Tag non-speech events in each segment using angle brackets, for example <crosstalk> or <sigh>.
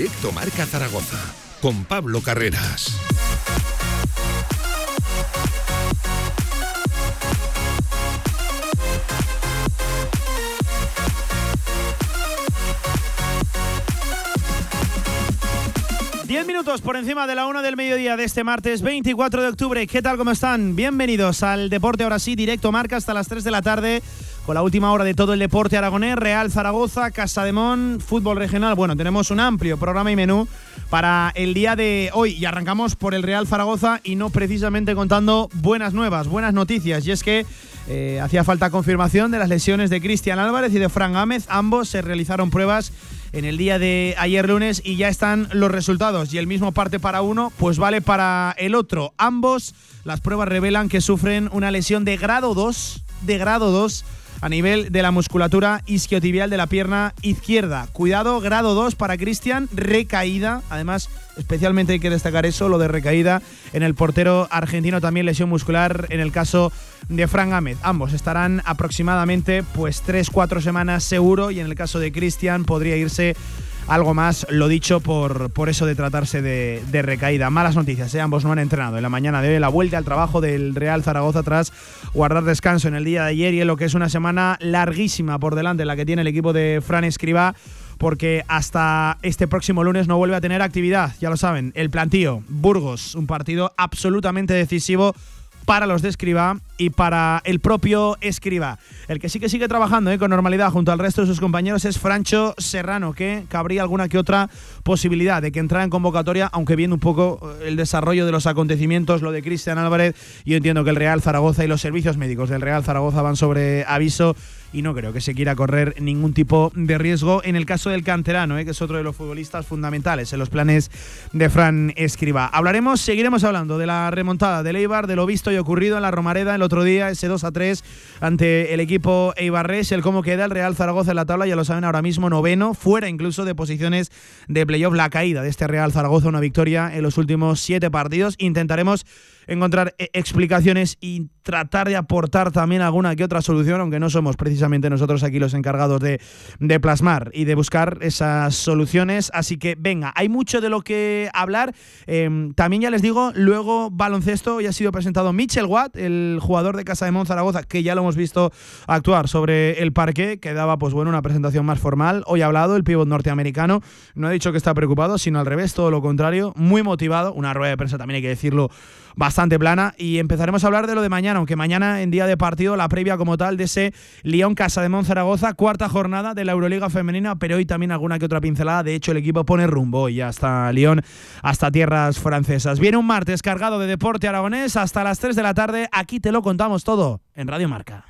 Directo Marca Zaragoza con Pablo Carreras. Diez minutos por encima de la una del mediodía de este martes 24 de octubre. ¿Qué tal? ¿Cómo están? Bienvenidos al Deporte ahora sí, directo marca hasta las 3 de la tarde con la última hora de todo el deporte aragonés, Real Zaragoza, Casa de Mon, fútbol regional. Bueno, tenemos un amplio programa y menú para el día de hoy y arrancamos por el Real Zaragoza y no precisamente contando buenas nuevas, buenas noticias. Y es que eh, hacía falta confirmación de las lesiones de Cristian Álvarez y de Fran Gámez. Ambos se realizaron pruebas en el día de ayer lunes y ya están los resultados. Y el mismo parte para uno, pues vale para el otro. Ambos, las pruebas revelan que sufren una lesión de grado 2, de grado 2 a nivel de la musculatura isquiotibial de la pierna izquierda. Cuidado, grado 2 para Cristian, recaída. Además, especialmente hay que destacar eso, lo de recaída en el portero argentino, también lesión muscular en el caso de Fran Gámez. Ambos estarán aproximadamente pues 3-4 semanas seguro y en el caso de Cristian podría irse algo más, lo dicho por, por eso de tratarse de, de recaída. Malas noticias, ¿eh? ambos no han entrenado. En la mañana de hoy la vuelta al trabajo del Real Zaragoza tras guardar descanso en el día de ayer y en lo que es una semana larguísima por delante la que tiene el equipo de Fran Escribá porque hasta este próximo lunes no vuelve a tener actividad, ya lo saben, el plantío, Burgos, un partido absolutamente decisivo para los de Escriba y para el propio Escriba. El que sí que sigue trabajando ¿eh? con normalidad junto al resto de sus compañeros es Francho Serrano, que cabría alguna que otra posibilidad de que entrara en convocatoria, aunque viendo un poco el desarrollo de los acontecimientos, lo de Cristian Álvarez, yo entiendo que el Real Zaragoza y los servicios médicos del Real Zaragoza van sobre aviso y no creo que se quiera correr ningún tipo de riesgo en el caso del canterano, ¿eh? que es otro de los futbolistas fundamentales en los planes de Fran Escriba. Hablaremos, seguiremos hablando de la remontada del Eibar, de lo visto y ocurrido en la Romareda el otro día, ese 2 a 3 ante el equipo Eibarres, el cómo queda el Real Zaragoza en la tabla, ya lo saben ahora mismo, noveno, fuera incluso de posiciones de playoff, la caída de este Real Zaragoza, una victoria en los últimos siete partidos. Intentaremos encontrar eh, explicaciones y tratar de aportar también alguna que otra solución, aunque no somos precisamente nosotros aquí los encargados de, de plasmar y de buscar esas soluciones. Así que venga, hay mucho de lo que hablar. Eh, también ya les digo, luego baloncesto, ya ha sido presentado Mitchell Watt, el jugador de Casa de Mon Zaragoza, que ya lo hemos visto actuar sobre el parque, que daba pues bueno una presentación más formal. Hoy ha hablado el pívot norteamericano, no ha dicho que está preocupado, sino al revés, todo lo contrario, muy motivado, una rueda de prensa también hay que decirlo bastante plana y empezaremos a hablar de lo de mañana, aunque mañana en día de partido, la previa como tal de ese Lyon Casa de Monzaragoza, cuarta jornada de la Euroliga femenina, pero hoy también alguna que otra pincelada, de hecho el equipo pone rumbo y hasta Lyon, hasta tierras francesas. Viene un martes cargado de deporte aragonés hasta las 3 de la tarde, aquí te lo contamos todo en Radio Marca.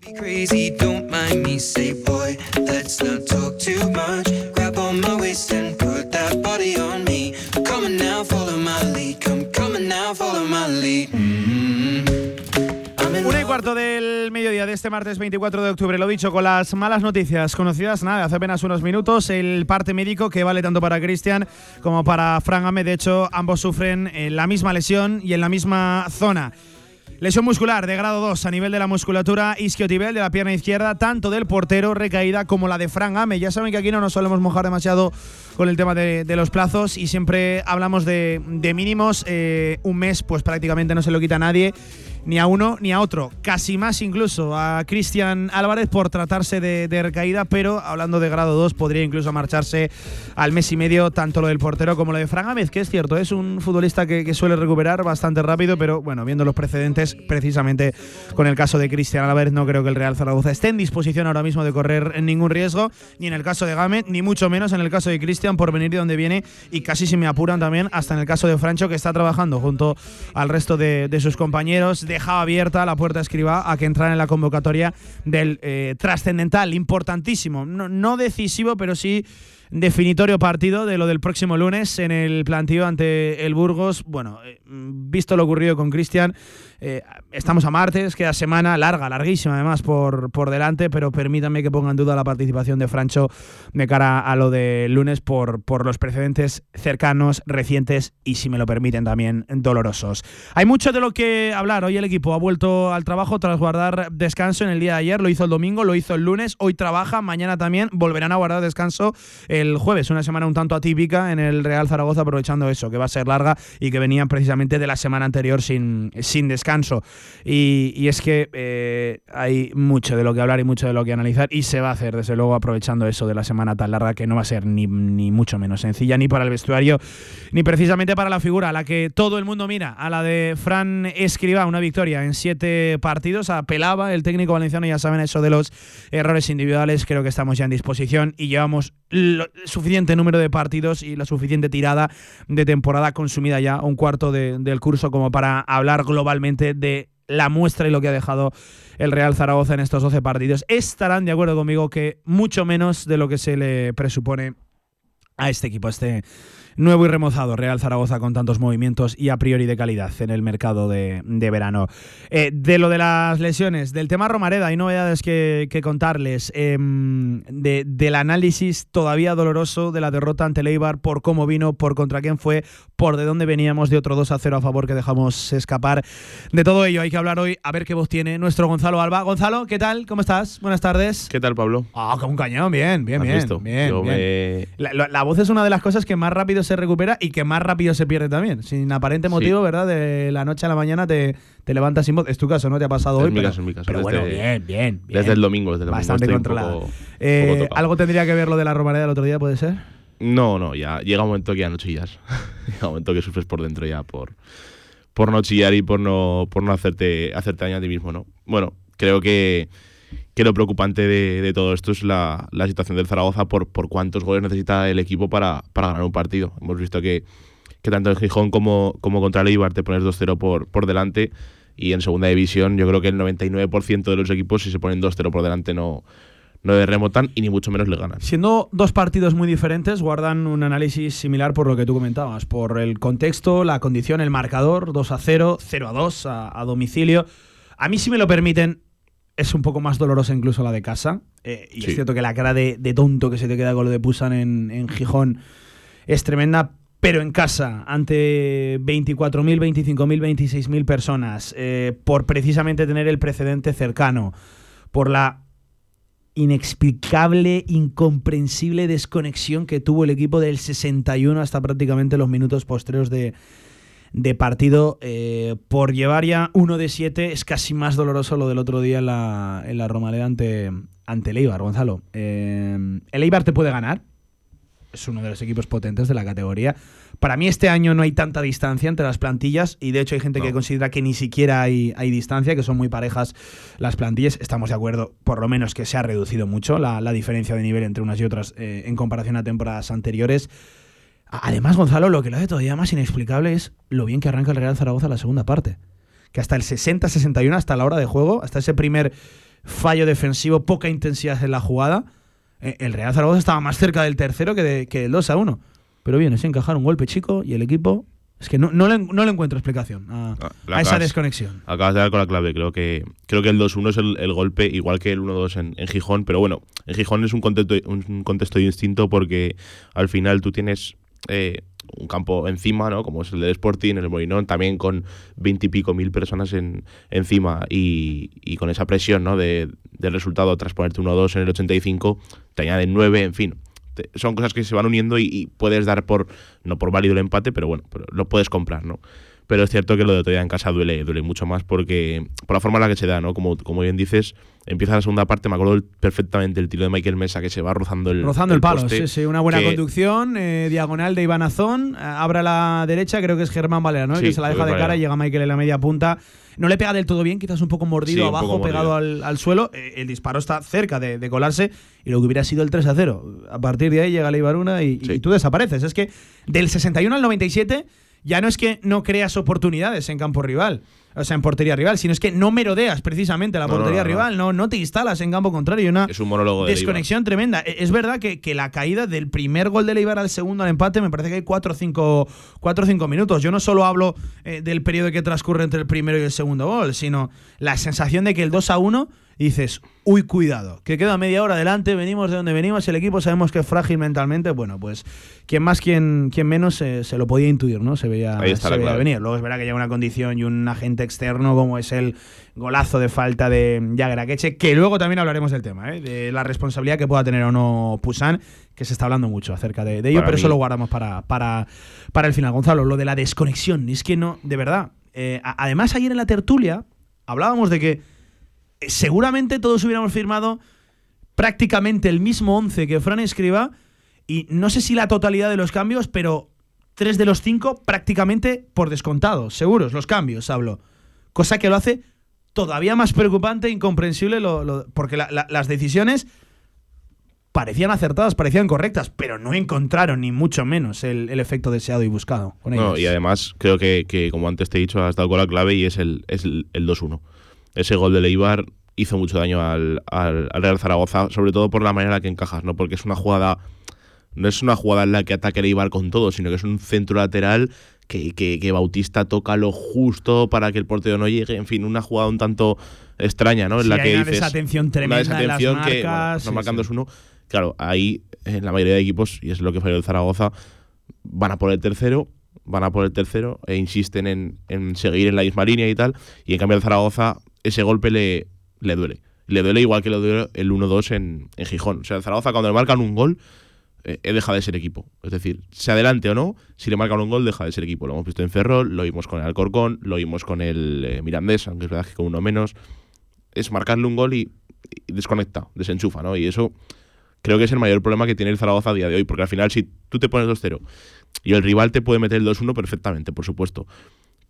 Be crazy, don't mind me. Say, boy, let's not talk too much. Grab on my waist and put that body on me. Come on now, follow my lead. Come, come on now, follow my lead. I'm in Una y cuarto del mediodía de este martes 24 de octubre, lo dicho, con las malas noticias conocidas, nada, hace apenas unos minutos, el parte médico que vale tanto para Cristian como para Fran Ame, de hecho, ambos sufren eh, la misma lesión y en la misma zona. Lesión muscular de grado 2 a nivel de la musculatura isquiotibial de la pierna izquierda, tanto del portero recaída como la de Fran Ame. Ya saben que aquí no nos solemos mojar demasiado con el tema de, los plazos y siempre hablamos de, mínimos. Eh, un mes, pues prácticamente no se lo quita nadie ni a uno ni a otro. Casi más incluso a Cristian Álvarez por tratarse de, de, recaída, pero hablando de grado 2 podría incluso marcharse al mes y medio tanto lo del portero como lo de Fran Gámez, que es cierto, es un futbolista que, suele recuperar bastante rápido, pero bueno, viendo los precedentes, precisamente con el caso de Cristian Álvarez, no creo que el Real Zaragoza esté en disposición ahora mismo de correr ningún riesgo, ni en el caso de Gámez, ni mucho menos en el caso de Cristian por venir de donde viene y casi se me apuran también hasta en el caso de Francho que está trabajando junto al resto de sus compañeros dejaba abierta la puerta a a que entrara en la convocatoria del eh, trascendental, importantísimo, no, no decisivo, pero sí definitorio partido de lo del próximo lunes en el plantío ante el Burgos. Bueno, eh, visto lo ocurrido con Cristian, eh, estamos a martes, queda semana larga, larguísima además por, por delante, pero permítanme que ponga en duda la participación de Francho de cara a lo del lunes por, por los precedentes cercanos, recientes y, si me lo permiten, también dolorosos. Hay mucho de lo que hablar. Hoy el equipo ha vuelto al trabajo tras guardar descanso en el día de ayer. Lo hizo el domingo, lo hizo el lunes, hoy trabaja, mañana también. Volverán a guardar descanso el jueves, una semana un tanto atípica en el Real Zaragoza, aprovechando eso, que va a ser larga y que venían precisamente de la semana anterior sin, sin descanso. Y, es que eh, hay mucho de lo que hablar y mucho de lo que analizar y se va a hacer, desde luego, aprovechando eso de la semana tan larga que no va a ser ni, ni mucho menos sencilla ni para el vestuario ni precisamente para la figura a la que todo el mundo mira, a la de Fran Escriba, una victoria en siete partidos, apelaba el técnico valenciano, ya saben eso de los errores individuales, creo que estamos ya en disposición y llevamos suficiente número de partidos y la suficiente tirada de temporada consumida ya, un cuarto del curso como para hablar globalmente de la muestra y lo que ha dejado el Real Zaragoza en estos 12 partidos. Estarán de acuerdo conmigo que mucho menos de lo que se le presupone a este equipo, este nuevo y remozado Real Zaragoza con tantos movimientos y a priori de calidad en el mercado de, verano. Eh, de lo de las lesiones, del tema Romareda, hay novedades que, contarles. Em, del análisis todavía doloroso de la derrota ante Leibar, por cómo vino, por contra quién fue, por de dónde veníamos de otro 2 a 0 a favor que dejamos escapar. De todo ello hay que hablar hoy, a ver qué voz tiene nuestro Gonzalo Alba. Gonzalo, ¿qué tal? ¿Cómo estás? Buenas tardes. ¿Qué tal, Pablo? Ah, con un cañón, bien, bien, bien. bien, La, voz es una de las cosas que más rápido se recupera y que más rápido se pierde también. Sin aparente motivo, ¿verdad? De la noche a la mañana te, te levantas sin voz. Es tu caso, ¿no? Te ha pasado hoy. Mi pero, caso, mi caso. Pero bueno, bien, bien, Desde el domingo, desde el domingo. Bastante controlado. Eh, ¿Algo tendría que ver lo de la romareda el otro día, puede ser? No, no, ya llega un momento que ya no chillas. <laughs> llega un momento que sufres por dentro ya por, por no chillar y por no, por no hacerte, hacerte daño a ti mismo, ¿no? Bueno, creo que que lo preocupante de, todo esto es la, situación del Zaragoza por, por cuántos goles necesita el equipo para, ganar un partido. Hemos visto que, tanto en Gijón como, como contra el Eibar te pones 2-0 por, por delante y en segunda división yo creo que el 99% de los equipos si se ponen 2-0 por delante no, no remotan y ni mucho menos le ganan. Siendo dos partidos muy diferentes, guardan un análisis similar por lo que tú comentabas, por el contexto, la condición, el marcador, 2 0, 0 2 a, a domicilio. A mí, si me lo permiten, es un poco más dolorosa incluso la de casa. Eh, y es cierto que la cara de, tonto que se te queda con lo de Pusan en, Gijón es tremenda, pero en casa, ante 24.000, 25.000, 26.000 personas, eh, por precisamente tener el precedente cercano, por la inexplicable, incomprensible desconexión que tuvo el equipo del 61 hasta prácticamente los minutos posteriores de, de partido. Eh, por llevar ya uno de siete es casi más doloroso lo del otro día en la, en la Romareda ante, ante el Eibar, Gonzalo. Eh, el Eibar te puede ganar. Es uno de los equipos potentes de la categoría. Para mí este año no hay tanta distancia entre las plantillas y de hecho hay gente que considera que ni siquiera hay, hay, distancia, que son muy parejas las plantillas. Estamos de acuerdo, por lo menos que se ha reducido mucho la, diferencia de nivel entre unas y otras eh, en comparación a temporadas anteriores. Además, Gonzalo, lo que lo hace todavía más inexplicable es lo bien que arranca el Real Zaragoza la segunda parte. Que hasta el 60-61, hasta la hora de juego, hasta ese primer fallo defensivo, poca intensidad en la jugada, eh, el Real Zaragoza estaba más cerca del tercero que, de, que del 2 a 1. Pero viene sin encajar un golpe chico y el equipo. Es que no, no, le, encuentro explicación a, ah, esa desconexión. Acabas de dar con la clave. Creo que, creo que el 2-1 es el, golpe, igual que el 1-2 en, Gijón. Pero bueno, en Gijón es un contexto, un contexto distinto porque al final tú tienes eh, un campo encima, ¿no? Como es el del Sporting, el Molinón, también con veintipico mil personas en, encima y, con esa presión, ¿no? De, del resultado tras ponerte 1-2 en el 85, te añaden 9, en fin. son cosas que se van uniendo y, puedes dar por, no por válido el empate, pero bueno, lo puedes comprar, ¿no? Pero es cierto que lo de todavía en casa duele, duele mucho más porque por la forma en la que se da, ¿no? Como, como bien dices, empieza la segunda parte, me acuerdo perfectamente el tiro de Michael Mesa que se va rozando el Rozando el, palo, sí, sí, una buena conducción, eh, diagonal de Iván Azón, eh, abre a la derecha, creo que es Germán Valera, ¿no? que se la deja de cara y llega Michael en la media punta. No le pega del todo bien, quizás un poco mordido abajo, pegado al, suelo. Eh, el disparo está cerca de, colarse y lo que hubiera sido el 3 a 0. A partir de ahí llega la Ibaruna y, y tú desapareces. Es que del 61 al 97 ya no es que no creas oportunidades en campo rival, o sea, en portería rival, sino es que no merodeas precisamente la no, portería no, no. rival, no, no te instalas en campo contrario. Una Es un monólogo de desconexión tremenda. E- Es verdad que, que la caída del primer gol de Leibar al segundo al empate me parece que hay 4 o 5 cuatro o cinco minutos. Yo no solo hablo eh, del periodo que transcurre entre el primero y el segundo gol, sino la sensación de que el 2 a 1 dices, uy, cuidado, que queda media hora adelante, venimos de donde venimos, el equipo sabemos que es frágil mentalmente. Bueno, pues quien más, quien, quien menos eh, se lo podía intuir, ¿no? Se veía, se veía venir. Luego es verdad que llega una condición y un agente externo como es el golazo de falta de Jagger Akeche, que luego también hablaremos del tema, ¿eh? de la responsabilidad que pueda tener o no Pusan, que se está hablando mucho acerca de, de ello, Para pero eso lo guardamos para, para, para el final. Gonzalo, lo de la desconexión, es que no, de verdad. eh, además, ayer en la tertulia hablábamos de que seguramente todos hubiéramos firmado prácticamente el mismo 11 que Fran escriba y no sé si la totalidad de los cambios, pero tres de los cinco prácticamente por descontado, seguros, los cambios, hablo. Cosa que lo hace todavía más preocupante e incomprensible, lo- lo- porque la- la- las decisiones parecían acertadas, parecían correctas, pero no encontraron ni mucho menos el, el efecto deseado y buscado. Con No, y además creo que, que, como antes te he dicho, has dado con la clave y es el, es el, el 2-1. Ese gol de Leibar hizo mucho daño al, al, al Real Zaragoza, sobre todo por la manera en la que encajas, ¿no? Porque es una jugada. No es una jugada en la que ataque Leibar con todo, sino que es un centro lateral que, que, que Bautista toca lo justo para que el portero no llegue. En fin, una jugada un tanto extraña, ¿no? En Sí, la hay que una dices. desatención tremenda Una en las que bueno, marcas, no sí, marcan sí. 2-1. Claro, ahí en la mayoría de equipos, y es lo que falló el Zaragoza, van a por el tercero, van a por el tercero e insisten en, en seguir en la misma línea y tal. Y en cambio el Zaragoza, ese golpe le, le duele. Le duele igual que le duele el 1-2 en, en Gijón. O sea, el Zaragoza cuando le marcan un gol, eh, deja de ser equipo. Es decir, se adelante o no, si le marcan un gol, deja de ser equipo. Lo hemos visto en Ferrol, lo vimos con el Alcorcón, lo vimos con el eh, Mirandés, aunque es verdad que con uno menos. Es marcarle un gol y, y desconecta, desenchufa, ¿no? Y eso creo que es el mayor problema que tiene el Zaragoza a día de hoy, porque al final si tú te pones 2-0 y el rival te puede meter el 2-1 perfectamente, por supuesto,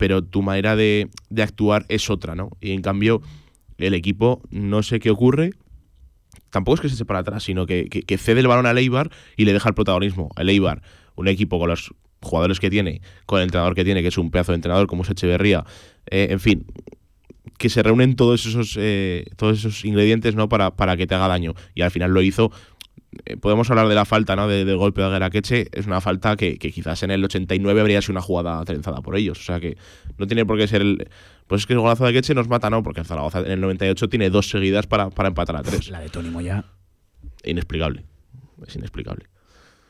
pero tu manera de, de actuar es otra, ¿no? Y en cambio el equipo no sé qué ocurre, tampoco es que se eche atrás, sino que, que- cede el balón a Leibar y le deja el protagonismo. A Leibar, un equipo con los jugadores que tiene, con el entrenador que tiene, que es un pedazo de entrenador como es Echeverría, eh, en fin, que se reúnen todos esos, eh, todos esos ingredientes ¿no? para, para que te haga daño. Y al final lo hizo. Eh, podemos hablar de la falta, ¿no? De- del golpe de Agueraqueche. Es una falta que, que quizás en el 89 habría sido una jugada trenzada por ellos. O sea que no tiene por qué ser el. Pues es que el golazo de Agueche nos mata, ¿no? Porque el Zaragoza en el 98 tiene dos seguidas para, para empatar a tres. La de Tony Moya. Inexplicable. Es inexplicable.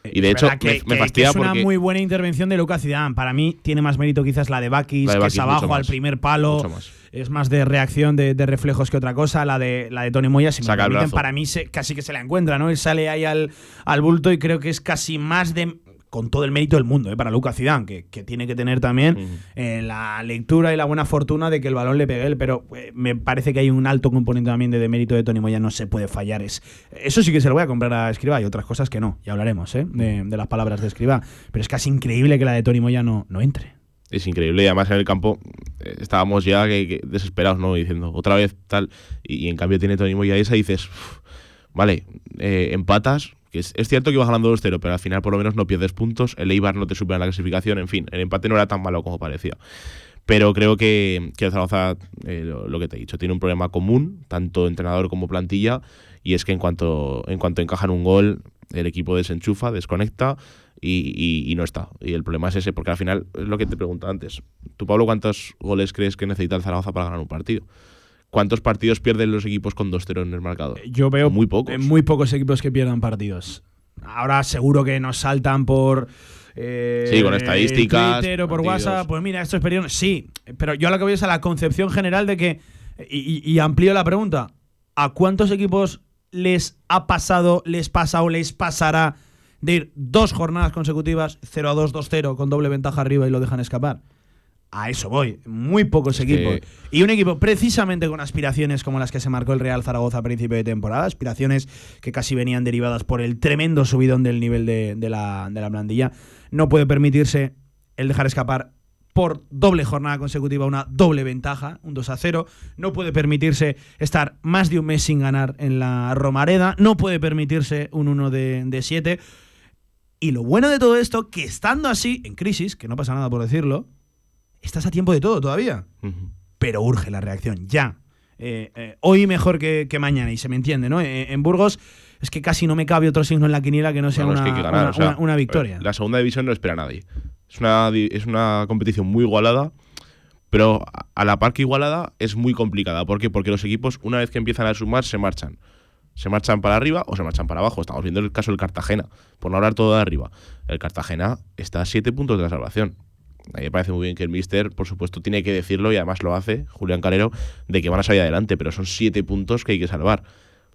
Eh, Y de hecho, que, me- me que- que es una porque- muy buena intervención de Lucas Zidane. Para mí tiene más mérito quizás la de Bakis, La de que es abajo al primer palo. Mucho más. Es más de reacción de, de reflejos que otra cosa. La de, la de Tony Moya, si me permiten, para mí se- casi que se la encuentra, ¿no? Él sale ahí al, al bulto y creo que es casi más de. Con todo el mérito del mundo, ¿eh? para Lucas Zidane, que, que tiene que tener también eh, la lectura y la buena fortuna de que el balón le pegue él, pero eh, me parece que hay un alto componente también de demérito de Tony Moya, no se puede fallar. Es, eso sí que se lo voy a comprar a Escriba y otras cosas que no, ya hablaremos ¿eh? de, de las palabras de Escriba, pero es casi increíble que la de Tony Moya no, no entre. Es increíble y además en el campo eh, estábamos ya que- desesperados, ¿no? Diciendo otra vez tal. Y, y en cambio tiene Tony Moya esa y dices, "Uf, vale, eh, empatas. Que es, cierto que ibas ganando 2-0, pero al final por lo menos no pierdes puntos. El Eibar no te supera en la clasificación. En fin, el empate no era tan malo como parecía. Pero creo que, que Zaragoza, eh, lo, lo que te he dicho, tiene un problema común, tanto entrenador como plantilla, y es que en cuanto, en cuanto encajan un gol, el equipo desenchufa, desconecta y, y- y no está. Y el problema es ese, porque al final es lo que te preguntaba antes. Tú, Pablo, ¿cuántos goles crees que necesita el Zaragoza para ganar un partido? ¿Cuántos partidos pierden los equipos con 2-0 en el marcador? Yo veo Muy pocos. eh, muy pocos equipos que pierdan partidos. Ahora seguro que nos saltan por. eh, Sí, con estadísticas, Twitter o por partidos. WhatsApp. Pues mira, estos periodos. Sí, pero yo a lo que voy es a la concepción general de que. Y- y amplío la pregunta. ¿A cuántos equipos les ha pasado, les pasa o les pasará de ir dos jornadas consecutivas 0 a 2, 2-0 con doble ventaja arriba y lo dejan escapar? A eso voy. Muy pocos equipos. Y un equipo precisamente con aspiraciones como las que se marcó el Real Zaragoza a principio de temporada, aspiraciones que casi venían derivadas por el tremendo subidón del nivel de, de la, de la blandilla, no puede permitirse el dejar escapar por doble jornada consecutiva una doble ventaja, un 2 a 0. No puede permitirse estar más de un mes sin ganar en la Romareda. No puede permitirse un 1 de, de 7. Y lo bueno de todo esto, que estando así, en crisis, que no pasa nada por decirlo, estás a tiempo de todo todavía. Pero urge la reacción, ya. Eh, eh, hoy mejor que, que mañana, y se me entiende, ¿no? Eh, en Burgos es que casi no me cabe otro signo en la quiniela que no sea es una, que hay que ganar, una- o sea, una- una victoria. La segunda división no espera a nadie. Es una, es una competición muy igualada, pero a- a la par que igualada es muy complicada. ¿Por qué? Porque los equipos, una vez que empiezan a sumar, se marchan. Se marchan para arriba o se marchan para abajo. Estamos viendo el caso del Cartagena, por no hablar todo de arriba. El Cartagena está a siete puntos de la salvación. A mí me parece muy bien que el Mister, por supuesto, tiene que decirlo y además lo hace, Julián Calero, de que van a salir adelante, pero son siete puntos que hay que salvar.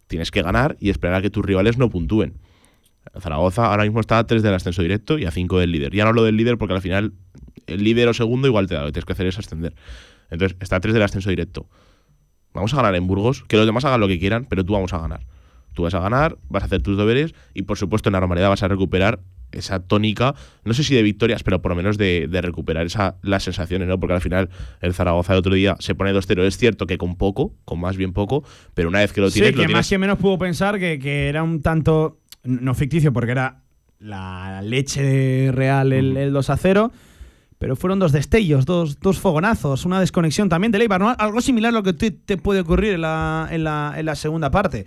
Tienes que ganar y esperar a que tus rivales no puntúen. Zaragoza ahora mismo está a 3 del ascenso directo y a 5 del líder. Ya no hablo del líder porque al final el líder o segundo igual te da, lo que tienes que hacer es ascender. Entonces está a 3 del ascenso directo. Vamos a ganar en Burgos, que los demás hagan lo que quieran, pero tú vamos a ganar. Tú vas a ganar, vas a hacer tus deberes y por supuesto en la normalidad vas a recuperar esa tónica, no sé si de victorias, pero por lo menos de, de recuperar esa, las sensaciones, ¿no? Porque al final el Zaragoza el otro día se pone 2-0. Es cierto que con poco, con más bien poco, pero una vez que lo Sí, tienes, que lo más tienes que menos pudo pensar que, que era un tanto, no ficticio, porque era la leche real el, el 2 a 0. Pero fueron dos destellos, dos, dos fogonazos, una desconexión también de Leibar. ¿no? Algo similar a lo que te, te puede ocurrir en la, en la, en la segunda parte.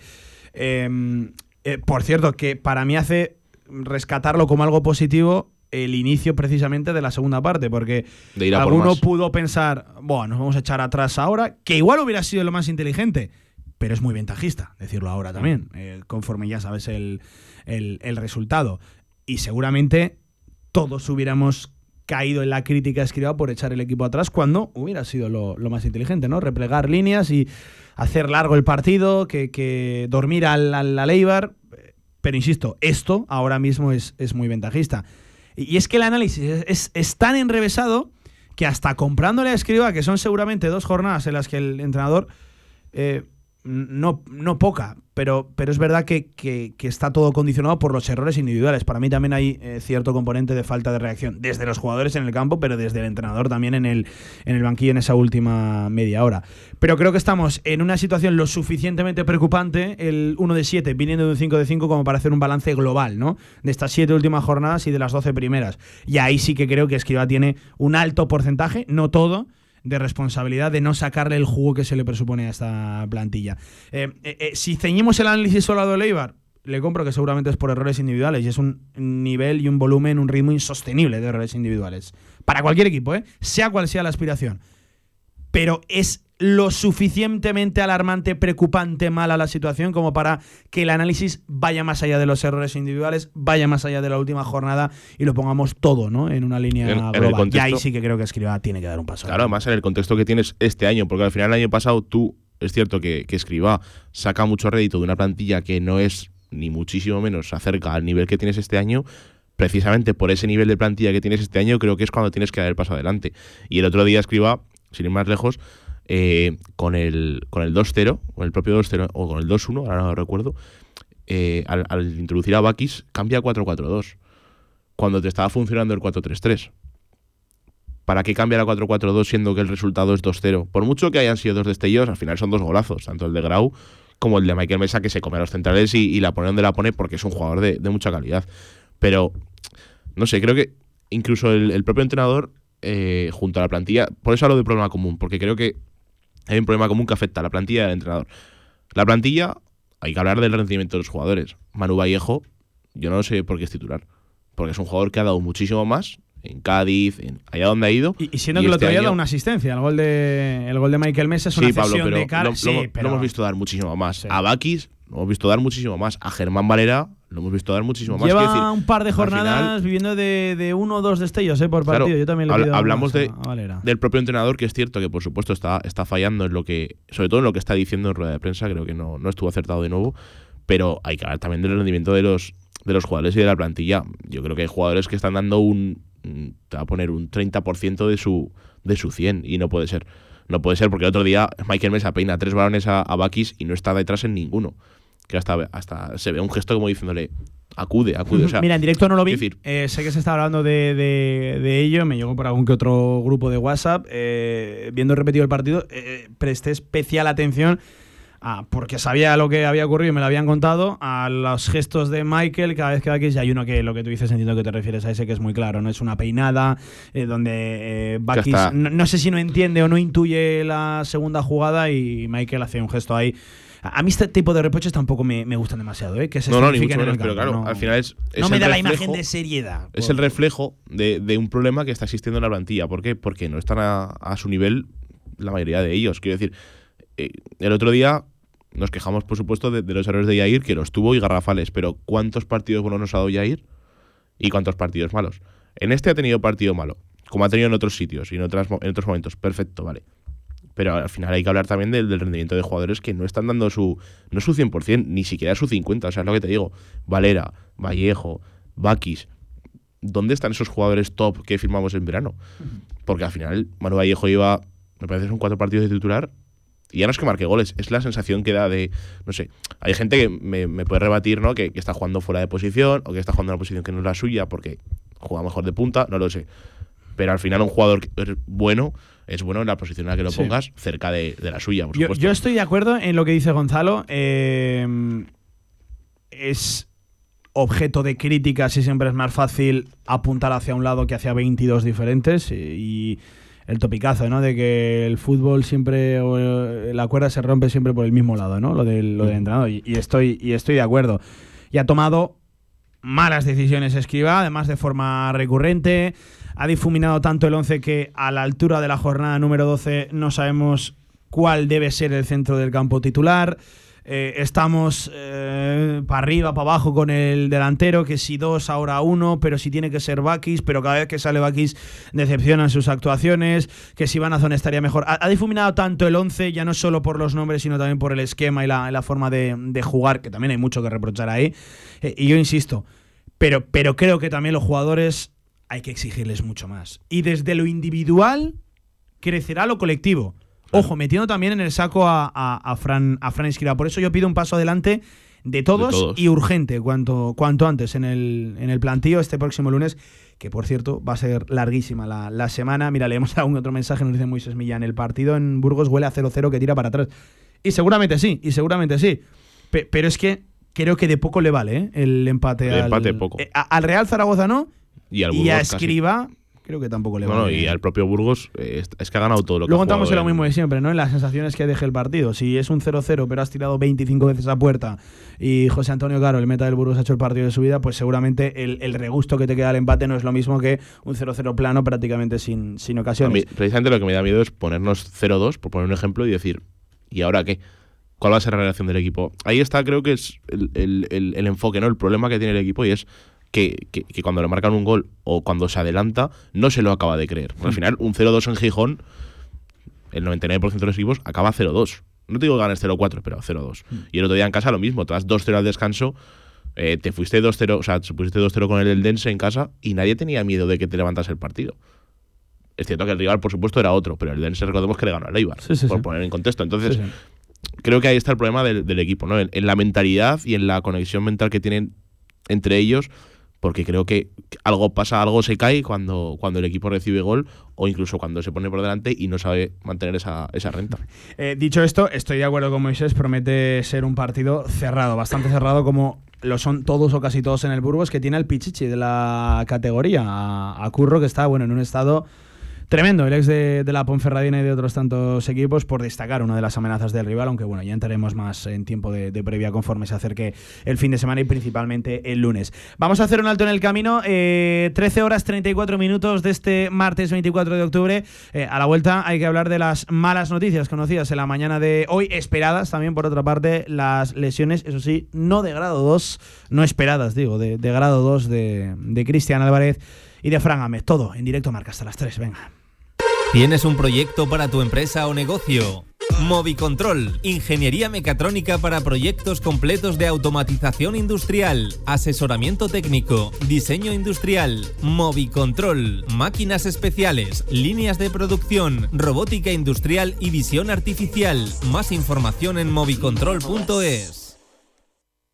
Eh, eh, por cierto, que para mí hace rescatarlo como algo positivo el inicio precisamente de la segunda parte, porque de ir a por alguno pudo pensar, bueno, nos vamos a echar atrás ahora, que igual hubiera sido lo más inteligente, pero es muy ventajista decirlo ahora también, eh, conforme ya sabes el, el- el resultado. Y seguramente todos hubiéramos caído en la crítica escriba por echar el equipo atrás cuando hubiera sido lo, más inteligente, ¿no? Replegar líneas y hacer largo el partido, que, que dormir al, al. Pero insisto, esto ahora mismo es, es muy ventajista. Y, es que el análisis es, es- es tan enrevesado que hasta comprándole a Escriba, que son seguramente dos jornadas en las que el entrenador, eh, no, no poca, pero, pero es verdad que, que- está todo condicionado por los errores individuales. Para mí también hay eh, cierto componente de falta de reacción, desde los jugadores en el campo, pero desde el entrenador también en el, en el banquillo en esa última media hora. Pero creo que estamos en una situación lo suficientemente preocupante, el 1 de 7 viniendo de un 5 de 5 como para hacer un balance global, ¿no? De estas 7 últimas jornadas y de las 12 primeras. Y ahí sí que creo que Escriba tiene un alto porcentaje, no todo, de responsabilidad de no sacarle el jugo que se le presupone a esta plantilla. Eh, eh, eh, si ceñimos el análisis solo a lo de Leibar, le compro que seguramente es por errores individuales y es un nivel y un volumen, un ritmo insostenible de errores individuales. Para cualquier equipo, sea cual sea la aspiración. Pero es lo suficientemente alarmante, preocupante, mala la situación como para que el análisis vaya más allá de los errores individuales, vaya más allá de la última jornada y lo pongamos todo ¿no? en una línea En- en el global. y ahí sí que creo que Escriba tiene que dar un paso. Claro, además en el contexto que tienes este año, porque al final el año pasado tú, es cierto que, que Escribá saca mucho rédito de una plantilla que no es ni muchísimo menos acerca al nivel que tienes este año. Precisamente por ese nivel de plantilla que tienes este año, creo que es cuando tienes que dar el paso adelante. Y el otro día Escribá, sin ir más lejos, eh, con el, con el 2-0, o el propio 2-0, o con el 2-1, ahora no lo recuerdo, eh, al, al introducir a Bakis, cambia a 4-4-2. Cuando te estaba funcionando el 4-3-3. ¿Para qué cambiar a 4-4-2 siendo que el resultado es 2-0? Por mucho que hayan sido dos destellos, al final son dos golazos, tanto el de Grau como el de Michael Mesa, que se come a los centrales y, y la pone donde la pone porque es un jugador de, de mucha calidad. Pero, no sé, creo que incluso el, el propio entrenador, eh, junto a la plantilla, por eso hablo de problema común, porque creo que hay un problema común que afecta a la plantilla al entrenador. La plantilla, hay que hablar del rendimiento de los jugadores. Manu Vallejo, yo no sé por qué es titular, porque es un jugador que ha dado muchísimo más en Cádiz, en allá donde ha ido. Y, y siendo Y que el este otro día año- da una asistencia. El gol de, el gol de Michael Mesa es una sí, Pablo, cesión pero de cara. lo, sí, lo- lo pero- hemos visto dar muchísimo más. Sí. A Bakis lo hemos visto dar muchísimo más. A Germán Valera lo hemos visto dar muchísimo más. Lleva decir, un par de jornadas final- viviendo de, de uno o dos destellos eh, por Claro, partido. Yo también habla- pido hablamos de- del propio entrenador, que es cierto que por supuesto está, está fallando en lo que, sobre todo en lo que está diciendo en rueda de prensa, creo que no, no estuvo acertado de nuevo, pero hay que hablar también del rendimiento de los, de los jugadores y de la plantilla. Yo creo que hay jugadores que están dando un, un- te va a poner un 30% de su, de su 100 y no puede ser. No puede ser porque el otro día Michael Mesa peina tres balones a, a Bakis y no está detrás en ninguno. Que hasta, hasta se ve un gesto como diciéndole, acude, acude. O sea, <laughs> Mira, en directo no lo vi. decir- Eh, sé que se está hablando de, de- de ello. Me llegó por algún que otro grupo de WhatsApp. Eh, viendo repetido el partido, eh, presté especial atención porque sabía lo que había ocurrido y me lo habían contado, a los gestos de Michael cada vez que Bakis, y hay uno que lo que tú dices entiendo que te refieres a ese que es muy claro, no es una peinada eh, donde eh, Bakis no, sé si no entiende o no intuye la segunda jugada y Michael hace un gesto ahí. A mí este tipo de reproches tampoco me, gustan demasiado, ¿eh? Que se no, no, ni mucho menos, pero claro, al final es. no me da la imagen de seriedad. Es el reflejo de, un problema que está existiendo en la plantilla. ¿Por qué? Porque no están a, a su nivel la mayoría de ellos. Quiero decir, eh, el otro día nos quejamos, por supuesto, de, los errores de Yair, que los tuvo y garrafales, pero ¿cuántos partidos buenos nos ha dado Yair y cuántos partidos malos? En este ha tenido partido malo, como ha tenido en otros sitios y en, otras, en otros momentos. Perfecto, vale. Pero al final hay que hablar también del, rendimiento de jugadores que no están dando su, no su 100%, ni siquiera su 50%. O sea, es lo que te digo. Valera, Vallejo, Bakis. ¿Dónde están esos jugadores top que firmamos en verano? Porque al final Manu Vallejo iba, me parece, son cuatro partidos de titular y ya no es que marque goles, es la sensación que da de, no sé, hay gente que me, puede rebatir, ¿no? Que, está jugando fuera de posición o que está jugando en una posición que no es la suya porque juega mejor de punta, no lo sé. Pero al final un jugador que bueno es bueno en la posición en la que lo pongas, cerca de, la suya, por yo, yo, estoy de acuerdo en lo que dice Gonzalo. Eh, es objeto de críticas y siempre es más fácil apuntar hacia un lado que hacia 22 diferentes y el topicazo, ¿no? De que el fútbol siempre, o la cuerda se rompe siempre por el mismo lado, ¿no? Lo del, lo del mm. entrenador. Y, estoy, y estoy de acuerdo. Y ha tomado malas decisiones Escriba, además de forma recurrente. Ha difuminado tanto el 11 que a la altura de la jornada número 12 no sabemos cuál debe ser el centro del campo titular. Eh, estamos eh, para arriba, para abajo con el delantero, que si dos, ahora uno, pero si tiene que ser Bakis, pero cada vez que sale Bakis decepcionan sus actuaciones, que si zona estaría mejor. Ha, difuminado tanto el 11, ya no solo por los nombres, sino también por el esquema y la, forma de, jugar, que también hay mucho que reprochar ahí. Eh, y yo insisto, pero, pero creo que también los jugadores hay que exigirles mucho más. Y desde lo individual crecerá lo colectivo. Ojo, metiendo también en el saco a, Fran, a Fran Esquira. Por eso yo pido un paso adelante de todos, y urgente, cuanto, cuanto antes en el, en el plantío este próximo lunes, que por cierto va a ser larguísima la, semana. Mira, leemos algún otro mensaje, nos dice Moisés Millán, el partido en Burgos huele a 0-0 que tira para atrás. Y seguramente sí, y seguramente sí. pero es que creo que de poco le vale ¿eh? el empate, al, empate poco. Eh, al Real Zaragoza no, y, a Escriba creo que tampoco le va bueno, y al propio Burgos eh, es que ha ganado todo lo que Luego entramos en lo mismo de siempre, ¿no? En las sensaciones que deje el partido. Si es un 0-0, pero has tirado 25 veces a puerta y José Antonio Caro, el meta del Burgos, ha hecho el partido de su vida, pues seguramente el, regusto que te queda al empate no es lo mismo que un 0-0 plano prácticamente sin, sin ocasiones. precisamente lo que me da miedo es ponernos 0-2, por poner un ejemplo, y decir, ¿y ahora qué? ¿Cuál va a ser la relación del equipo? Ahí está, creo que es el, el enfoque, ¿no? El problema que tiene el equipo y es que, cuando le marcan un gol o cuando se adelanta no se lo acaba de creer. Al final, un 0-2 en Gijón, el 99% de los equipos acaba 0-2. No te digo que ganes 0-4, pero 0-2. Mm. Y el otro día en casa lo mismo, te das 2-0 al descanso, eh, te fuiste 2-0, o sea, te pusiste 2-0 con el Eldense en casa y nadie tenía miedo de que te levantas el partido. Es cierto que el rival, por supuesto, era otro, pero el Eldense recordemos que le ganó al Eibar, por poner en contexto. Entonces, creo que ahí está el problema del, equipo, ¿no? en, la mentalidad y en la conexión mental que tienen entre ellos porque creo que algo pasa, algo se cae cuando, cuando el equipo recibe gol o incluso cuando se pone por delante y no sabe mantener esa, esa renta. Eh, dicho esto, estoy de acuerdo con Moisés, promete ser un partido cerrado, bastante cerrado como lo son todos o casi todos en el Burgos, que tiene el Pichichi de la categoría, a Curro, que está bueno en un estado Tremendo, el ex de, la Ponferradina y de otros tantos equipos, por destacar una de las amenazas del rival, aunque bueno, ya entraremos más en tiempo de, previa conforme se acerque el fin de semana y principalmente el lunes. Vamos a hacer un alto en el camino, 13 eh, horas 34 minutos de este martes 24 de octubre. Eh, a la vuelta hay que hablar de las malas noticias conocidas en la mañana de hoy, esperadas también por otra parte las lesiones, eso sí, no de grado 2, no esperadas, digo, de, grado 2 de, de Cristian Álvarez y de Fran. Todo en directo marca hasta las 3, venga. ¿Tienes un proyecto para tu empresa o negocio? Movicontrol, ingeniería mecatrónica para proyectos completos de automatización industrial, asesoramiento técnico, diseño industrial, Movicontrol, máquinas especiales, líneas de producción, robótica industrial y visión artificial. Más información en movicontrol.es.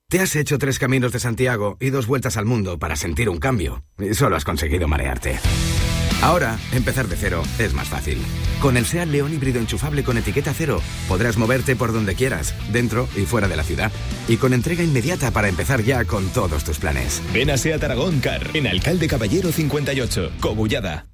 Te has hecho tres caminos de Santiago y dos vueltas al mundo para sentir un cambio y solo has conseguido marearte. Ahora, empezar de cero es más fácil. Con el SEAT León híbrido enchufable con etiqueta cero, podrás moverte por donde quieras, dentro y fuera de la ciudad. Y con entrega inmediata para empezar ya con todos tus planes. Ven a SEAT Aragón Car, en Alcalde Caballero 58, Cobullada.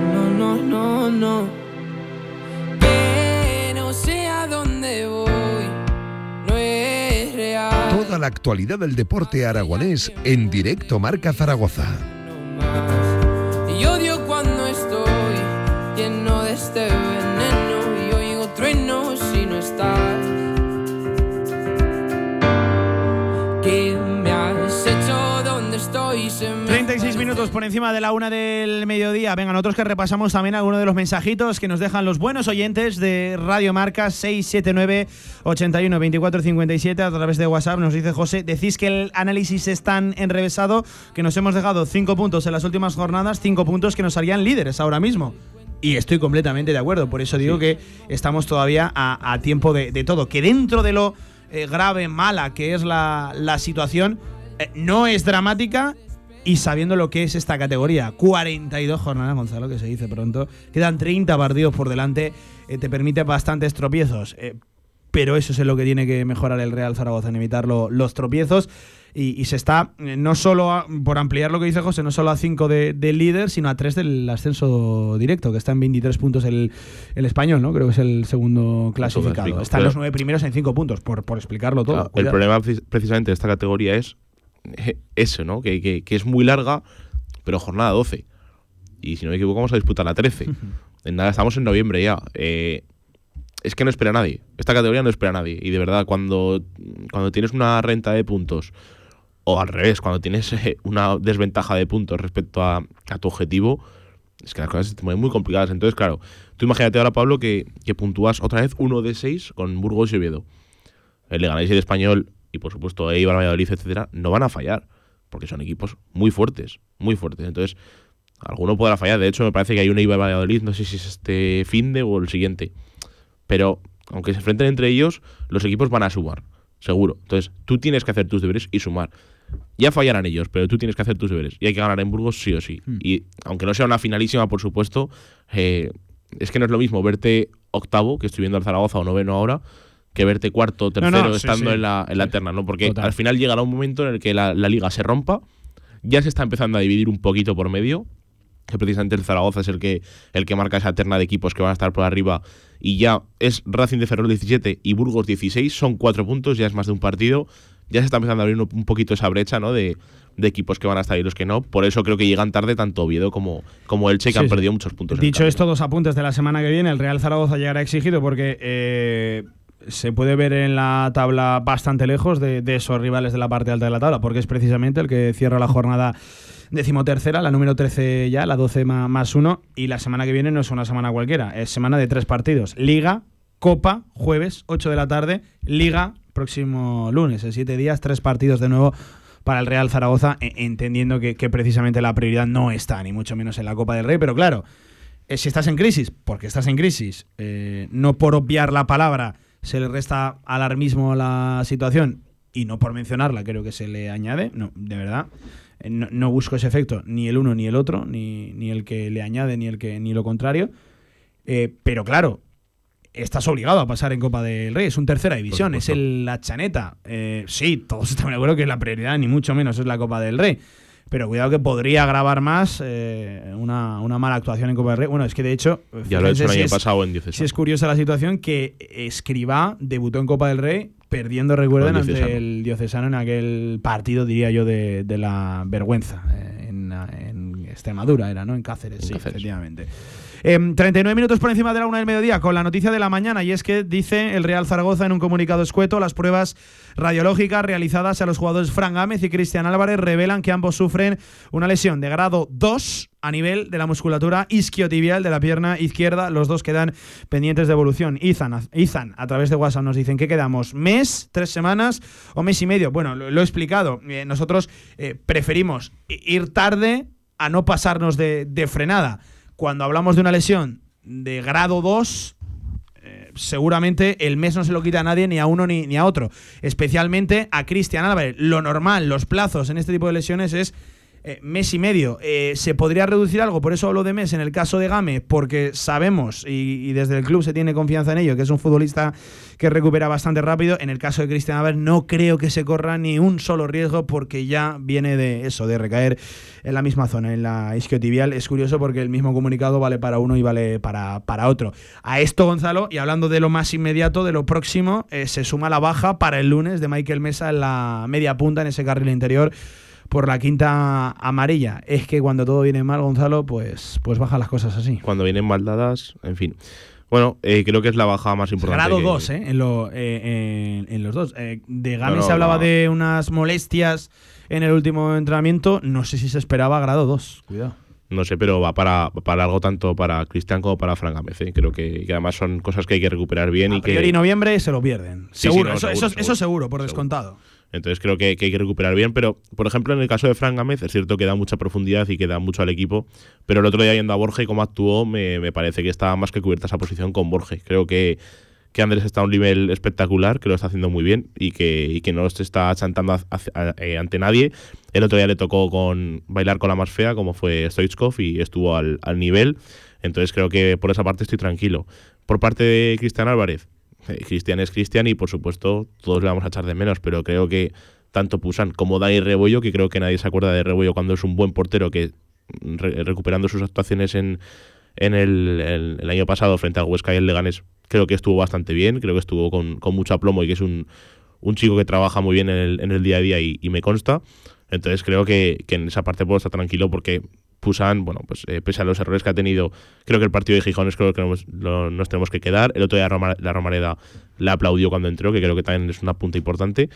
No, no, no. Que no sé a dónde voy, no es real. Toda la actualidad del deporte aragonés en directo Marca Zaragoza. Y odio cuando estoy lleno de este minutos por encima de la una del mediodía. Vengan, otros que repasamos también algunos de los mensajitos que nos dejan los buenos oyentes de Radio Marca 679 81 24 57 a través de WhatsApp. Nos dice José, decís que el análisis es tan enrevesado que nos hemos dejado 5 puntos en las últimas jornadas, 5 puntos que nos harían líderes ahora mismo. Y estoy completamente de acuerdo, por eso digo que estamos todavía a, a tiempo de, de todo. Que dentro de lo eh, grave, mala que es la, la situación, eh, no es dramática y sabiendo lo que es esta categoría. 42 jornadas, Gonzalo, que se dice pronto. Quedan 30 partidos por delante, eh, te permite bastantes tropiezos. eh, pero eso es en lo que tiene que mejorar el Real Zaragoza, en evitar lo- los tropiezos. Y, y se está, eh, no solo a- por ampliar lo que dice José, no solo a 5 de, del líder, sino a 3 del ascenso directo, que está en 23 puntos el, el español, ¿no? Creo que es el segundo clasificado. Están los 9 primeros en 5 puntos, por, por explicarlo todo. Claro, el problema precis- precisamente de esta categoría es eso, ¿no? Que, que- que es muy larga, pero jornada 12. Y si no me equivoco, vamos a disputar la 13. <laughs> en nada, estamos en noviembre ya. Eh, es que no espera a nadie. Esta categoría no espera a nadie. Y de verdad, cuando, cuando tienes una renta de puntos, o al revés, cuando tienes eh, una desventaja de puntos respecto a, a tu objetivo, es que las cosas se te ponen muy complicadas. Entonces, claro, tú imagínate ahora, Pablo, que, que puntúas otra vez uno de 6 con Burgos y Oviedo. El Leganés y el Español, y por supuesto Eibar, Valladolid, etcétera, no van a fallar. Porque son equipos muy fuertes, muy fuertes. Entonces, alguno podrá fallar. De hecho, me parece que hay un Eibar Valladolid, no sé si es este fin de o el siguiente. Pero, aunque se enfrenten entre ellos, los equipos van a sumar, seguro. Entonces, tú tienes que hacer tus deberes y sumar. Ya fallarán ellos, pero tú tienes que hacer tus deberes. Y hay que ganar en Burgos sí o sí. Y aunque no sea una finalísima, por supuesto, eh, es que no es lo mismo verte octavo, que estoy viendo al Zaragoza o noveno ahora, que verte cuarto o tercero no, estando sí. en la, en la terna, ¿no? Porque Total. al final llegará un momento en el que la, la liga se rompa, ya se está empezando a dividir un poquito por medio, que precisamente el Zaragoza es el que, el que marca esa terna de equipos que van a estar por arriba, y ya es Racing de Ferrol 17 y Burgos 16, son cuatro puntos, ya es más de un partido, ya se está empezando a abrir un, poquito esa brecha, ¿no? De, de equipos que van a estar y los que no, por eso creo que llegan tarde tanto Oviedo como, como Elche, que Sí, han sí. perdido muchos puntos. Dicho esto, dos apuntes de la semana que viene. El Real Zaragoza llegará exigido porque eh, se puede ver en la tabla bastante lejos de, esos rivales de la parte alta de la tabla, porque es precisamente el que cierra la jornada decimotercera, la número 13 ya, la 12 ma- más 1, y la semana que viene no es una semana cualquiera, es semana de tres partidos. Liga, Copa, jueves, 8 de la tarde, Liga, próximo lunes, en siete días, tres partidos de nuevo para el Real Zaragoza, e- entendiendo que, que precisamente la prioridad no está, ni mucho menos en la Copa del Rey, pero claro, eh, si estás en crisis, porque estás en crisis, eh, no por obviar la palabra se le resta alarmismo a la situación y no por mencionarla creo que se le añade, no, de verdad. eh, No, no busco ese efecto, ni el uno ni el otro, ni, ni el que le añade, ni el que ni lo contrario. Eh, pero claro, estás obligado a pasar en Copa del Rey. Es un tercera división, es el, la chaneta. Eh, sí, todos <laughs> estamos de acuerdo que la prioridad, ni mucho menos, es la Copa del Rey. Pero cuidado que podría agravar más eh, una, una mala actuación en Copa del Rey. Bueno, es que de hecho. Ya lo he hecho el si año es- pasado en si Diocesano. es curiosa la situación que Escribá debutó en Copa del Rey perdiendo, recuerden, el ante Diocesano. el Diocesano en aquel partido, diría yo, de, de la vergüenza. eh, en, en Extremadura era, ¿no? En Cáceres, En sí, Cáceres. efectivamente. Em, 39 minutos por encima de la una del mediodía con la noticia de la mañana y es que dice el Real Zaragoza en un comunicado escueto las pruebas radiológicas realizadas a los jugadores Fran Gámez y Cristian Álvarez revelan que ambos sufren una lesión de grado 2 a nivel de la musculatura isquiotibial de la pierna izquierda. Los dos quedan pendientes de evolución. Izan, Izan a través de WhatsApp nos dicen que quedamos mes, tres semanas o mes y medio. Bueno, lo, he explicado. Eh, nosotros eh, preferimos ir tarde a no pasarnos de frenada. Cuando hablamos de una lesión de grado 2, eh, seguramente el mes no se lo quita a nadie, ni a uno ni, ni a otro. Especialmente a Cristian Álvarez. Lo normal, los plazos en este tipo de lesiones es eh, mes y medio. Eh, ¿Se podría reducir algo? Por eso hablo de mes en el caso de Game, porque sabemos, y, desde el club se tiene confianza en ello, que es un futbolista que recupera bastante rápido. En el caso de Cristian Álvarez no creo que se corra ni un solo riesgo porque ya viene de eso, de recaer en la misma zona, en la isquiotibial. Es curioso porque el mismo comunicado vale para uno y vale para, para otro. A esto, Gonzalo, y hablando de lo más inmediato, de lo próximo, eh, se suma la baja para el lunes de Michael Mesa en la media punta, en ese carril interior por la quinta amarilla. Es que cuando todo viene mal, Gonzalo, pues, pues bajan las cosas así. Cuando vienen mal dadas, en fin. Bueno, eh, creo que es la baja más importante. Grado que- 2, ¿eh? En, lo- eh, en- en los dos. Eh, de Game No, no, se hablaba no. de unas molestias en el último entrenamiento. No sé si se esperaba grado 2. Cuidado. No sé, pero va para, para algo tanto para Cristian como para Fran Gámez. ¿eh? Creo que, que además son cosas que hay que recuperar bien A y que. noviembre se lo pierden. Sí, sí, seguro, no, eso, seguro, eso- eso seguro. seguro, por Seguro. descontado. Entonces creo que, hay que recuperar bien, pero por ejemplo en el caso de Fran Gámez es cierto que da mucha profundidad y que da mucho al equipo, pero el otro día yendo a Borja y cómo actuó me, parece que está más que cubierta esa posición con Borges. Creo que, que Andrés está a un nivel espectacular, que lo está haciendo muy bien y que, que no se está chantando eh, ante nadie. El otro día le tocó con bailar con la más fea, como fue Stoichkov, y estuvo al, al nivel. Entonces creo que por esa parte estoy tranquilo. Por parte de Cristian Álvarez, Cristian es Cristian y por supuesto todos le vamos a echar de menos, pero creo que tanto Pusan como Dani Rebollo, que creo que nadie se acuerda de Rebollo cuando es un buen portero que mm, re- recuperando sus actuaciones en, en el, año pasado frente al Huesca y el Leganés, creo que estuvo bastante bien, creo que estuvo con, con mucho aplomo y que es un, un chico que trabaja muy bien en el, en el día a día y, y me consta. Entonces creo que, que en esa parte puedo estar tranquilo porque Pusan, bueno, pues eh, pese a los errores que ha tenido, creo que el partido de Gijón es creo que nos, lo- nos tenemos que quedar. El otro día Roma- la Romareda la aplaudió cuando entró, que creo que también es una punta importante.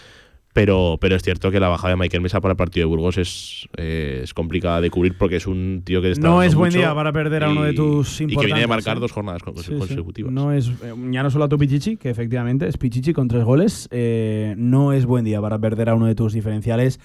Pero, pero es cierto que la bajada de Michael Mesa para el partido de Burgos es, eh, es complicada de cubrir porque es un tío que está No es buen mucho día para perder a uno de y- tus Y que viene importantes, marcar dos jornadas con- Sí, sí. consecutivas. No es, eh, ya no solo a tu Pichichi, que efectivamente es Pichichi con tres goles. eh, no es buen día para perder a uno de tus diferenciales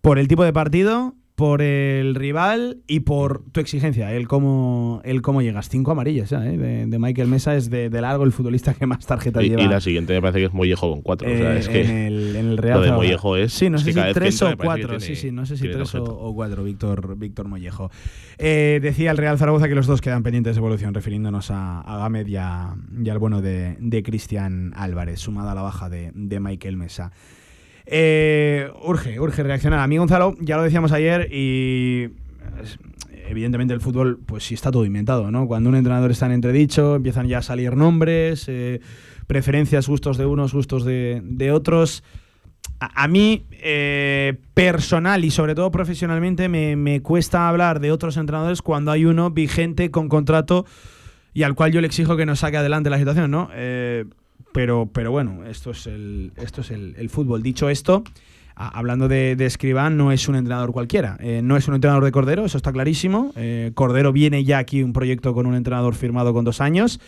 por el tipo de partido, por el rival y por tu exigencia, el cómo, el cómo llegas. Cinco amarillas ya, ¿eh? de, de Michael Mesa es de, de largo el futbolista que más tarjetas Y, lleva. y la siguiente me parece que es Mollejo con cuatro. o sea, eh, es que en, el, en el Real lo de. Mollejo es- Sí, no sé que si que tres o que cuatro. tiene- sí, sí, no sé si tres o, cuatro, Víctor, Víctor Mollejo. Eh, decía el Real Zaragoza que los dos quedan pendientes de evolución, refiriéndonos a, a Gámez y, a- y al bueno de, de Cristian Álvarez, sumada a la baja de, de Michael Mesa. Eh, urge, urge reaccionar. A mí, Gonzalo, ya lo decíamos ayer y evidentemente el fútbol, pues sí está todo inventado, ¿no? Cuando un entrenador está en entredicho, empiezan ya a salir nombres, eh, preferencias, gustos de unos, gustos de, de otros. A, a mí, eh, personal y sobre todo profesionalmente, me, me cuesta hablar de otros entrenadores cuando hay uno vigente con contrato y al cual yo le exijo que nos saque adelante la situación, ¿no? Eh, pero, pero bueno, esto es el, esto es el, el fútbol. Dicho esto, hablando de, de Escribán, no es un entrenador cualquiera. Eh, no es un entrenador de Cordero, eso está clarísimo. Eh, Cordero viene ya aquí un proyecto con un entrenador firmado con dos años.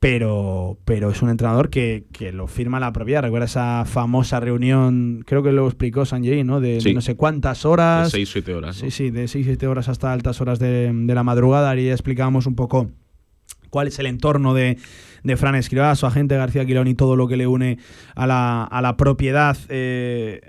Pero, pero es un entrenador que, que lo firma la propiedad. Recuerda esa famosa reunión, creo que lo explicó Sanjay, ¿no? De, de no sé cuántas horas. 6-7 horas. ¿no? Sí, sí, de 6-7 horas hasta altas horas de, de la madrugada. Y ya explicábamos un poco cuál es el entorno de, de Fran Escribá, su agente García Quilón y todo lo que le une a la, a la propiedad. eh,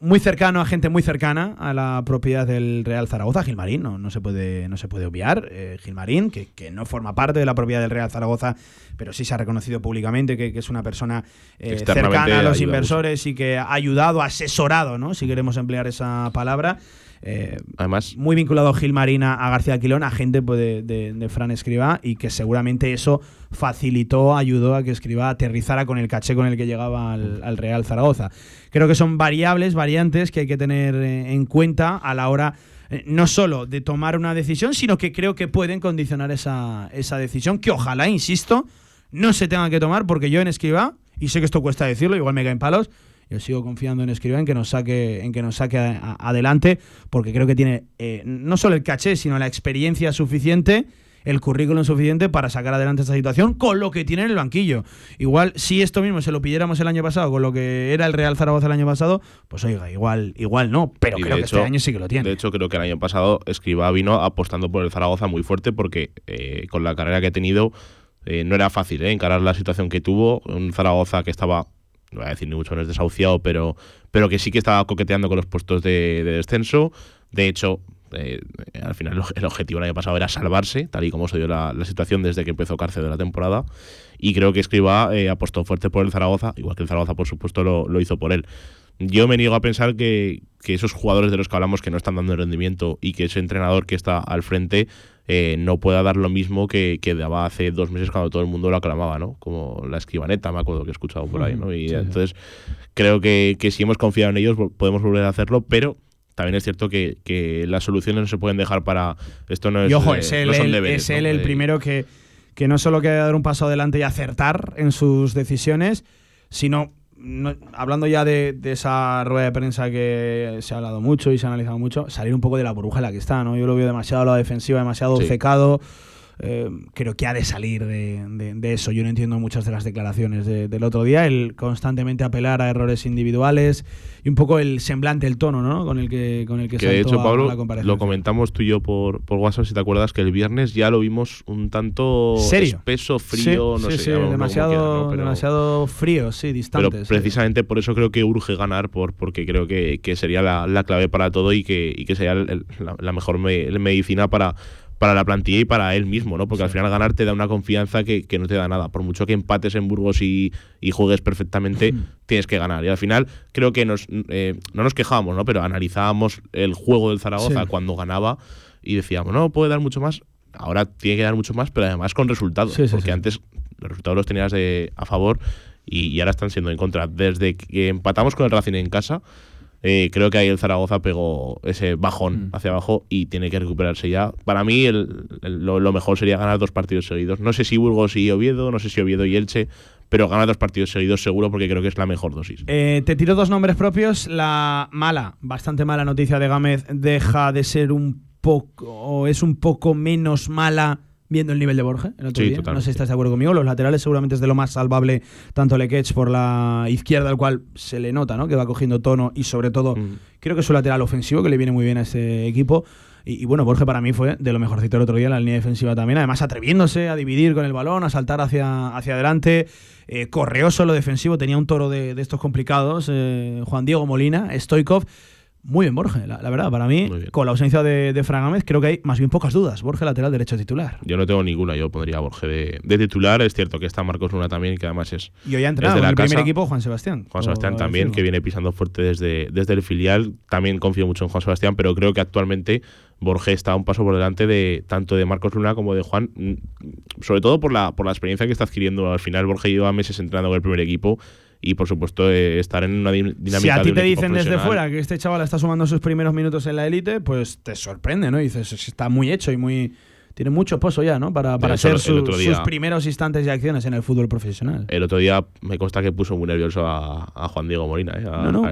muy cercano a gente muy cercana a la propiedad del Real Zaragoza, Gilmarín, no, no se puede no se puede obviar, eh, Gilmarín, que, que no forma parte de la propiedad del Real Zaragoza, pero sí se ha reconocido públicamente que, que es una persona eh, cercana a los inversores y que ha ayudado, asesorado, ¿no? si queremos emplear esa palabra. Eh, Además, muy vinculado Gil Marina a García Quilón, agente pues, de, de, de Fran Escribá, y que seguramente eso facilitó, ayudó a que Escribá aterrizara con el caché con el que llegaba al, al Real Zaragoza. Creo que son variables, variantes que hay que tener eh, en cuenta a la hora eh, no solo de tomar una decisión, sino que creo que pueden condicionar esa, esa decisión, que ojalá, insisto, no se tenga que tomar, porque yo en Escribá, y sé que esto cuesta decirlo, igual me caen palos, Yo sigo confiando en Escribá en que nos saque, en que nos saque adelante, porque creo que tiene eh, no solo el caché, sino la experiencia suficiente el currículum suficiente para sacar adelante esta situación con lo que tiene en el banquillo. Igual, si esto mismo se lo pidiéramos el año pasado con lo que era el Real Zaragoza el año pasado, pues oiga, igual, igual no, pero creo que este año sí que lo tiene. De hecho, creo que el año pasado Escriba vino apostando por el Zaragoza muy fuerte porque eh, con la carrera que ha tenido eh, no era fácil eh, encarar la situación que tuvo. Un Zaragoza que estaba, no voy a decir ni mucho menos desahuciado, pero, pero que sí que estaba coqueteando con los puestos de descenso. De hecho, eh, al final el objetivo el año pasado era salvarse, tal y como se dio la, situación desde que empezó cárcel de la temporada. Y creo que Escriba eh, apostó fuerte por el Zaragoza, igual que el Zaragoza, por supuesto, lo, hizo por él. Yo me niego a pensar que, esos jugadores de los que hablamos que no están dando rendimiento y que ese entrenador que está al frente eh, no pueda dar lo mismo que, daba hace dos meses cuando todo el mundo lo aclamaba, ¿no? Como la escribaneta, me acuerdo que he escuchado por ahí, ¿no? Y entonces creo que, que si hemos confiado en ellos podemos volver a hacerlo, pero también es cierto que, las soluciones no se pueden dejar para. Esto no es. Y ojo, es él, es él el primero que, que no solo quiere dar un paso adelante y acertar en sus decisiones, sino. Hablando ya de, esa rueda de prensa que se ha hablado mucho y se ha analizado mucho, salir un poco de la burbuja en la que está, ¿no? Yo lo veo demasiado a la defensiva, demasiado secado. Eh, creo que ha de salir de, eso. Yo no entiendo muchas de las declaraciones del otro día, el constantemente apelar a errores individuales y un poco el semblante, el tono ¿no? con el que con el que, que de hecho, Pablo, lo comentamos tú y yo por, por WhatsApp, si te acuerdas, que el viernes ya lo vimos un tanto ¿Serio? espeso, frío, no sé. demasiado, demasiado frío, sí, distante. Pero precisamente por eso creo que urge ganar, por, porque creo que, sería la, clave para todo y que, y que sería la, mejor medicina para para la plantilla y para él mismo, ¿no? Porque al final ganar te da una confianza que, no te da nada. Por mucho que empates en Burgos y, juegues perfectamente, tienes que ganar. Y al final creo que nos, eh, no nos quejábamos, ¿no? Pero analizábamos el juego del Zaragoza cuando ganaba y decíamos, no, puede dar mucho más. Ahora tiene que dar mucho más, pero además con resultados. porque antes los resultados los tenías de, a favor y, y ahora están siendo en contra. Desde que empatamos con el Racing en casa, eh, creo que ahí el Zaragoza pegó ese bajón mm. hacia abajo y tiene que recuperarse ya. Para mí lo, mejor sería ganar dos partidos seguidos. No sé si Burgos y Oviedo, no sé si Oviedo y Elche, pero ganar dos partidos seguidos seguro porque creo que es la mejor dosis. Eh, te tiro dos nombres propios. La mala, bastante mala noticia de Gámez deja de ser un poco, o es un poco menos mala viendo el nivel de Borja el otro día. No sé si estás de acuerdo conmigo. Los laterales seguramente es de lo más salvable, tanto Lequech por la izquierda, al cual se le nota ¿no? que va cogiendo tono y sobre todo mm. creo que es su lateral ofensivo, que le viene muy bien a este equipo. Y, bueno, Borja para mí fue de lo mejorcito el otro día en la línea defensiva también. Además, atreviéndose a dividir con el balón, a saltar hacia, hacia adelante. Eh, correoso lo defensivo, tenía un toro de, estos complicados. Eh, Juan Diego Molina, Stoikov. Muy bien, Borges, la, verdad. Para mí, con la ausencia de, de Fran creo que hay más bien pocas dudas. Borges lateral derecho titular. Yo no tengo ninguna. Yo pondría a Borges de, titular. Es cierto que está Marcos Luna también que además es. Y hoy ha entrado en el primer equipo Juan Sebastián. Juan Sebastián también, que viene pisando fuerte desde, desde el filial. También confío mucho en Juan Sebastián, pero creo que actualmente Borges está un paso por delante de tanto de Marcos Luna como de Juan, mm, sobre todo por la, por la experiencia que está adquiriendo. Al final, Borges lleva meses entrenando con el primer equipo y por supuesto eh, estar en una dinámica. Si a ti te dicen desde fuera que este chaval está sumando sus primeros minutos en la élite, pues te sorprende, ¿no? Y dices, está muy hecho y muy. Tiene mucho pozo ya, ¿no? Para, para ser sus primeros instantes y acciones en el fútbol profesional. El otro día me consta que puso muy nervioso a, Juan Diego Molina, ¿eh? a, no,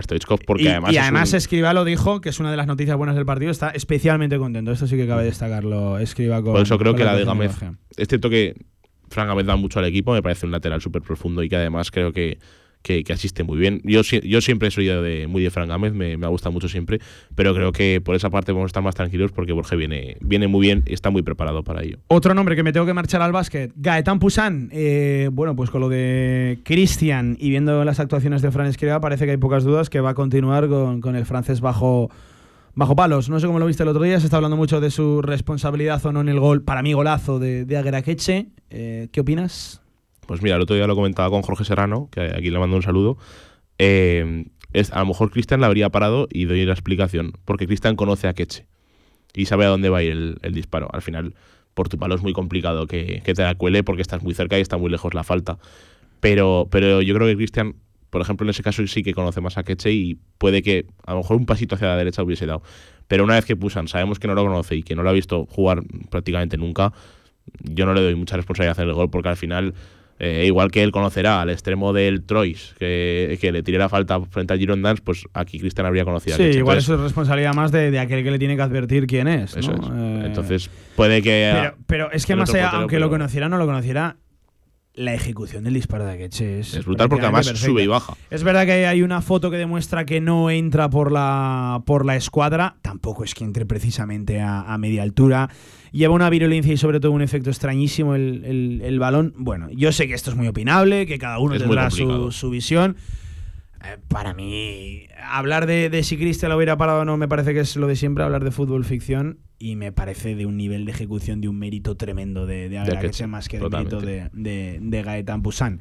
porque y, además. Y además Escriba lo dijo, que es una de las noticias buenas del partido, está especialmente contento. Esto sí que cabe destacarlo. Escriba con. Por eso creo que la, de Gámez. Es cierto que Fran Gámez da mucho al equipo, me parece un lateral súper profundo y que además creo que que, asiste muy bien. Yo, yo siempre soy de, muy de Fran Gámez, me, me gusta mucho siempre, pero creo que por esa parte vamos a estar más tranquilos porque Borges viene, viene muy bien y está muy preparado para ello. Otro nombre que me tengo que marchar al básquet, Gaetán Pusan. Eh, bueno, pues con lo de Cristian y viendo las actuaciones de Fran Escriba, parece que hay pocas dudas que va a continuar con, con el francés bajo bajo palos. No sé cómo lo viste el otro día, se está hablando mucho de su responsabilidad o no en el gol, para mí golazo de, de Agueraqueche. Eh, ¿Qué opinas? Pues mira, el otro día lo comentaba con Jorge Serrano, que aquí le mando un saludo. Eh, es, a lo mejor Cristian la habría parado y doy la explicación, porque Cristian conoce a Queche y sabe a dónde va a ir el, disparo. Al final, por tu palo es muy complicado que, te la cuele porque estás muy cerca y está muy lejos la falta. Pero, pero yo creo que Cristian, por ejemplo, en ese caso sí que conoce más a Queche y puede que a lo mejor un pasito hacia la derecha hubiese dado. Pero una vez que Pusan sabemos que no lo conoce y que no lo ha visto jugar prácticamente nunca, yo no le doy mucha responsabilidad en el gol porque al final Eh, igual que él conocerá al extremo del Troyes, que, que le tirara falta frente al Girondins, pues aquí Cristian habría conocido Sí, a igual Entonces, eso es responsabilidad más de, de aquel que le tiene que advertir quién es. ¿no? eso es. Eh, Entonces, puede que. pero, pero es que más allá, aunque lo conociera o no lo conociera, la ejecución del disparo de Akeche es. Es brutal porque además sube y baja. Es verdad que hay una foto que demuestra que no entra por la, por la escuadra. Tampoco es que entre precisamente a, a media altura. Lleva una virulencia y sobre todo un efecto extrañísimo el, el- el balón. Bueno, yo sé que esto es muy opinable, que cada uno Es tendrá su, su visión. Eh, para mí, hablar de, de si Cristian lo hubiera parado o no me parece que es lo de siempre, hablar de fútbol ficción. Y me parece de un nivel de ejecución, de un mérito tremendo de, de Akeche, más que de mérito de, de, de Gaetan Poussin.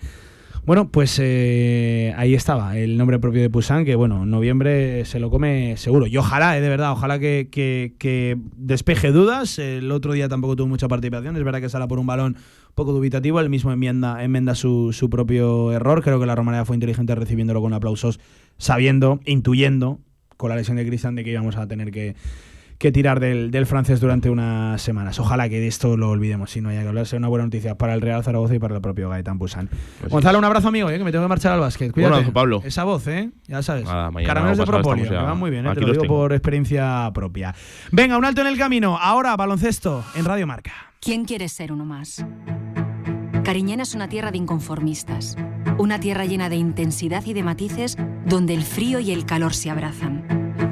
Bueno, pues eh, ahí estaba el nombre propio de Poussin, que bueno, en noviembre se lo come seguro. Y ojalá, eh, de verdad, ojalá que, despeje dudas. El otro día tampoco tuvo mucha participación, es verdad que sala por un balón poco dubitativo, él mismo enmienda, su, su propio error. Creo que la Romareda fue inteligente recibiéndolo con aplausos, sabiendo, intuyendo, con la lesión de Cristian, de que íbamos a tener que, que tirar del, del francés durante unas semanas. Ojalá que de esto lo olvidemos, si no haya que hablar. Sea una buena noticia para el Real Zaragoza y para el propio Gaetán Busan. Pues Gonzalo, un abrazo amigo, eh, que me tengo que marchar al básquet. Cuídate. abrazo, Pablo. Esa voz, ¿eh? Ya sabes. Nada, Caramelos de estamos que van muy bien, eh, te lo digo tengo. por experiencia propia. Venga, un alto en el camino. Ahora, baloncesto en Radio Marca. ¿Quién quiere ser uno más? Cariñena es una tierra de inconformistas, una tierra llena de intensidad y de matices donde el frío y el calor se abrazan.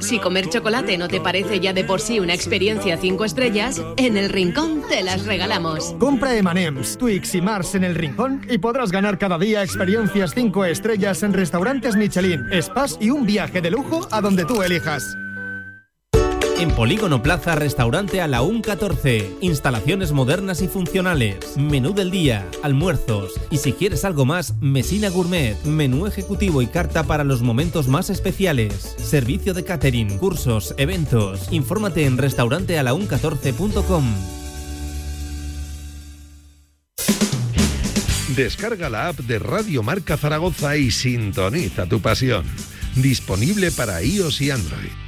Si comer chocolate no te parece ya de por sí una experiencia 5 estrellas, en el Rincón te las regalamos. Compra M&M's, Twix y Mars en el rincón y podrás ganar cada día experiencias 5 estrellas en restaurantes Michelin, spas y un viaje de lujo a donde tú elijas. En Polígono Plaza, restaurante a la 14. Instalaciones modernas y funcionales. Menú del día, almuerzos. Y si quieres algo más, Mesina Gourmet. Menú ejecutivo y carta para los momentos más especiales. Servicio de catering, cursos, eventos. Infórmate en restaurantealaun14.com. Descarga la app de Radio Marca Zaragoza y sintoniza tu pasión. Disponible para iOS y Android.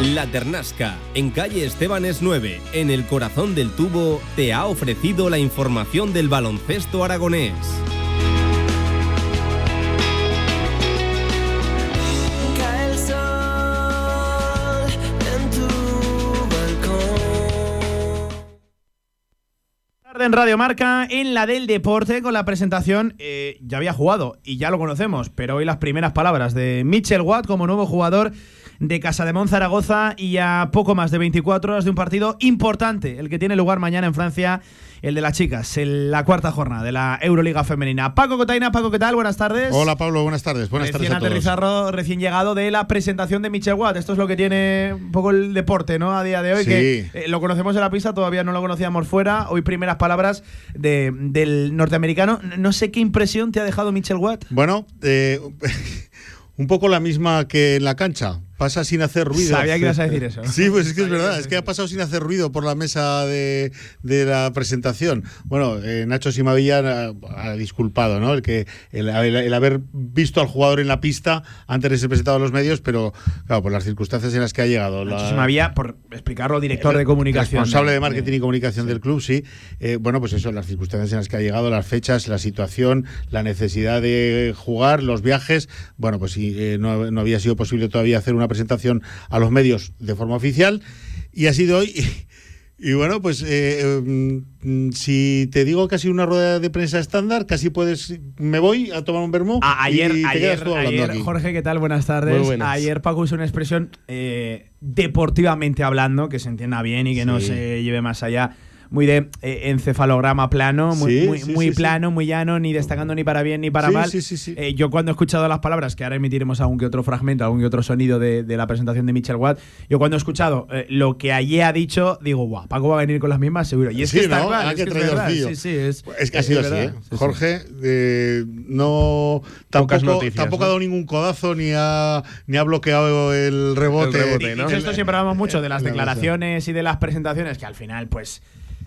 La Ternasca, en calle Estebanes 9, en el corazón del tubo, te ha ofrecido la información del baloncesto aragonés. Cae el sol en tu balcón. Tarde en Radio Marca, en la del deporte, con la presentación. eh, ya había jugado y ya lo conocemos, pero hoy las primeras palabras de Mitchell Watt como nuevo jugador de Casa de Zaragoza y a poco más de 24 horas de un partido importante, el que tiene lugar mañana en Francia, el de las chicas, en la cuarta jornada de la Euroliga Femenina. Paco Cotaina, Paco, ¿qué tal? Buenas tardes. Hola Pablo, buenas tardes. Buenas recién tardes a todos. aterrizarro, recién llegado de la presentación de Mitchell Watt. Esto es lo que tiene un poco el deporte, ¿no? A día de hoy, Sí. que eh, lo conocemos en la pista, todavía no lo conocíamos fuera. Hoy primeras palabras de- del norteamericano. No sé qué impresión te ha dejado Mitchell Watt. Bueno, eh, <laughs> un poco la misma que en la cancha. Pasa sin hacer ruido. Sabía que ibas a decir <laughs> eso. Sí, pues es que es verdad, es que ha pasado sin hacer ruido por la mesa de, de la presentación. Bueno, eh, Nacho Simavilla ha, ha disculpado, ¿no? El que el, el- el haber visto al jugador en la pista antes de ser presentado a los medios, pero claro, por las circunstancias en las que ha llegado. la- Nacho Simavía, por explicarlo, director de comunicación. Responsable de marketing y comunicación del club, sí. Eh, bueno, pues eso, las circunstancias en las que ha llegado, las fechas, la situación, la necesidad de jugar, los viajes. Bueno, pues sí, eh, no, no había sido posible todavía hacer una presentación a los medios de forma oficial. Y ha sido hoy. <laughs> Y, bueno, pues eh, mm, si te digo que ha sido una rueda de prensa estándar, casi puedes. Me voy a tomar un vermú. A- ayer, y te ayer, ayer, aquí. Jorge, ¿qué tal? Buenas tardes. Muy buenas. Ayer Paco usó una expresión eh, deportivamente hablando, que se entienda bien y que no se lleve más allá. Muy de eh, encefalograma plano, muy, Sí, muy, sí, muy sí, sí. plano, muy llano, ni destacando ni para bien ni para Sí, mal. sí, sí, sí. Eh, yo cuando he escuchado las palabras, que ahora emitiremos algún que otro fragmento, algún que otro sonido de, de la presentación de Mitchell Watt, yo cuando he escuchado eh, lo que ayer ha dicho, digo, guau, Paco va a venir con las mismas seguro. Y es Sí, que está ¿no? claro, Ah, es qué que es. Sí, sí, es, Es que ha sido así, verdad. ¿eh? Sí, sí. Jorge eh, no tampoco, noticias, tampoco ¿no? ha dado ningún codazo ni ha ni ha bloqueado el rebote. Esto siempre hablamos mucho de las La- la- declaraciones y de las presentaciones, que al final, pues.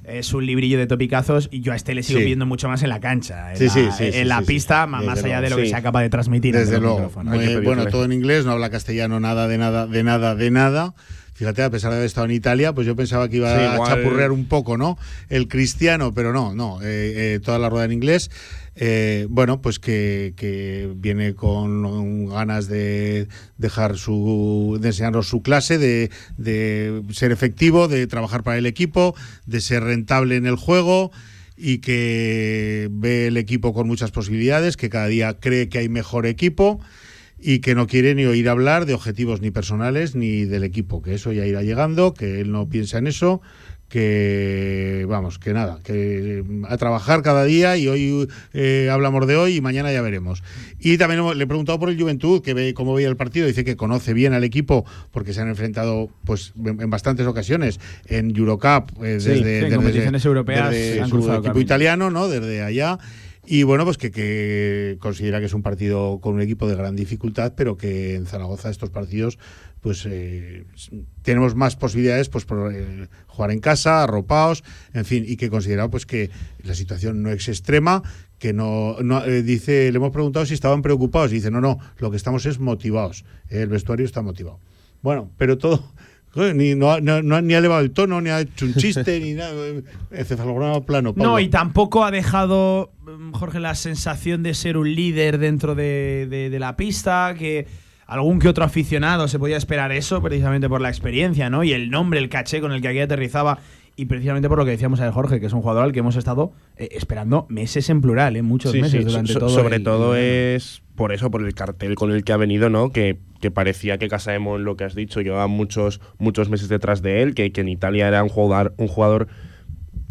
Es un librillo de topicazos y yo a este le sigo Sí. viendo mucho más en la cancha, en Sí, la, sí, sí, en sí, la sí, sí. pista, ma- Desde más allá de luego, lo que sí. sea capaz de transmitir. Desde luego. bueno, todo en inglés, no habla castellano, nada, de nada, de nada, de nada. Fíjate, a pesar de haber estado en Italia, pues yo pensaba que iba Sí, a chapurrear un poco, ¿no? El cristiano, pero no, no. eh, eh, toda la rueda en inglés. Eh, bueno, pues que, viene con ganas de dejar su, de enseñarnos su clase, de, de ser efectivo, de trabajar para el equipo, de ser rentable en el juego y que ve el equipo con muchas posibilidades, que cada día cree que hay mejor equipo y que no quiere ni oír hablar de objetivos ni personales ni del equipo, que eso ya irá llegando, que él no piensa en eso, que vamos, que nada, que a trabajar cada día y hoy eh, hablamos de hoy y mañana ya veremos. Y también le he preguntado por el Juventud, que ve cómo veía el partido, dice que conoce bien al equipo porque se han enfrentado pues en, bastantes ocasiones en Eurocup eh, desde, sí, en desde- competiciones europeas desde han su equipo camino. italiano, ¿no? Desde allá. Y bueno, pues que, que considera que es un partido con un equipo de gran dificultad, pero que en Zaragoza estos partidos, pues eh, tenemos más posibilidades pues por eh, jugar en casa, arropados, en fin, y que considera pues que la situación no es extrema, que no, no eh, dice, le hemos preguntado si estaban preocupados y dice, no, no, lo que estamos es motivados, el vestuario está motivado. Bueno, pero todo ni, no, no- no ni ha elevado el tono, ni ha hecho un chiste, ni nada. Encefalograma plano. No, y tampoco ha dejado, mm, Jorge, la sensación de ser un líder dentro de, de- de la pista, que algún que otro aficionado se podía esperar eso precisamente por la experiencia, ¿no? Y el nombre, el caché con el que aquí aterrizaba. Y precisamente por lo que decíamos a Jorge, que es un jugador al que hemos estado eh, esperando meses en plural, ¿eh? muchos Sí, meses sí, durante so- todo. Sobre el- todo el- es por eso, por el cartel con el que ha venido, ¿no? Que, que parecía que Casaemo, lo que has dicho, llevaba muchos, muchos meses detrás de él, que, que en Italia era un jugador, un jugador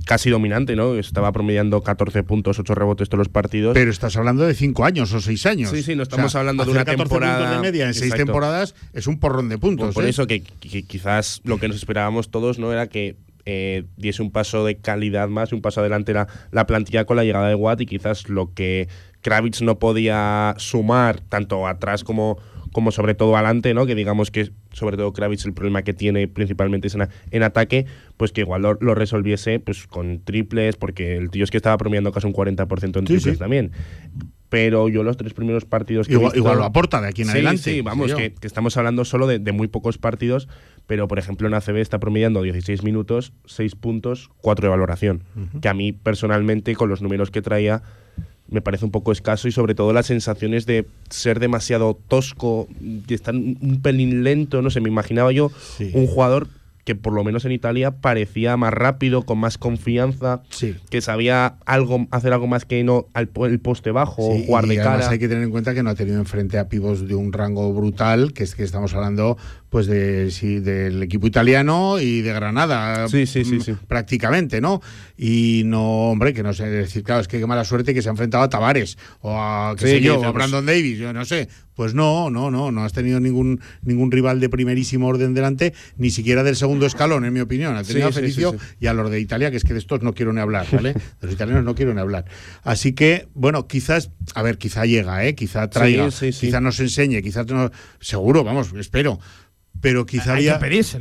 casi dominante, ¿no? Estaba promediando 14 puntos, 8 rebotes todos los partidos. Pero estás hablando de cinco años o seis años. Sí, sí, no estamos hablando de una 14 temporada- puntos de media en seis Exacto. temporadas es un porrón de puntos. Por, por ¿eh? eso que, que quizás lo que nos esperábamos todos no era que eh, diese un paso de calidad más, un paso adelante la, la plantilla con la llegada de Watt y quizás lo que Kravitz no podía sumar tanto atrás como, como sobre todo adelante, ¿no? que digamos que sobre todo Kravitz el problema que tiene principalmente es en, a- en ataque, pues que igual lo, lo resolviese pues con triples, porque el tío es que estaba promediando casi un 40% en triples sí. también. Pero yo los tres primeros partidos que he Igual- visto- igual lo aporta de aquí en Sí, adelante, Sí, vamos, que, que estamos hablando solo de, de muy pocos partidos, pero por ejemplo en ACB está promediando 16 minutos, 6 puntos, 4 de valoración. Que a mí personalmente, con los números que traía, me parece un poco escaso y sobre todo las sensaciones de ser demasiado tosco, de estar un pelín lento, no sé, me imaginaba yo un jugador que por lo menos en Italia parecía más rápido, con más confianza, que sabía algo hacer algo más que no al el poste bajo, Sí, jugar y de además cara. hay que tener en cuenta que no ha tenido enfrente a pivos de un rango brutal, que es que estamos hablando pues de sí, del equipo italiano y de Granada Sí, sí, sí, mm, sí. prácticamente, ¿no? Y no, hombre, que no sé decir, claro, es que qué mala suerte que se ha enfrentado a Tavares o a qué sé yo, a Brandon Davis, yo no sé. Pues no, no, no, no has tenido ningún ningún rival de primerísimo orden delante, ni siquiera del segundo escalón, en mi opinión. Ha tenido a Felicio y a los de Italia, que es que de estos no quiero ni hablar, ¿vale? <laughs> De los italianos no quiero ni hablar. Así que, bueno, quizás, a ver, quizá llega, ¿eh? Quizá traiga, quizá nos enseñe, quizás no, seguro, vamos, espero. Pero quizá había,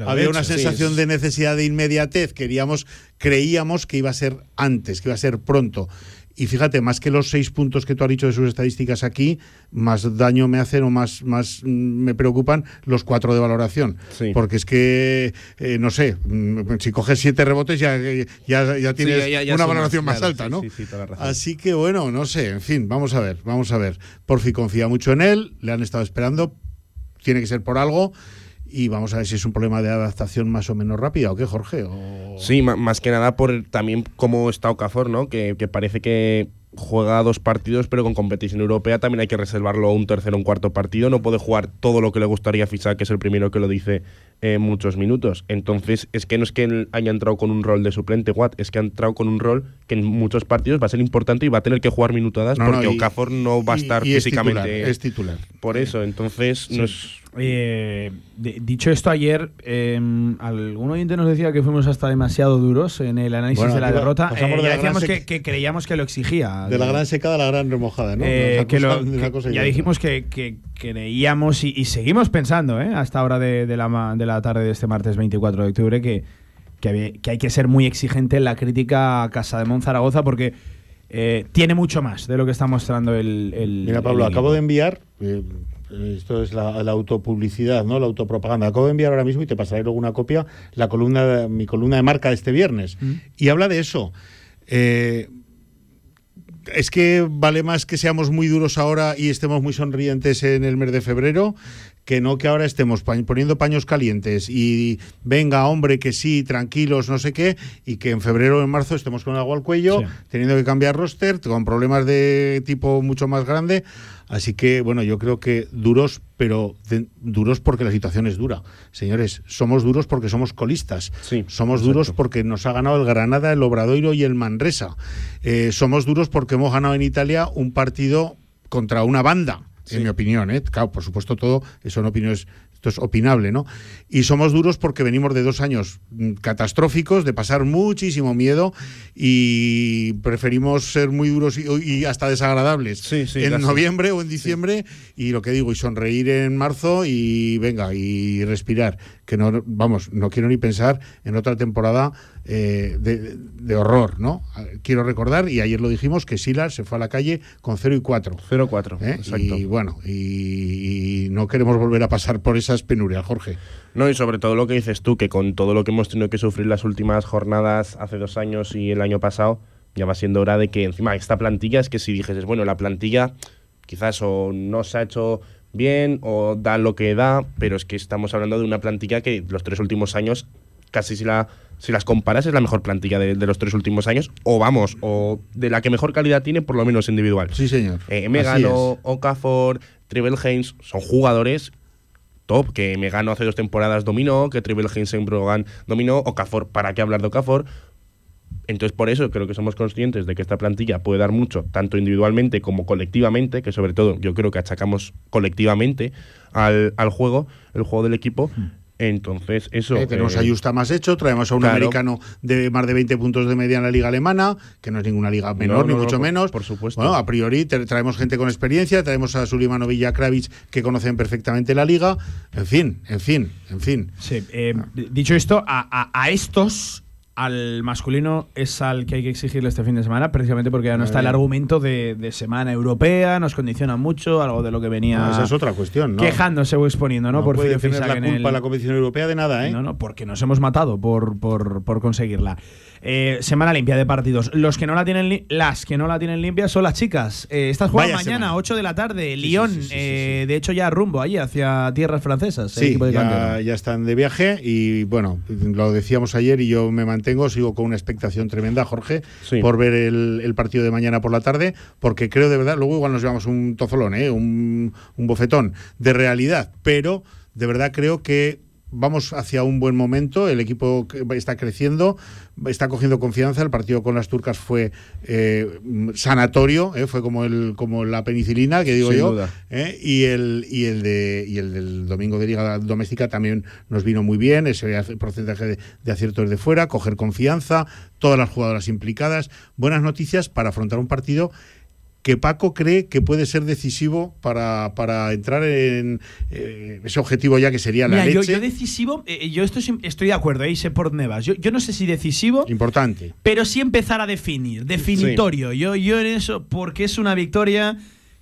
había una Sí, sensación es- de necesidad de inmediatez. Queríamos, creíamos que iba a ser antes, que iba a ser pronto. Y fíjate, más que los seis puntos que tú has dicho de sus estadísticas aquí, más daño me hacen o más, más mm, me preocupan los cuatro de valoración. Porque es que, eh, no sé, mm, si coges siete rebotes ya, ya, ya tienes ya- ya- ya una valoración más claro, alta, sí, ¿no? sí, sí, toda la razón. Así que bueno, no sé, en fin, vamos a ver, vamos a ver. Porfi confía mucho en él, le han estado esperando, tiene que ser por algo. Y vamos a ver si es un problema de adaptación más o menos rápida o qué, Jorge. Sí, más que nada por también cómo está Okafor, ¿no? Que, que parece que juega dos partidos, pero con competición europea también hay que reservarlo un tercero o un cuarto partido. No puede jugar todo lo que le gustaría Fisac, que es el primero que lo dice en muchos minutos. Entonces, es que no es que él haya entrado con un rol de suplente, Watt, es que ha entrado con un rol que en muchos partidos va a ser importante y va a tener que jugar minutadas No, no, porque y- Okafor no va a estar y es físicamente. titular, es titular. Por eso, entonces, no es. Eh, de- dicho esto ayer, eh, algún oyente nos decía que fuimos hasta demasiado duros en el análisis Bueno, de la derrota. Eh, de ya la gran decíamos que, creíamos que lo exigía. De la gran secada a la gran remojada, ¿no? Eh, que lo- que ya dijimos que, que creíamos y, y seguimos pensando, ¿eh? hasta ahora de, de la, ma- de la tarde de este martes 24 de octubre, que, que, había- que hay que ser muy exigente en la crítica a Casa de Monzaragoza porque eh, tiene mucho más de lo que está mostrando el. el Mira, Pablo, el acabo de enviar. eh, esto es la, la autopublicidad, ¿no? La autopropaganda. Acabo de enviar ahora mismo y te pasaré luego una copia la columna, de- mi columna de marca de este viernes. Y habla de eso. Eh, es que vale más que seamos muy duros ahora y estemos muy sonrientes en el mes de febrero que no que ahora estemos poniendo paños calientes y venga, hombre, que sí, tranquilos, no sé qué, y que en febrero o en marzo estemos con agua al cuello, teniendo que cambiar roster, con problemas de tipo mucho más grande. Así que, bueno, yo creo que duros, pero de- duros porque la situación es dura. Señores, somos duros porque somos colistas. somos duros porque nos ha ganado el Granada, el Obradoiro y el Manresa. Eh, somos duros porque hemos ganado en Italia un partido contra una banda, en mi opinión. ¿eh? Claro, por supuesto, todo son opiniones. Esto es opinable, ¿no? Y somos duros porque venimos de dos años mm, catastróficos, de pasar muchísimo miedo y preferimos ser muy duros y, y hasta desagradables en casi. noviembre o en diciembre y lo que digo, y sonreír en marzo y venga, y respirar. Que no, vamos, no quiero ni pensar en otra temporada eh, de, de horror, ¿no? Quiero recordar, y ayer lo dijimos, que Silas se fue a la calle con 0 y 4. 0-4, ¿eh? exacto. Y bueno, y, y no queremos volver a pasar por esas penurias, Jorge. No, y sobre todo lo que dices tú, que con todo lo que hemos tenido que sufrir las últimas jornadas hace dos años y el año pasado, ya va siendo hora de que encima esta plantilla es que si dijeses, bueno, la plantilla quizás o no se ha hecho bien o da lo que da, pero es que estamos hablando de una plantilla que los tres últimos años, casi si la si las comparas es la mejor plantilla de, de los tres últimos años, o vamos, o de la que mejor calidad tiene, por lo menos individual. Sí, señor. Eh, Megano, Okafor, Tribal Haynes son jugadores top, que Megano hace dos temporadas dominó, que Tribal Haynes en Brogan dominó, Okafor, ¿para qué hablar de Okafor? Entonces, por eso creo que somos conscientes de que esta plantilla puede dar mucho, tanto individualmente como colectivamente, que sobre todo yo creo que achacamos colectivamente al, al juego, el juego del equipo. Entonces, eso. Eh, tenemos eh, a Justa más hecho, traemos a un claro. americano de más de 20 puntos de media en la liga alemana, que no es ninguna liga menor, No, ni no, no, mucho por- menos. por supuesto. Bueno, a priori traemos gente con experiencia, traemos a Sulimano Villakravich, que conocen perfectamente la liga. En fin, en fin, en fin. Sí, eh, dicho esto, a, a- a estos, al masculino, es al que hay que exigirle este fin de semana, precisamente porque ya no está el argumento de, de semana europea, nos condiciona mucho, algo de lo que venía No, esa es otra cuestión, ¿no? quejándose o exponiendo, ¿no? No por puede tener la culpa el- la competición europea de nada, ¿eh? No, no, porque nos hemos matado por, por, por conseguirla. Eh, semana limpia de partidos. Los que no la tienen las que no la tienen limpia son las chicas. Eh, estas juegan Vaya mañana, semana. 8 de la tarde. Lyon, eh, de hecho, ya rumbo allí, hacia tierras francesas. Sí, de ya, están de viaje y bueno, lo decíamos ayer y yo me mantengo, sigo con una expectación tremenda, Jorge, por ver el, el partido de mañana por la tarde, porque creo de verdad, luego igual nos llevamos un tozolón, ¿eh? un, un bofetón de realidad, pero de verdad creo que vamos hacia un buen momento, el equipo está creciendo, está cogiendo confianza, el partido con las turcas fue eh, sanatorio, ¿eh? fue como el como la penicilina, que digo Sin yo. ¿eh? y el y el de y el del domingo de liga doméstica también nos vino muy bien ese porcentaje de, de aciertos de fuera coger confianza todas las jugadoras implicadas buenas noticias para afrontar un partido que Paco cree que puede ser decisivo para, para entrar en eh, ese objetivo ya que sería la Mira, yo, leche. yo decisivo, eh, yo estoy, estoy de acuerdo, ahí sé por Nevas. Yo, yo no sé si decisivo, Importante. pero sí empezar a definir, definitorio. Yo, yo en eso, porque es una victoria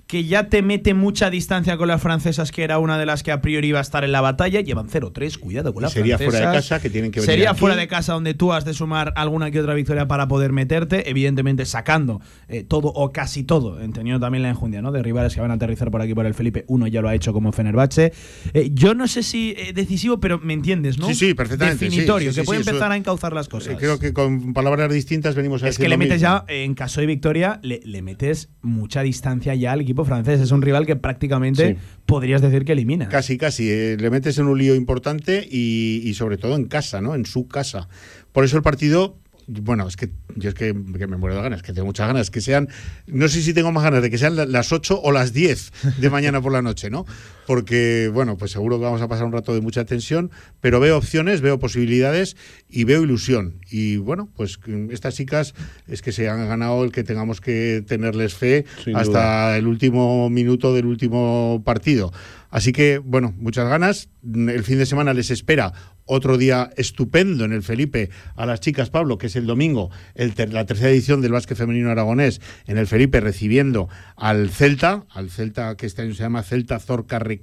que ya te mete mucha distancia con las francesas, que era una de las que a priori iba a estar en la batalla. Llevan 0-3, cuidado con las sería fuera de francesas. casa, que tienen que venir Sería aquí. fuera de casa donde tú has de sumar alguna que otra victoria para poder meterte, evidentemente sacando eh, todo o casi todo, teniendo también la enjundia ¿no? de rivales que van a aterrizar por aquí por el Felipe. Uno ya lo ha hecho como Fenerbahce. Eh, yo no sé si eh, decisivo, pero me entiendes, ¿no? Sí, sí, perfectamente. Definitorio, sí, que puede sí, empezar eso- a encauzar las cosas. Eh, Creo que con palabras distintas venimos a Es decir que le metes mismo. ya, en caso de victoria, le, le metes mucha distancia ya al equipo francés. Es un rival que prácticamente Sí. podrías decir que elimina. Casi, casi. eh, le metes en un lío importante y, y sobre todo en casa, ¿no? En su casa. Por eso el partido. Bueno, es que yo es que, que me muero de ganas, que tengo muchas ganas, que sean, no sé si tengo más ganas de que sean la- las 8 o las 10 de mañana por la noche, ¿no? Porque, bueno, pues seguro que vamos a pasar un rato de mucha tensión, pero veo opciones, veo posibilidades y veo ilusión. Y bueno, pues estas chicas es que se han ganado el que tengamos que tenerles fe Sin hasta duda. el último minuto del último partido. Así que, bueno, muchas ganas. El fin de semana les espera otro día estupendo en el Felipe a las chicas, Pablo, que es el domingo, el ter- la tercera edición del básquet femenino aragonés en el Felipe, recibiendo al Celta, al Celta que este año se llama Celta Zorca Recalvi.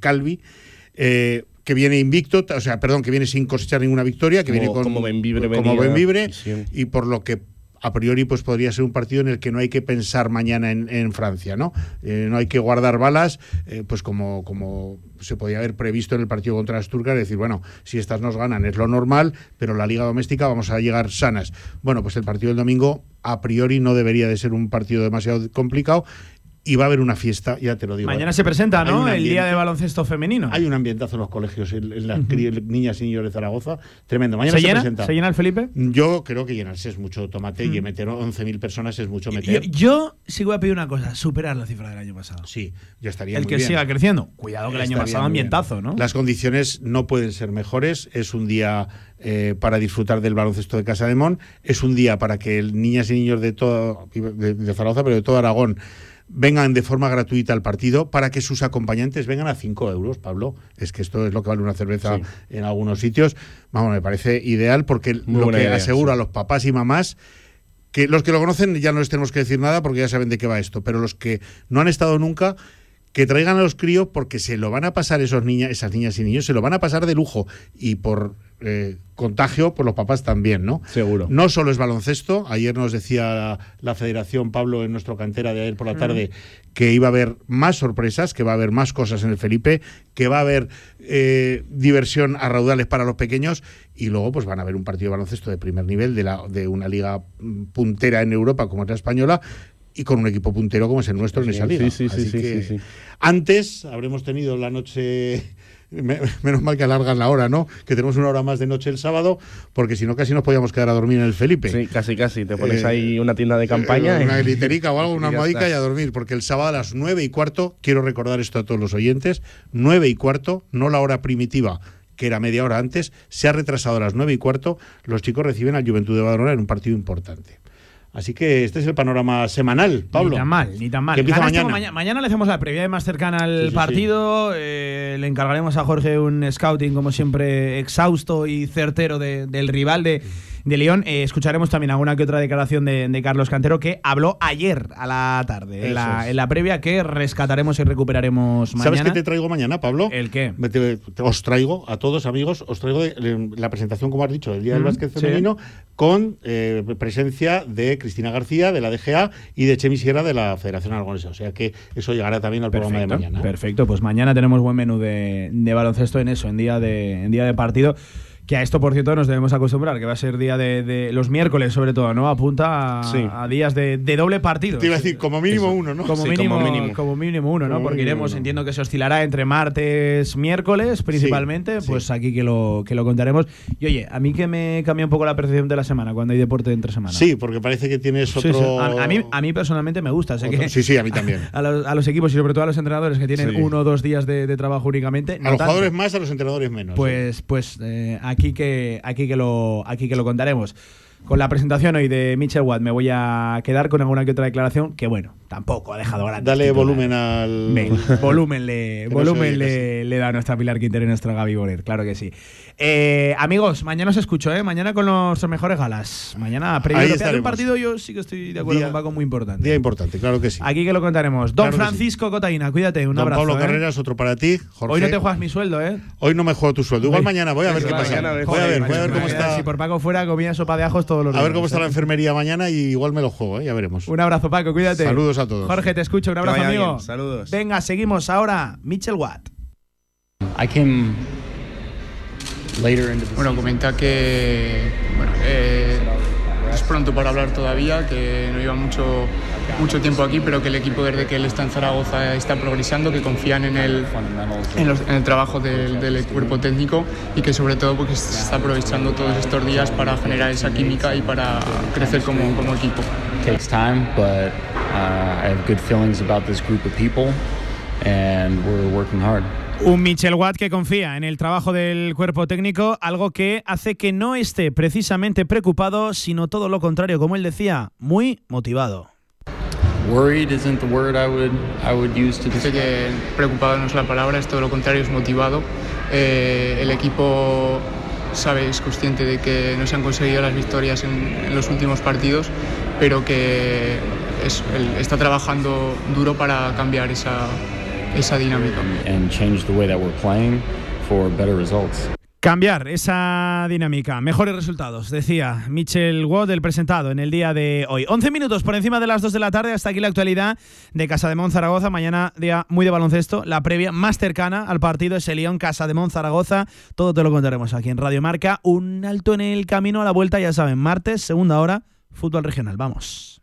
Eh, que viene invicto, o sea, perdón, que viene sin cosechar ninguna victoria, que Como- viene con como Benvibre como Benvibre, y por lo que a priori pues podría ser un partido en el que no hay que pensar mañana en, en Francia, ¿no? Eh, no hay que guardar balas, eh, pues como, como se podía haber previsto en el partido contra Asturga, decir, bueno, si estas nos ganan es lo normal, pero la liga doméstica vamos a llegar sanas. Bueno, pues el partido del domingo a priori no debería de ser un partido demasiado complicado y va a haber una fiesta, ya te lo digo. Mañana ¿eh? se presenta, ¿no? El día de baloncesto femenino. Hay un ambientazo en los colegios, en, en las niñas y niños de Zaragoza, tremendo. Mañana ¿Se se, llena? presenta. ¿Se llena el Felipe? Yo creo que llenarse es mucho tomate y Mm. meter 11.000 personas es mucho Yo, meter. yo sí voy a pedir una cosa, superar la cifra del año pasado. Sí, ya estaría El muy que bien. siga creciendo. Cuidado que el año pasado bien. ambientazo, ¿no? Las condiciones no pueden ser mejores. Es un día eh, para disfrutar del baloncesto de Casa de Mon. Es un día para que el- niñas y niños de todo de, de Zaragoza, pero de todo Aragón, vengan de forma gratuita al partido para que sus acompañantes vengan a 5 euros, Pablo. Es que esto es lo que vale una cerveza Sí. en algunos sitios. Vamos, me parece ideal porque Muy lo que idea, asegura sí. a los papás y mamás que los que lo conocen ya no les tenemos que decir nada porque ya saben de qué va esto, pero los que no han estado nunca que traigan a los críos porque se lo van a pasar esos niñas, esas niñas y niños, se lo van a pasar de lujo y por eh, contagio, pues los papás también, ¿no? Seguro. No solo es baloncesto, ayer nos decía la, la federación, Pablo, en nuestro cantera de ayer por la tarde, que iba a haber más sorpresas, que va a haber más cosas en el Felipe, que va a haber eh, diversión a raudales para los pequeños y luego pues van a haber un partido de baloncesto de primer nivel de, la, de una liga mm, puntera en Europa como es la española y con un equipo puntero como es el nuestro en esa liga. Sí, sí, sí, Así sí, que sí, sí. Antes habremos tenido la noche me- Menos mal que alargan la hora, ¿no? Que tenemos una hora más de noche el sábado, porque si no casi nos podíamos quedar a dormir en el Felipe. Sí, casi, casi. Te pones Eh, ahí una tienda de campaña. Eh, Una y- literica o algo, <laughs> una almohadica y a dormir, porque el sábado a las nueve y cuarto, quiero recordar esto a todos los oyentes, nueve y cuarto, no la hora primitiva, que era media hora antes, se ha retrasado a las nueve y cuarto, los chicos reciben al Juventud de Badalona en un partido importante. Así que este es el panorama semanal, Pablo. Ni tan mal, ni tan mal. Empieza tengo mañana. mañana. Mañana le hacemos la previa más cercana al Sí, sí, partido. eh, le encargaremos a Jorge un scouting, como siempre, exhausto y certero de- del rival de, de León. Eh, escucharemos también alguna que otra declaración de, de Carlos Cantero, que habló ayer a la tarde, en la, en la previa, que rescataremos y recuperaremos mañana. ¿Sabes qué te traigo mañana, Pablo? ¿El qué? Me te- te- os traigo a todos, amigos, os traigo de- le- la presentación, como has dicho, del Día del Básquet sí. Femenino, con eh, presencia de Cristina García, de la DGA, y de Chemi Sierra, de la Federación Aragonesa. O sea que eso llegará también al programa de mañana. Perfecto, pues mañana tenemos buen menú de, de baloncesto en eso, en día de, en día de partido. Que a esto, por cierto, nos debemos acostumbrar, que va a ser día de, de los miércoles, sobre todo, ¿no? Apunta a, Sí. a días de, de doble partido. Te iba a decir, como mínimo uno, ¿no? Como, Sí, mínimo, como como, mínimo. mínimo. uno, ¿no? Como Porque mínimo iremos, uno. entiendo que se oscilará entre martes, miércoles, principalmente. sí. Pues aquí que lo, que lo contaremos. Y oye, a mí que me cambia un poco la percepción de la semana cuando hay deporte entre semana. Sí, porque parece que tienes otro. sí. A, a mí, a mí personalmente me gusta. Sé que Sí, sí, a mí también. <laughs> a los, a los equipos y sobre todo a los entrenadores que tienen Sí. uno o dos días de, de trabajo únicamente. A no los tanto. jugadores más, a los entrenadores menos. Pues, pues eh, aquí que aquí que lo aquí que lo contaremos. con la presentación hoy de Mitchell Watt me voy a quedar con alguna que otra declaración que, bueno, tampoco ha dejado grande. Dale volumen al. volumen le, <laughs> volumen le, le da a nuestra Pilar Quintero y nuestra Gaby Bonet, claro que sí. Eh, amigos, mañana os escucho, ¿eh? Mañana con los mejores galas. Mañana, previo de un partido, yo sí que estoy de acuerdo Día- con Paco, muy importante. Día importante, claro que sí. Aquí que lo contaremos. Don Claro que sí. Francisco Cotaina, cuídate, un Don abrazo. Pablo ¿eh? Carreras, otro para ti. Jorge. Hoy no te juegas mi sueldo, ¿eh? Hoy no me juego tu sueldo. Igual Hoy- mañana voy a ver qué pasa. mañana, Voy a ver, voy a ver cómo mañana, está. Si por Paco fuera, comía sopa de ajos todos los A días. ver cómo está la enfermería mañana y igual me lo juego, ¿eh? ya veremos. Un abrazo, Paco, cuídate. Saludos a todos. Jorge, te escucho. Un abrazo, amigo. bien, saludos. Venga, seguimos ahora. Mitchell Watt. I came Bueno, comenta que bueno, eh, es pronto para hablar todavía, que no lleva mucho, mucho tiempo aquí, pero que el equipo desde que él está en Zaragoza está progresando, que confían en el, en los- en el trabajo del, del cuerpo técnico y que sobre todo porque se está aprovechando todos estos días para generar esa química y para crecer como, como equipo. takes time, but uh, I have good feelings about this group of people, and we're working hard. Un Mitchell Watt que confía en el trabajo del cuerpo técnico, algo que hace que no esté precisamente preocupado, sino todo lo contrario, como él decía, muy motivado. Worried isn't the word I would I would use to Dice que preocupado no es la palabra, es todo lo contrario, es motivado. Eh, el equipo sabe, es consciente de que no se han conseguido las victorias en, en los últimos partidos, pero que es- él está trabajando duro para cambiar esa, esa dinámica. and change the way that we're playing for better results. Cambiar esa dinámica, mejores resultados, decía Mitchell Watt, el presentado en el día de hoy. 11 minutos por encima de las 2 de la tarde, hasta aquí la actualidad de Casa de Mon Zaragoza. Mañana día muy de baloncesto, la previa más cercana al partido es el León Casa de Mon Zaragoza. Todo te lo contaremos aquí en Radio Marca. Un alto en el camino a la vuelta, ya saben, martes, segunda hora, fútbol regional. Vamos.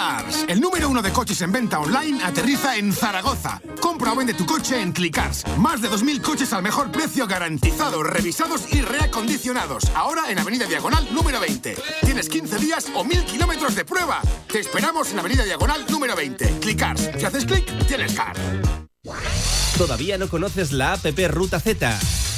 El número uno de coches en venta online, aterriza en Zaragoza. Compra o vende tu coche en Clickcars. Más de 2.000 coches al mejor precio garantizados, revisados y reacondicionados. Ahora en Avenida Diagonal número 20. Tienes 15 días o 1.000 kilómetros de prueba. Te esperamos en Avenida Diagonal número 20. Clickcars. Si haces clic, tienes car. ¿Todavía no conoces la app Ruta Z?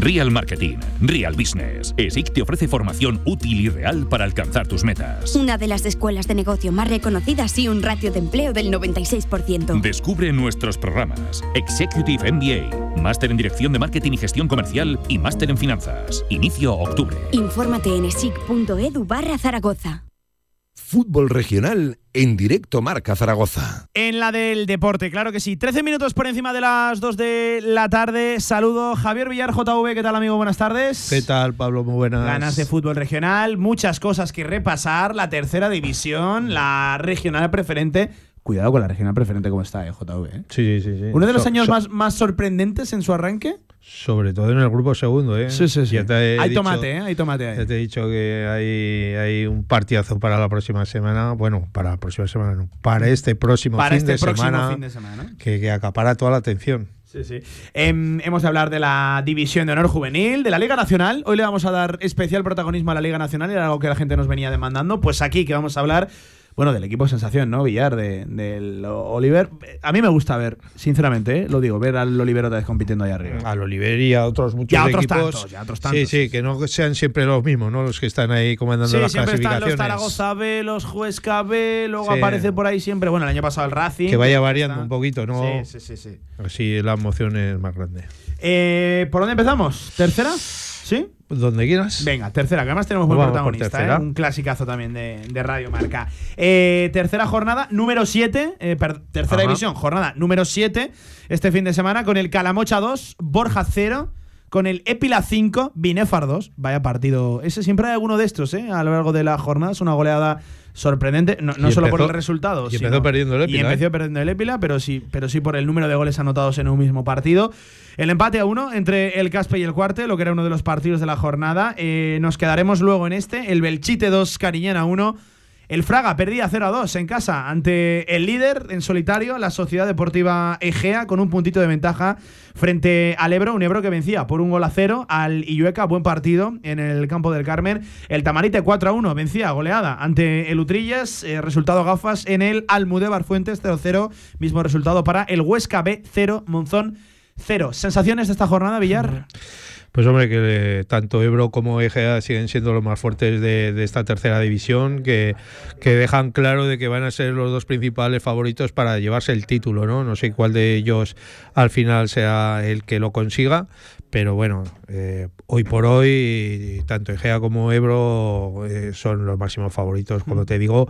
Real Marketing, Real Business. ESIC te ofrece formación útil y real para alcanzar tus metas. Una de las escuelas de negocio más reconocidas y un ratio de empleo del 96%. Descubre nuestros programas. Executive MBA, Máster en Dirección de Marketing y Gestión Comercial y Máster en Finanzas. Inicio octubre. Infórmate en esic.edu barra Zaragoza. Fútbol regional en directo Marca Zaragoza. En la del deporte, claro que sí. 13 minutos por encima de las 2 de la tarde. Saludo Javier Villar, JV. ¿Qué tal, amigo? Buenas tardes. ¿Qué tal, Pablo? Muy buenas. Ganas de fútbol regional, muchas cosas que repasar. La tercera división, la regional preferente. Cuidado con la regional preferente como está, eh, JV. eh. Sí, sí, sí. Uno de los So- años so- más, más sorprendentes en su arranque. Sobre todo en el grupo segundo, ¿eh? Sí, sí, sí. Ya te he Hay dicho- tomate, ¿eh? Hay tomate ahí. Ya te he dicho que hay, hay un partidazo para la próxima semana. Bueno, para la próxima semana no. Para este próximo Para fin este de próximo semana. fin de semana. Que, que acapara toda la atención. Sí, sí. Em, hemos de hablar de la División de Honor Juvenil, de la Liga Nacional. Hoy le vamos a dar especial protagonismo a la Liga Nacional, era algo que la gente nos venía demandando. Pues aquí que vamos a hablar, bueno, del equipo sensación, ¿no? Villar, de- del Oliver. A mí me gusta ver, sinceramente, ¿eh? lo digo, ver al Oliver otra vez compitiendo ahí arriba. Al Oliver y a otros muchos Y a otros equipos. tantos, y a otros tantos. Sí, sí, que no sean siempre los mismos, ¿no? Los que están ahí comandando Sí, las siempre están los clasificaciones. Zaragoza B, los Huesca B, luego Sí. aparece por ahí siempre, bueno, el año pasado el Racing. Que vaya variando está- un poquito, ¿no? Sí, sí, sí, sí. Así la emoción es más grande. Eh, ¿Por dónde empezamos? ¿Tercera? ¿Sí? Donde quieras. Venga, tercera, que además tenemos buen Vamos protagonista, tercera. ¿eh? un clasicazo también de, de Radio Marca. Eh, tercera jornada, número 7, tercera Ajá. división, jornada número 7, este fin de semana, con el Calamocha 2, Borja 0, con el Épila 5, Binefar 2. Vaya partido. Ese siempre hay alguno de estos, ¿eh? A lo largo de la jornada, es una goleada sorprendente, no, solo por el resultado. y empezó perdiendo el Épila, Y empezó ¿eh? perdiendo el Épila, pero sí, pero sí por el número de goles anotados en un mismo partido. El empate a uno entre el Caspe y el Cuarte, lo que era uno de los partidos de la jornada. Eh, nos quedaremos luego en este. El Belchite 2, Cariñena 1. El Fraga perdía 0 a 2 en casa ante el líder en solitario, la Sociedad Deportiva Egea, con un puntito de ventaja frente al Ebro. Un Ebro que vencía por un gol a 0 al Illueca. Buen partido en el campo del Carmen. El Tamarite 4 a 1 vencía goleada ante el Utrillas. eh, resultado gafas en el Almudévar Fuentes 0-0. Mismo resultado para el Huesca B 0, Monzón 0. ¿Sensaciones de esta jornada, Villar? Pues hombre, que tanto Ebro como Egea siguen siendo los más fuertes de, de esta tercera división, que, que dejan claro de que van a ser los dos principales favoritos para llevarse el título, ¿no? No sé cuál de ellos al final sea el que lo consiga, pero bueno, eh, hoy por hoy, tanto Egea como Ebro eh, son los máximos favoritos, como te digo,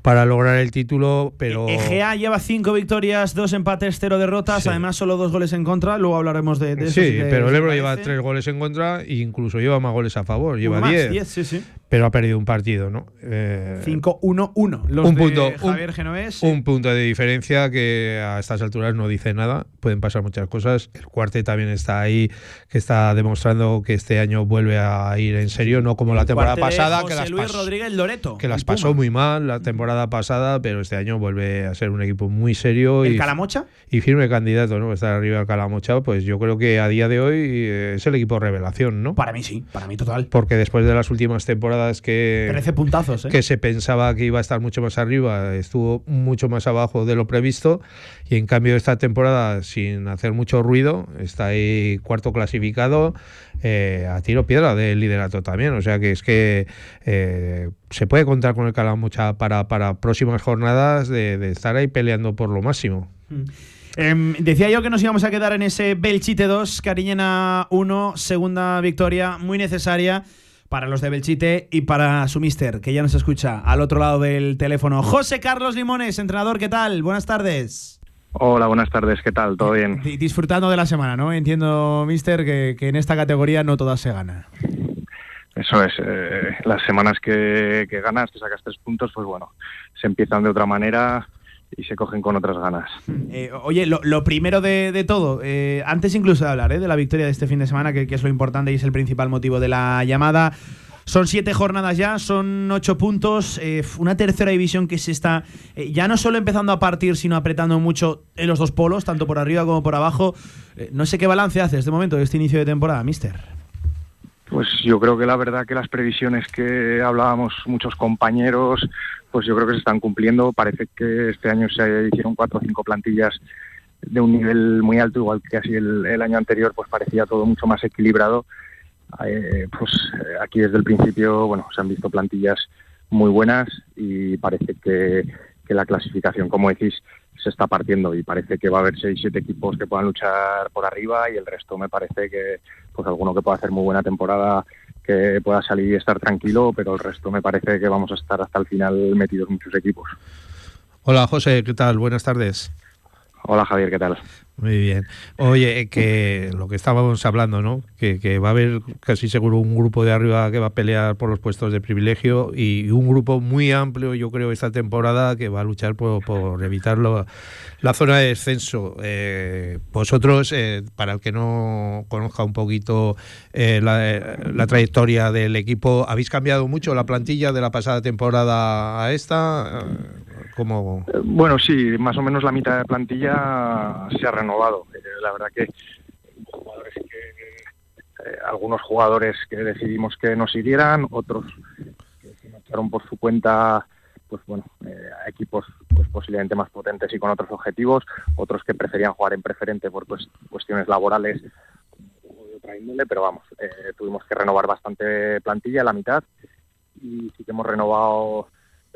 para lograr el título, pero... Egea lleva 5 victorias, 2 empates, 0 derrotas. Además, solo 2 goles en contra. Luego hablaremos de, de eso. Sí, pero el Ebro lleva parece. tres goles en contra e incluso lleva más goles a favor, lleva Uno más, 10. 10, sí, sí. Pero ha perdido un partido, ¿no? Eh, 5-1-1. Los un de punto, un- Javier Genovés. un punto de diferencia que a estas alturas no dice nada. Pueden pasar muchas cosas. El cuarte también está ahí, que está demostrando que este año vuelve a ir en serio, no como la temporada de pasada, José que las, Luis pas- Rodríguez Loreto. que las pasó muy mal la temporada pasada, pero este año vuelve a ser un equipo muy serio. ¿El y, Calamocha? y firme candidato, ¿no? Estar arriba del Calamocha, pues yo creo que a día de hoy eh, es el equipo revelación, ¿no? Para mí sí, para mí total. Porque después de las últimas temporadas que, 13 puntazos, ¿eh? que se pensaba que iba a estar mucho más arriba, estuvo mucho más abajo de lo previsto y en cambio esta temporada sin hacer mucho ruido está ahí cuarto clasificado eh, a tiro piedra del liderato también, o sea que es que eh, se puede contar con el Calamucha para, para próximas jornadas de, de estar ahí peleando por lo máximo. Em, decía yo que nos íbamos a quedar en ese Belchite 2, Cariñena 1, segunda victoria muy necesaria para los de Belchite y para su mister, que ya nos escucha al otro lado del teléfono. José Carlos Limones, entrenador, ¿qué tal? Buenas tardes. Hola, buenas tardes, ¿qué tal? ¿Todo bien? Di- Disfrutando de la semana, ¿no? Entiendo, mister, que, que en esta categoría no todas se ganan. Eso es, eh, las semanas que, que ganas, que sacas tres puntos, pues bueno, se empiezan de otra manera y se cogen con otras ganas. Eh, oye, lo, primero de, todo, eh, antes incluso de hablar eh, de la victoria de este fin de semana, que, es lo importante y es el principal motivo de la llamada. Son siete jornadas ya, son ocho puntos, una tercera división que se está ya no solo empezando a partir, sino apretando mucho en los dos polos, tanto por arriba como por abajo. No sé qué balance haces de momento de este inicio de temporada, mister. Pues yo creo que la verdad que las previsiones que hablábamos muchos compañeros, pues yo creo que se están cumpliendo. Parece que este año se hicieron cuatro o cinco plantillas de un nivel muy alto, igual que así el, el año anterior, pues parecía todo mucho más equilibrado. Eh, pues eh, aquí desde el principio, bueno, se han visto plantillas muy buenas y parece que, que la clasificación, como decís, se está partiendo y parece que va a haber seis, siete equipos que puedan luchar por arriba y el resto me parece que pues alguno que pueda hacer muy buena temporada que pueda salir y estar tranquilo, pero el resto me parece que vamos a estar hasta el final metidos muchos equipos. Hola José, ¿qué tal? Buenas tardes. Hola Javier, ¿qué tal? Muy bien. Oye, que lo que estábamos hablando, ¿no? Que, que va a haber casi seguro un grupo de arriba que va a pelear por los puestos de privilegio y un grupo muy amplio, yo creo, esta temporada que va a luchar por, por evitar la zona de descenso. Eh, vosotros, eh, para el que no conozca un poquito eh, la, la trayectoria del equipo, ¿habéis cambiado mucho la plantilla de la pasada temporada a esta? Eh, ¿Cómo, Eh, Bueno, sí, más o menos la mitad de plantilla se ha renovado. Eh, la verdad que jugadores que eh, algunos jugadores que decidimos que nos siguieran, otros que se marcharon por su cuenta, pues bueno, eh, equipos pues posiblemente más potentes y con otros objetivos, otros que preferían jugar en preferente por pues, cuestiones laborales o de otra índole, pero vamos, eh, tuvimos que renovar bastante plantilla, la mitad, y sí que hemos renovado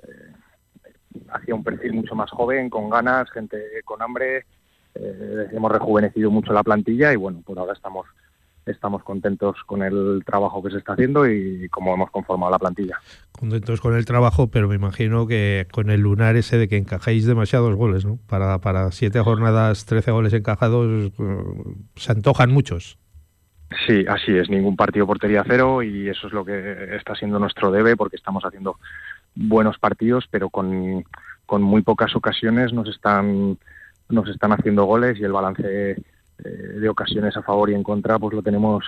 eh, hacia un perfil mucho más joven, con ganas, gente con hambre. Eh, hemos rejuvenecido mucho la plantilla y bueno, por ahora estamos estamos contentos con el trabajo que se está haciendo y cómo hemos conformado la plantilla. Contentos con el trabajo, pero me imagino que con el lunar ese de que encajáis demasiados goles, ¿no? Para, para siete jornadas, 13 goles encajados, eh, se antojan muchos. Sí, así es, ningún partido portería cero y eso es lo que está siendo nuestro debe porque estamos haciendo buenos partidos, pero con, con muy pocas ocasiones nos están, nos están haciendo goles y el balance eh, de ocasiones a favor y en contra, pues lo tenemos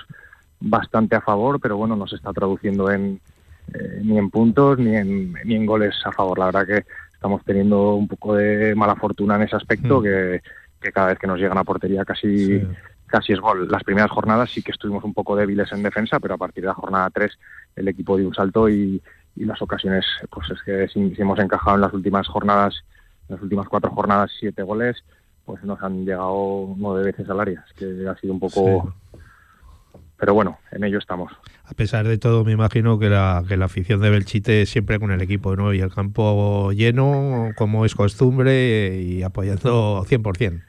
bastante a favor, pero bueno, no se está traduciendo en eh, ni en puntos ni en, ni en goles a favor. La verdad que estamos teniendo un poco de mala fortuna en ese aspecto, que, cada vez que nos llegan a portería casi, casi es gol. Las primeras jornadas sí que estuvimos un poco débiles en defensa, pero a partir de la jornada 3 el equipo dio un salto y, y las ocasiones, pues es que si, si hemos encajado en las últimas jornadas, en las últimas cuatro jornadas, siete goles, pues nos han llegado nueve veces al área. Es que ha sido un poco... Pero bueno, en ello estamos. A pesar de todo, me imagino que la, que la afición de Belchite siempre con el equipo, ¿no? Y el campo lleno, como es costumbre, y apoyando 100%.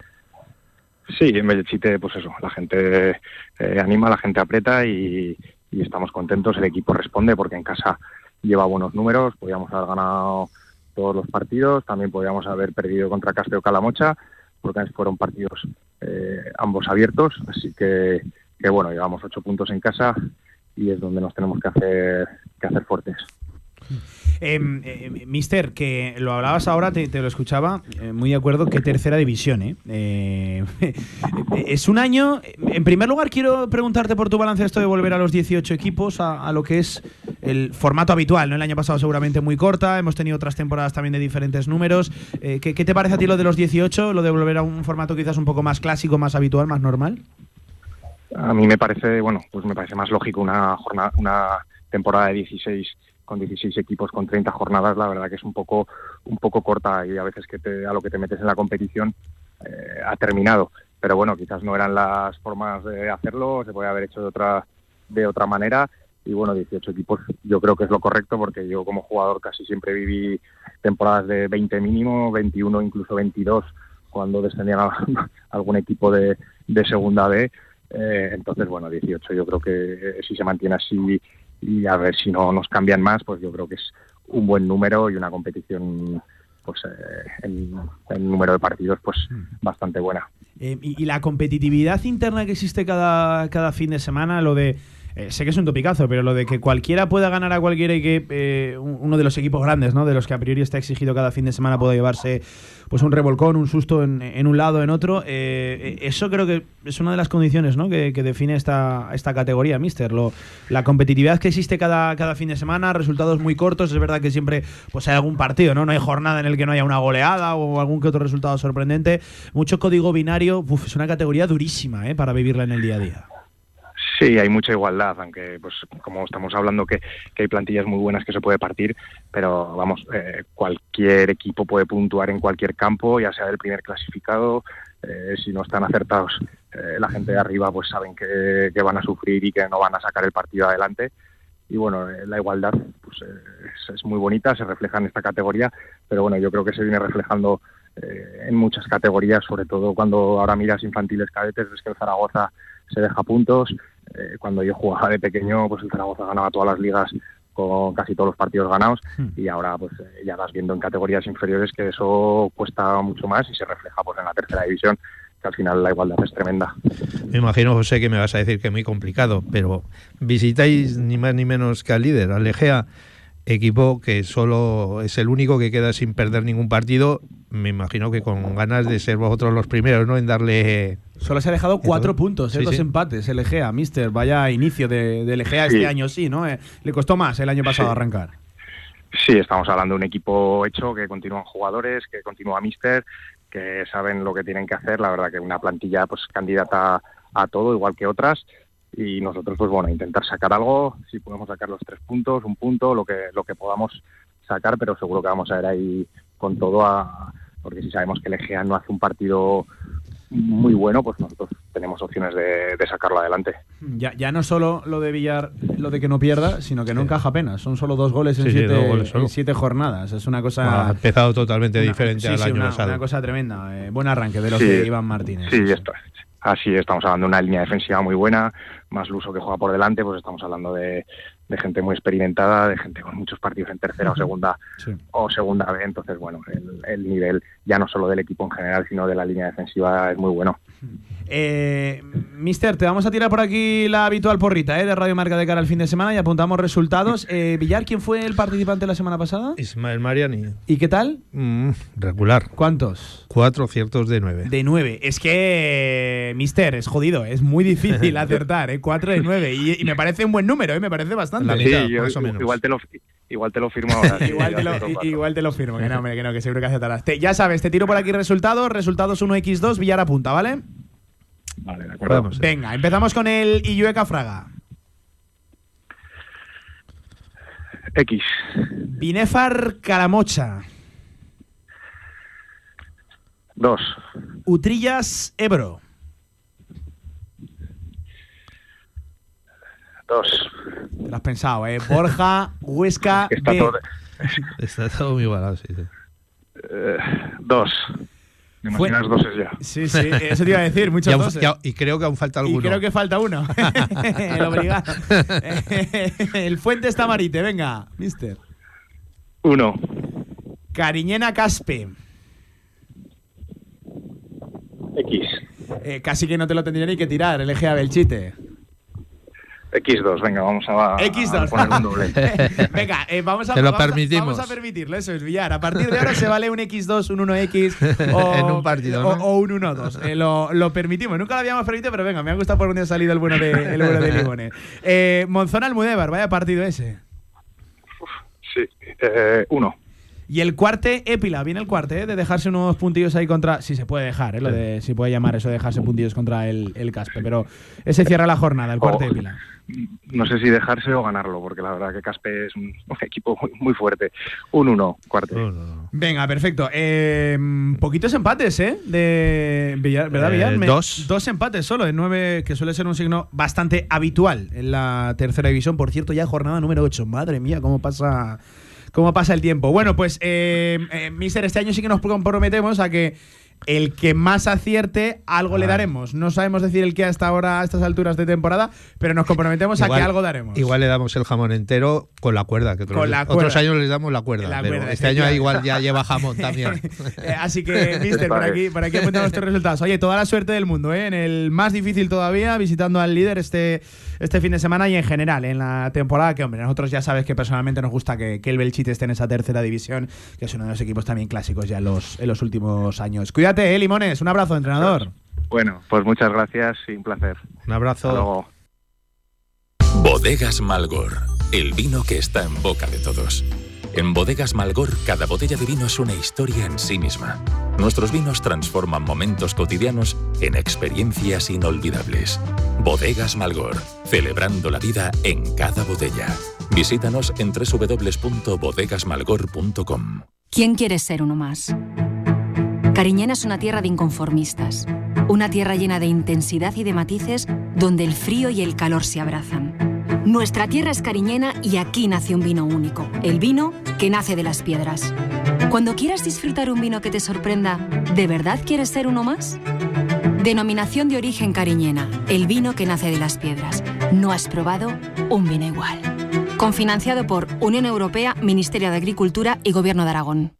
Sí, en Belchite, pues eso, la gente eh, anima, la gente aprieta y, y estamos contentos. El equipo responde porque en casa lleva buenos números, podíamos haber ganado todos los partidos, también podíamos haber perdido contra Casteo Calamocha, porque fueron partidos eh, ambos abiertos, así que, que, bueno, llevamos ocho puntos en casa y es donde nos tenemos que hacer, que hacer fuertes. Em, eh, mister, que lo hablabas ahora, te, lo escuchaba, eh, muy de acuerdo, que tercera división, ¿eh? ¿eh? es un año. En primer lugar, quiero preguntarte por tu balance esto de volver a los 18 equipos, a, lo que es el formato habitual, ¿no? El año pasado seguramente muy corta, hemos tenido otras temporadas también de diferentes números. ¿qué, ¿qué, te parece a ti lo de los 18, lo de volver a un formato quizás un poco más clásico, más habitual, más normal? A mí me parece, bueno, pues me parece más lógico una jornada, una temporada de 16 con 16 equipos con 30 jornadas, la verdad que es un poco un poco corta y a veces que te, a lo que te metes en la competición eh, ha terminado. Pero bueno, quizás no eran las formas de hacerlo, se puede haber hecho de otra de otra manera y bueno, 18 equipos yo creo que es lo correcto porque yo como jugador casi siempre viví temporadas de 20 mínimo, 21 incluso 22 cuando descendían a <laughs> algún equipo de, de segunda B. Eh, entonces, bueno, 18 yo creo que si se mantiene así y a ver si no nos cambian más, pues yo creo que es un buen número y una competición pues eh, en, número de partidos pues mm. bastante buena. Eh, y, la competitividad interna que existe cada, cada fin de semana, lo de eh, sé que es un topicazo, pero lo de que cualquiera pueda ganar a cualquiera y que eh, uno de los equipos grandes, ¿no? De los que a priori está exigido cada fin de semana pueda llevarse pues un revolcón, un susto en, un lado, en otro. Eh, eso creo que es una de las condiciones ¿no? que, define esta, esta categoría, Mister. La competitividad que existe cada, cada fin de semana, resultados muy cortos. Es verdad que siempre pues hay algún partido, ¿no? No hay jornada en el que no haya una goleada o algún que otro resultado sorprendente. Mucho código binario. es una categoría durísima ¿eh? para vivirla en el día a día. Sí, hay mucha igualdad, aunque pues como estamos hablando que, hay plantillas muy buenas que se puede partir, pero vamos, eh, cualquier equipo puede puntuar en cualquier campo, ya sea el primer clasificado, eh, si no están acertados, eh, la gente de arriba pues saben que, van a sufrir y que no van a sacar el partido adelante. Y bueno, la igualdad pues, es, muy bonita, se refleja en esta categoría, pero bueno, yo creo que se viene reflejando en muchas categorías, sobre todo cuando ahora miras infantiles cadetes, ves que el Zaragoza se deja puntos, eh, cuando yo jugaba de pequeño, pues el Zaragoza ganaba todas las ligas con casi todos los partidos ganados hmm. y ahora pues eh, ya vas viendo en categorías inferiores que eso cuesta mucho más y se refleja pues en la tercera división que al final la igualdad es tremenda. Me imagino, José, que me vas a decir que es muy complicado, pero visitáis ni más ni menos que al líder, al Egea, equipo que solo es el único que queda sin perder ningún partido, me imagino que con ganas de ser vosotros los primeros, ¿no? En darle Solo se ha dejado cuatro puntos, ¿eh? dos empates, el Egea, Mister. Vaya inicio de, del Egea este año, sí, ¿no? Eh, le costó más el año pasado arrancar. Sí, estamos hablando de un equipo hecho, que continúan jugadores, que continúa Mister, que saben lo que tienen que hacer. La verdad que una plantilla pues candidata a todo, igual que otras. Y nosotros, pues bueno, intentar sacar algo, si podemos sacar los tres puntos, un punto, lo que, lo que podamos sacar, pero seguro que vamos a ver ahí con todo a, porque si sabemos que el Egea no hace un partido muy bueno, pues nosotros tenemos opciones de, sacarlo adelante. Ya, ya no solo lo de Villar, lo de que no pierda, sino que no encaja apenas. Son solo dos goles en, siete, jornadas. Es una cosa. ha empezado totalmente diferente al año una, pasado. Una cosa tremenda. Eh, buen arranque de lo que Iván Martínez. Sí, esto, Así estamos hablando de una línea defensiva muy buena, más Luso que juega por delante, pues estamos hablando de, de gente muy experimentada, de gente con muchos partidos en tercera o segunda o segunda B. Entonces, bueno, el, el nivel ya no solo del equipo en general, sino de la línea defensiva es muy bueno. Eh, Mister, te vamos a tirar por aquí la habitual porrita eh, de Radio Marca de cara al fin de semana y apuntamos resultados. <laughs> Eh, Villar, ¿quién fue el participante la semana pasada? Ismael Mariani. ¿Y qué tal? Mm, regular. ¿Cuántos? Cuatro ciertos de nueve. De nueve. Es que, Mister, es jodido, es muy difícil <laughs> acertar, ¿eh? Cuatro de nueve. Y, y me parece un buen número, ¿eh? me parece bastante. La mitad, Sí, yo- más o menos. Igual te lo, igual te lo firmo ahora. igual, te lo, igual te lo firmo, que no, hombre, que no, que seguro que acertarás. Te- ya sabes, te tiro por aquí resultados, resultados 1x2, Villar apunta, ¿vale? Vale, de acuerdo. Vamos. Venga, empezamos con el Illueca Fraga. X. Binefar Caramocha. Dos. Utrillas Ebro. Dos. Te lo has pensado, ¿eh? Borja, Huesca, <laughs> Está B. todo, <laughs> Está todo muy igualado, sí, sí. eh, dos. Me Fue- imaginas doses ya. Sí, sí, eso te iba a decir, muchos <laughs> Y aún- doses. y aún- y creo que aún falta alguno. Y creo que falta uno. el obligado. el Fuentes Tamarite, venga, mister. Uno. Cariñena Caspe. X. Eh, casi que no te lo tendría ni que tirar, el Egea Belchite. X2, venga, vamos a, a X2. poner un doble. <laughs> Venga, eh, vamos a Te lo vamos a- permitimos. Vamos a permitirlo, eso es Villar. A partir de ahora se vale un X2, un 1X <laughs> o, En un partido, o, ¿no? o un 1-2. Eh, lo, lo permitimos. Nunca lo habíamos permitido, pero venga, me ha gustado por donde ha salido el bueno de, el bueno de Libone. Eh, Monzón Almudévar, vaya partido ese. Sí. Eh, uno. Y el cuarte Épila, viene el cuarte, ¿eh? de dejarse unos puntillos ahí contra. Si se puede dejar, ¿eh? lo de si puede llamar eso de dejarse puntillos contra el, el Caspe. Pero ese cierra la jornada, el cuarte Oh. Épila. No sé si dejarse o ganarlo, porque la verdad que Caspe es un, <laughs> equipo muy, muy fuerte. Un uno, cuarto. Venga, perfecto. Eh, poquitos empates, ¿eh? De Villar, ¿verdad, Eh, Villar? Me- dos. Dos empates solo, en nueve, que suele ser un signo bastante habitual en la tercera división. Por cierto, ya jornada número 8. Madre mía, cómo pasa. ¿Cómo pasa el tiempo? Bueno, pues, eh, eh, Mister, este año sí que nos comprometemos a que el que más acierte, algo le daremos. No sabemos decir el que hasta ahora, a estas alturas de temporada, pero nos comprometemos a que algo daremos. Igual le damos el jamón entero con la cuerda. Que otros, Con la otros cuerda. años les damos la cuerda. La pero cuerda, este año igual ya lleva jamón <laughs> también. Eh, así que, Mister, por aquí, por aquí apuntamos tus resultados. Oye, toda la suerte del mundo, ¿eh? En el más difícil todavía, visitando al líder este, este fin de semana y en general, en la temporada, que, hombre, nosotros ya sabes que personalmente nos gusta que, que el Belchite esté en esa tercera división, que es uno de los equipos también clásicos ya en los, en los últimos años. Cuídate, ¿eh, Limones. Un abrazo, entrenador. Bueno, pues muchas gracias y un placer. Un abrazo. Hasta luego. Bodegas Malgor, el vino que está en boca de todos. En Bodegas Malgor, cada botella de vino es una historia en sí misma. Nuestros vinos transforman momentos cotidianos en experiencias inolvidables. Bodegas Malgor, celebrando la vida en cada botella. Visítanos en www.bodegasmalgor.com. ¿Quién quiere ser uno más? Cariñena es una tierra de inconformistas, una tierra llena de intensidad y de matices donde el frío y el calor se abrazan. Nuestra tierra es cariñena y aquí nace un vino único, el vino que nace de las piedras. Cuando quieras disfrutar un vino que te sorprenda, ¿de verdad quieres ser uno más? Denominación de origen cariñena, el vino que nace de las piedras. No has probado un vino igual. Confinanciado por Unión Europea, Ministerio de Agricultura y Gobierno de Aragón.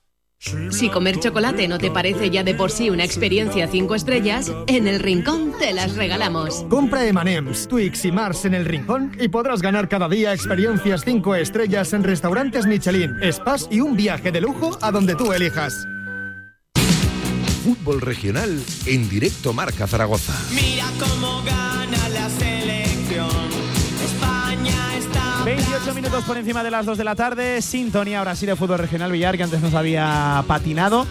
Si comer chocolate no te parece ya de por sí una experiencia 5 estrellas, en el Rincón te las regalamos. Compra M&M's, Twix y Mars en el Rincón y podrás ganar cada día experiencias 5 estrellas en restaurantes Michelin, spas y un viaje de lujo a donde tú elijas. Fútbol regional en directo Marca Zaragoza. Mira cómo gana minutos por encima de las 2 de la tarde, sintonía ahora sí de fútbol regional Villar, que antes nos había patinado.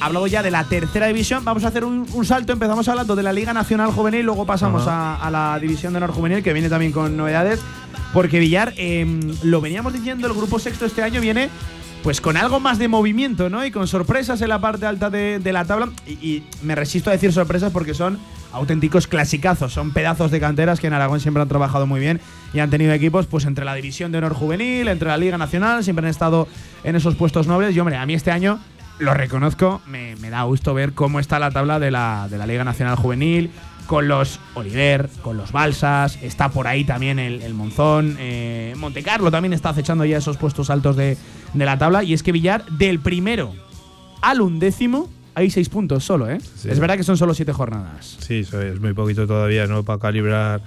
Hablado ya de la tercera división, vamos a hacer un, salto, empezamos hablando de la Liga Nacional Juvenil, luego pasamos a, la División de Honor Juvenil, que viene también con novedades, porque Villar, em, lo veníamos diciendo, el grupo sexto este año viene pues con algo más de movimiento, ¿no? Y con sorpresas en la parte alta de, la tabla. Y, me resisto a decir sorpresas porque son auténticos clasicazos, son pedazos de canteras que en Aragón siempre han trabajado muy bien y han tenido equipos pues entre la división de honor juvenil, entre la Liga Nacional, siempre han estado en esos puestos nobles. Y hombre, a mí este año lo reconozco, me, da gusto ver cómo está la tabla de la, de la Liga Nacional Juvenil, con los Oliver, con los Balsas, está por ahí también el, Monzón, eh, Montecarlo también está acechando ya esos puestos altos de, la tabla. Y es que Villar, del primero al undécimo, hay seis puntos solo, ¿eh? Es verdad que son solo siete jornadas. Sí, eso es muy poquito todavía, ¿no? Para calibrar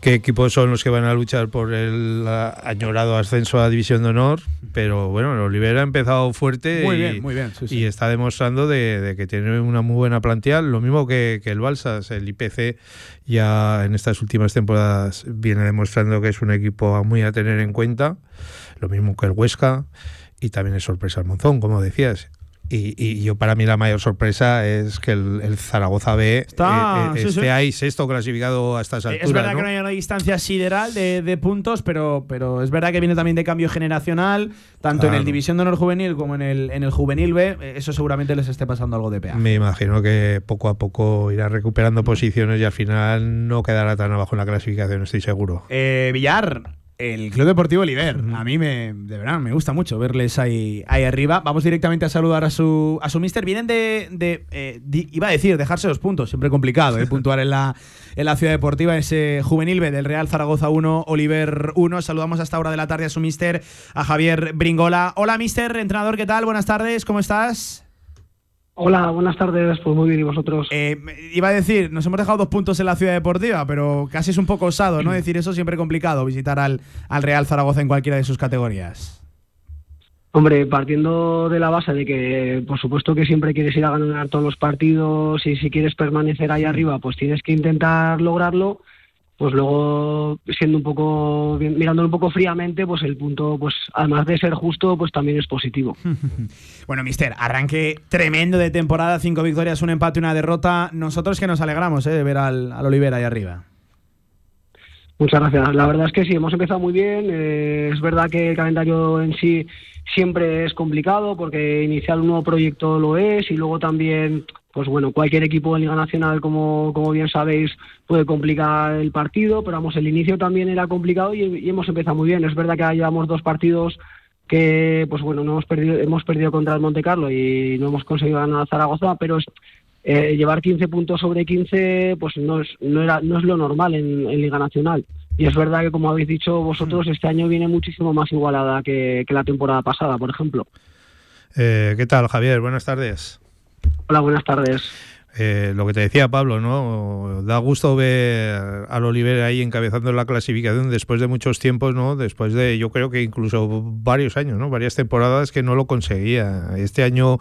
qué equipos son los que van a luchar por el añorado ascenso a División de Honor, pero bueno, el Olivera ha empezado fuerte muy y, bien, muy bien, y está demostrando de, que tiene una muy buena plantilla, lo mismo que, el Balsas, el IPC ya en estas últimas temporadas viene demostrando que es un equipo muy a tener en cuenta, lo mismo que el Huesca y también es sorpresa el Monzón, como decías. Y, yo para mí la mayor sorpresa es que el, Zaragoza B Está, eh, eh, esté ahí sexto clasificado a estas alturas. Es verdad que no hay una distancia sideral de, puntos, pero, pero es verdad que viene también de cambio generacional, tanto en el División de Honor Juvenil como en el, en el Juvenil B. Eso seguramente les esté pasando algo de peaje. Me imagino que poco a poco irá recuperando posiciones y al final no quedará tan abajo en la clasificación, estoy seguro. Eh, Villar, el Club Deportivo Oliver. A mí me, de verdad, me gusta mucho verles ahí, ahí arriba. Vamos directamente a saludar a su, a su mister. Vienen de, de, eh, iba a decir, dejarse los puntos. Siempre complicado, ¿eh? <laughs> puntuar en la, en la ciudad deportiva. Ese juvenil B del Real Zaragoza 1, Oliver 1. Saludamos a esta hora de la tarde a su mister, a Javier Bringola. Hola, mister, entrenador, ¿qué tal? Buenas tardes, ¿cómo estás? Hola, buenas tardes. Pues muy bien, ¿y vosotros? Eh, iba a decir, nos hemos dejado dos puntos en la ciudad deportiva, pero casi es un poco osado, ¿no? Decir eso siempre complicado, visitar al, al Real Zaragoza en cualquiera de sus categorías. Hombre, partiendo de la base de que, por supuesto, que siempre quieres ir a ganar todos los partidos y si quieres permanecer ahí arriba, pues tienes que intentar lograrlo pues luego siendo un poco mirándolo un poco fríamente pues el punto pues además de ser justo pues también es positivo <laughs> bueno mister arranque tremendo de temporada cinco victorias un empate una derrota nosotros que nos alegramos ¿eh? de ver al, al Olivera ahí arriba Muchas gracias. La verdad es que sí, hemos empezado muy bien. Eh, es verdad que el calendario en sí siempre es complicado porque iniciar un nuevo proyecto lo es y luego también pues bueno, cualquier equipo de Liga Nacional, como, como bien sabéis, puede complicar el partido, pero vamos, el inicio también era complicado y, hemos empezado muy bien. Es verdad que llevamos dos partidos que, pues bueno, no hemos perdido, hemos perdido contra el Monte Carlo y no hemos conseguido ganar a Zaragoza, pero es, eh, llevar 15 puntos sobre 15, pues no es, no era, no es lo normal en, Liga Nacional. Y es verdad que, como habéis dicho vosotros, este año viene muchísimo más igualada que, la temporada pasada, por ejemplo. Eh, ¿Qué tal, Javier? Buenas tardes. Hola, buenas tardes. Eh, lo que te decía Pablo, ¿no? Da gusto ver al Oliver ahí encabezando la clasificación después de muchos tiempos, ¿no? Después de, yo creo que incluso varios años, ¿no? Varias temporadas que no lo conseguía. Este año,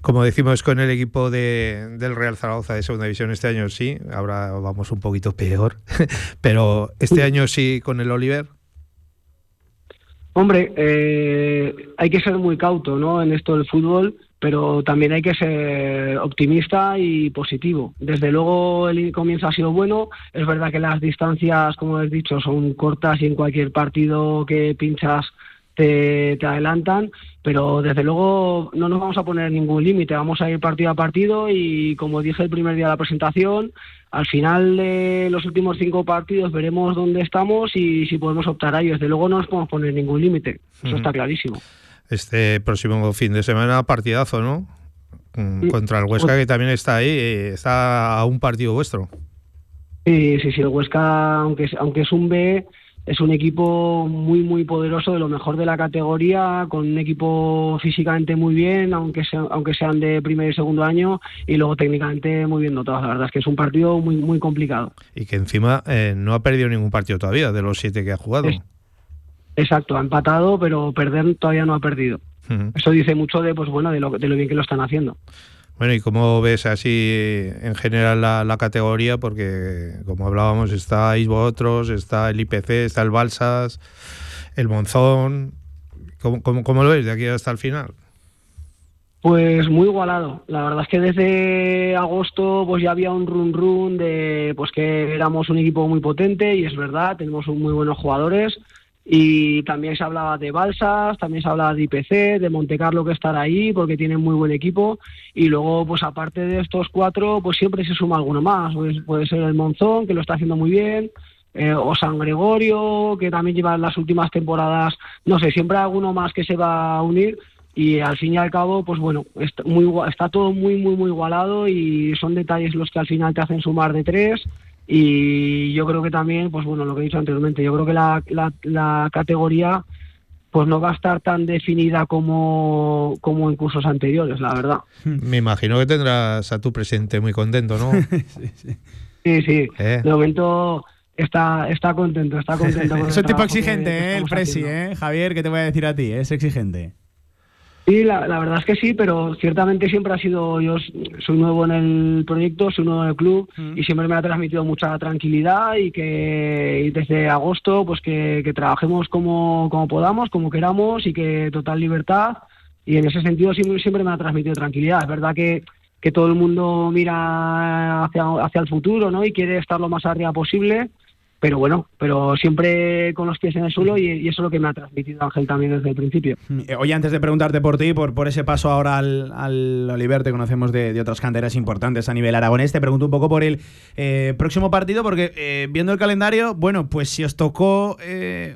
como decimos con el equipo de, del Real Zaragoza de Segunda División, este año sí, ahora vamos un poquito peor, <laughs> pero este año sí con el Oliver. Hombre, eh, hay que ser muy cauto, ¿no? En esto del fútbol pero también hay que ser optimista y positivo. Desde luego el comienzo ha sido bueno, es verdad que las distancias, como has dicho, son cortas y en cualquier partido que pinchas te, adelantan, pero desde luego no nos vamos a poner ningún límite, vamos a ir partido a partido y como dije el primer día de la presentación, al final de los últimos cinco partidos veremos dónde estamos y si podemos optar a ello. Desde luego no nos podemos poner ningún límite, eso está clarísimo este próximo fin de semana partidazo, ¿no? Mm, contra el Huesca, que también está ahí, está a un partido vuestro. Sí, sí, sí, el Huesca, aunque, aunque es un B, es un equipo muy, muy poderoso, de lo mejor de la categoría, con un equipo físicamente muy bien, aunque, aunque sean de primer y segundo año, y luego técnicamente muy bien dotados. La verdad es que es un partido muy, muy complicado. Y que encima eh, no ha perdido ningún partido todavía de los siete que ha jugado. Exacto, ha empatado, pero perder todavía no ha perdido. Eso dice mucho de, pues bueno, de lo, de lo bien que lo están haciendo. Bueno, ¿y cómo ves así en general la, categoría? Porque, como hablábamos, estáis vosotros, está el IPC, está el Balsas, el Monzón. ¿Cómo, cómo, lo ves de aquí hasta el final? Pues muy igualado. La verdad es que desde agosto pues ya había un run run de pues que éramos un equipo muy potente y es verdad, tenemos muy buenos jugadores y también se hablaba de Balsas, también se hablaba de IPC, de Montecarlo que estará ahí porque tienen muy buen equipo. Y luego pues aparte de estos cuatro pues siempre se suma alguno más, puede ser el Monzón que lo está haciendo muy bien, eh, o San Gregorio que también lleva las últimas temporadas, no sé, siempre alguno más que se va a unir. Y al fin y al cabo, pues bueno, está, muy, está todo muy, muy, muy igualado y son detalles los que al final te hacen sumar de tres y yo creo que también, pues bueno, lo que he dicho anteriormente, yo creo que la, la, categoría pues no va a estar tan definida como, como en cursos anteriores, la verdad. <laughs> Me imagino que tendrás a tu presidente muy contento, ¿no? <laughs> sí, sí. Sí, sí. Eh. De momento está, está contento, está contento. <laughs> es un tipo exigente, ¿eh? el presi, ¿eh? Javier, ¿qué te voy a decir a ti? Es exigente. Sí, la, la, verdad es que sí, pero ciertamente siempre ha sido, yo soy nuevo en el proyecto, soy nuevo en el club y siempre me ha transmitido mucha tranquilidad y que desde agosto pues que, trabajemos como, como podamos, como queramos y que total libertad y en ese sentido siempre, siempre me ha transmitido tranquilidad. Es verdad que, que todo el mundo mira hacia, hacia el futuro ¿no? y quiere estar lo más arriba posible pero bueno, pero siempre con los pies en el suelo y, eso es lo que me ha transmitido Ángel también desde el principio. Mm, eh, oye, antes de preguntarte por ti, por, por ese paso ahora al, al Oliver, te conocemos de, otras canteras importantes a nivel aragonés, te pregunto un poco por el eh, próximo partido, porque eh, viendo el calendario, bueno, pues si os tocó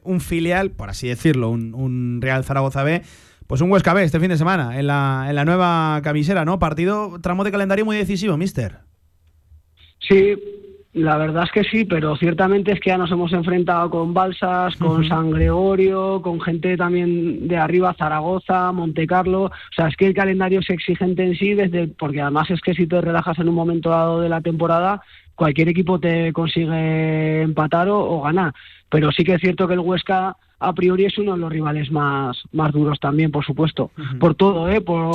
un filial, por así decirlo, un, un, Real Zaragoza B, pues un Huesca B este fin de semana, en la, en la nueva camisera, ¿no? Partido, tramo de calendario muy decisivo, mister. Sí, la verdad es que sí, pero ciertamente es que ya nos hemos enfrentado con Balsas, con San Gregorio, con gente también de arriba, Zaragoza, Monte Carlo. O sea, es que el calendario es exigente en sí, desde porque además es que si te relajas en un momento dado de la temporada, cualquier equipo te consigue empatar o, ganar. Pero sí que es cierto que el Huesca a priori es uno de los rivales más, más duros también, por supuesto. Por todo, ¿eh? Por,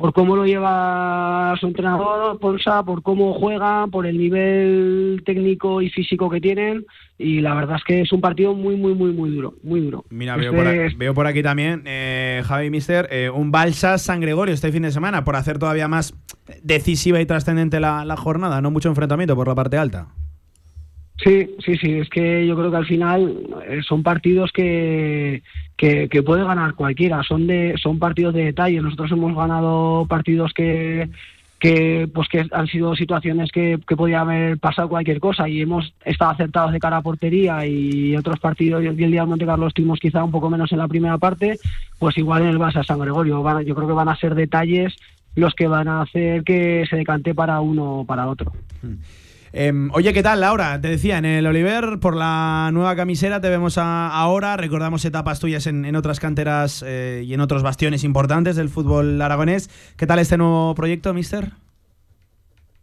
por cómo lo lleva su entrenador, Ponsa, por cómo juega, por el nivel técnico y físico que tienen. Y la verdad es que es un partido muy, muy, muy, muy duro. Muy duro. Mira, veo, por aquí, veo, por aquí, también, eh, Javi Mister, eh, un Balsas San Gregorio este fin de semana, por hacer todavía más decisiva y trascendente la, la jornada. No mucho enfrentamiento por la parte alta. Sí, sí, sí, es que yo creo que al final eh, son partidos que, que, puede ganar cualquiera, son de son partidos de detalle. Nosotros hemos ganado partidos que, que pues que han sido situaciones que, que podía haber pasado cualquier cosa y hemos estado acertados de cara a portería y otros partidos y el día de Monte Carlo estuvimos quizá un poco menos en la primera parte, pues igual en el Barça San Gregorio. yo creo que van a ser detalles los que van a hacer que se decante para uno o para otro. Hmm. Em, oye, ¿qué tal, Laura? Te decía, en el Oliver, por la nueva camisera, te vemos ahora. Recordamos etapas tuyas en, otras canteras eh, y en otros bastiones importantes del fútbol aragonés. ¿Qué tal este nuevo proyecto, mister?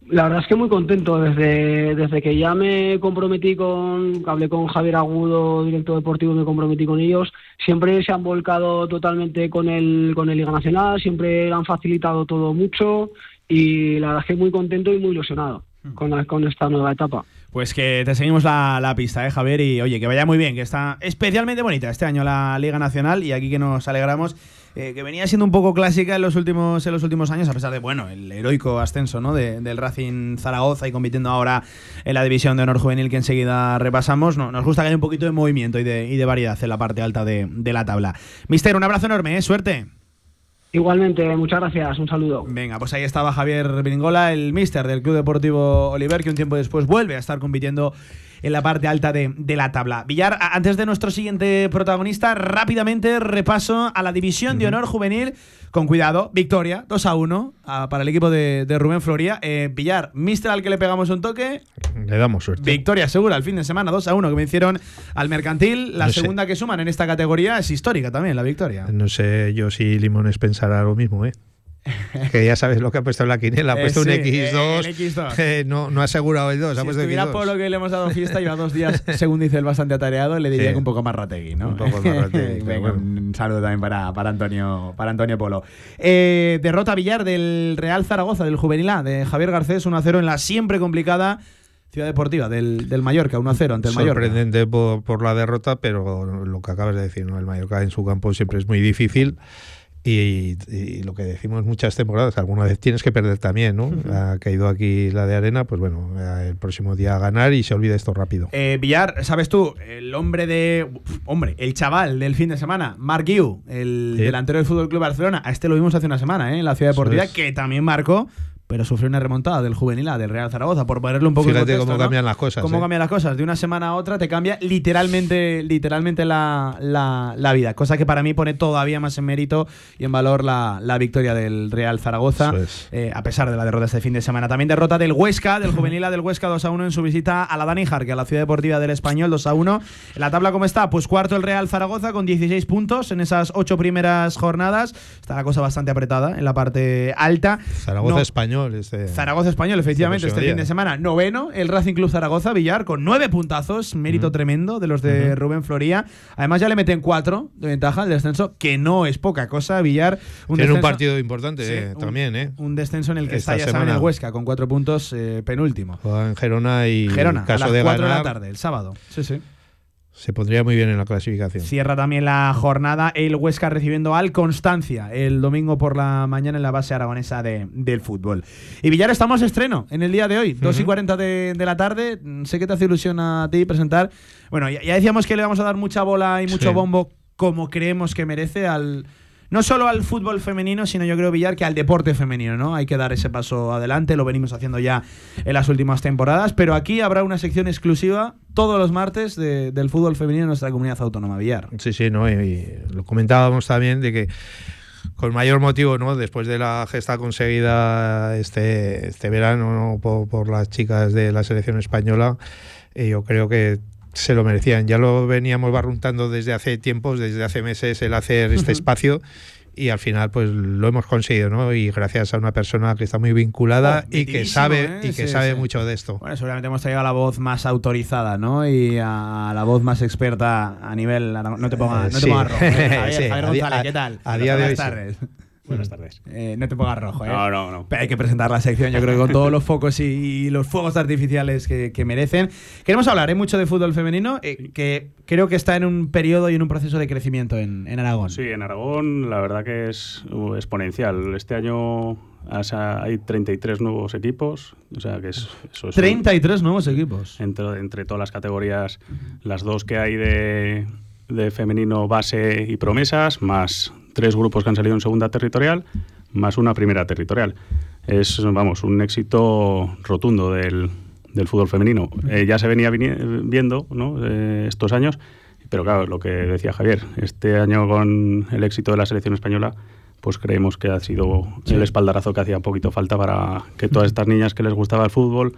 La verdad es que muy contento. Desde, desde que ya me comprometí con, hablé con Javier Agudo, director deportivo, me comprometí con ellos, siempre se han volcado totalmente con el, con el Liga Nacional, siempre han facilitado todo mucho y la verdad es que muy contento y muy ilusionado con, esta nueva etapa. Pues que te seguimos la, pista, ¿eh, Javier? Y oye, que vaya muy bien, que está especialmente bonita este año la Liga Nacional y aquí que nos alegramos. Eh, que venía siendo un poco clásica en los últimos en los últimos años, a pesar de bueno el heroico ascenso ¿no? del Racing Zaragoza y compitiendo ahora en la división de honor juvenil que enseguida repasamos. No, nos gusta que haya un poquito de movimiento y de, y de variedad en la parte alta de, de la tabla. Mister, un abrazo enorme, ¿eh? suerte. Igualmente, muchas gracias, un saludo. Venga, pues ahí estaba Javier Biringola, el míster del Club Deportivo Oliver, que un tiempo después vuelve a estar compitiendo en la parte alta de, la tabla. Villar, antes de nuestro siguiente protagonista, rápidamente repaso a la división de honor juvenil. Con cuidado, victoria 2 a 1 para el equipo de, Rubén Floría. Eh, Villar, mister al que le pegamos un toque. Le damos suerte. Victoria segura el fin de semana 2 a 1 que me hicieron al Mercantil. La segunda que suman en esta categoría es histórica también, la victoria. No sé yo si Limones pensará lo mismo, ¿eh? <laughs> que ya sabes lo que ha puesto en la quiniela. Ha eh, puesto un X2. no, no ha asegurado el 2. Si ha puesto estuviera Polo que le hemos dado fiesta, lleva dos días, <laughs> según dice él, bastante atareado, le diría que un poco más rategui, ¿no? Un poco más rategui. <laughs> Un saludo también para, para, Antonio, para Antonio Polo. Eh, derrota Villar del Real Zaragoza, del Juvenil A, de Javier Garcés, 1-0 en la siempre complicada Ciudad Deportiva del, del Mallorca, 1-0 ante el Mallorca. Sorprendente por, por, la derrota, pero lo que acabas de decir, ¿no? El Mallorca en su campo siempre es muy difícil Y, y, lo que decimos muchas temporadas, alguna vez tienes que perder también, ¿no? Ha caído aquí la de arena, pues bueno, el próximo día a ganar y se olvida esto rápido. Eh, Villar, ¿sabes tú? El hombre de. Hombre, el chaval del fin de semana, Mark Guiu, el Sí. delantero del Fútbol Club Barcelona. A este lo vimos hace una semana, ¿eh? En la ciudad deportiva, es. que también marcó. Pero sufrió una remontada del juvenil A del Real Zaragoza, por ponerle un poco en Fíjate contexto, cómo ¿no? cambian las cosas, Cómo ¿eh? cambian las cosas. De una semana a otra te cambia literalmente, literalmente la, la- la vida. Cosa que para mí pone todavía más en mérito y en valor la, la victoria del Real Zaragoza, es. eh, a pesar de la derrota este fin de semana. También derrota del Huesca, del juvenil A del Huesca 2 a 1 en su visita a la Daníjar, que a la ciudad deportiva del Español 2 a 1. En la tabla, ¿cómo está? Pues cuarto el Real Zaragoza con 16 puntos en esas ocho primeras jornadas. Está la cosa bastante apretada en la parte alta. Zaragoza No- español. Este, Zaragoza Español, efectivamente, Este fin de semana. Noveno, el Racing Club Zaragoza, Villar, con nueve puntazos, mérito tremendo de los de Rubén Floría. Además, ya le meten cuatro de ventaja al descenso, que no es poca cosa, Villar. Tiene un partido importante Sí, eh, un- también, ¿eh? Un descenso en el que Esta está, ya saben, el Huesca, con cuatro puntos, eh, penúltimo. Juega en Gerona y Gerona, caso a las de cuatro de la tarde, el sábado. Sí, sí. Se pondría muy bien en la clasificación. Cierra también la jornada el Huesca recibiendo al Constancia el domingo por la mañana en la base aragonesa de- del fútbol. Y Villar, estamos estreno en el día de hoy, 2 y 40 de, de la tarde. Mm, Sé que te hace ilusión a ti presentar. Bueno, ya, ya decíamos que le vamos a dar mucha bola y mucho Sí. bombo como creemos que merece al. No solo al fútbol femenino, sino yo creo, Villar, que al deporte femenino, ¿no? Hay que dar ese paso adelante, lo venimos haciendo ya en las últimas temporadas, pero aquí habrá una sección exclusiva todos los martes de- del fútbol femenino en nuestra comunidad autónoma, Villar. Sí, sí, no, y, lo comentábamos también de que con mayor motivo, ¿no? Después de la gesta conseguida este, este verano ¿no? por, por las chicas de la selección española, eh, yo creo que se lo merecían. Ya lo veníamos barruntando desde hace tiempos, desde hace meses, el hacer este espacio. Y al final, pues lo hemos conseguido, ¿no? Y gracias a una persona que está muy vinculada Oh, y que sabe ¿eh? y que Sí, sabe sí. mucho de esto. Bueno, seguramente hemos traído a la voz más autorizada, ¿no? Y a la voz más experta a nivel. No te pongas, no te Sí. pongas rojo. ¿eh? Javier, <laughs> González, a- ¿qué tal? a día de hoy tardes. Buenas tardes. Eh, no te pongas rojo, ¿eh? No, no, no. Pero hay que presentar la sección, yo creo que con todos los focos y, los fuegos artificiales que, que merecen. Queremos hablar ¿eh? mucho de fútbol femenino, eh, que creo que está en un periodo y en un proceso de crecimiento en, en Aragón. Sí, en Aragón la verdad que es uh, exponencial. Este año has- hay 33 nuevos equipos, o sea que es, eso es un- 33 nuevos equipos. entre, entre todas las categorías, las dos que hay de, de femenino base y promesas, más tres grupos que han salido en segunda territorial, más una primera territorial. Es, vamos, un éxito rotundo del, del fútbol femenino. Eh, ya se venía viendo ¿no? Eh, estos años, pero claro, lo que decía Javier, este año con el éxito de la selección española, pues creemos que ha sido el espaldarazo que hacía un poquito falta para que todas estas niñas que les gustaba el fútbol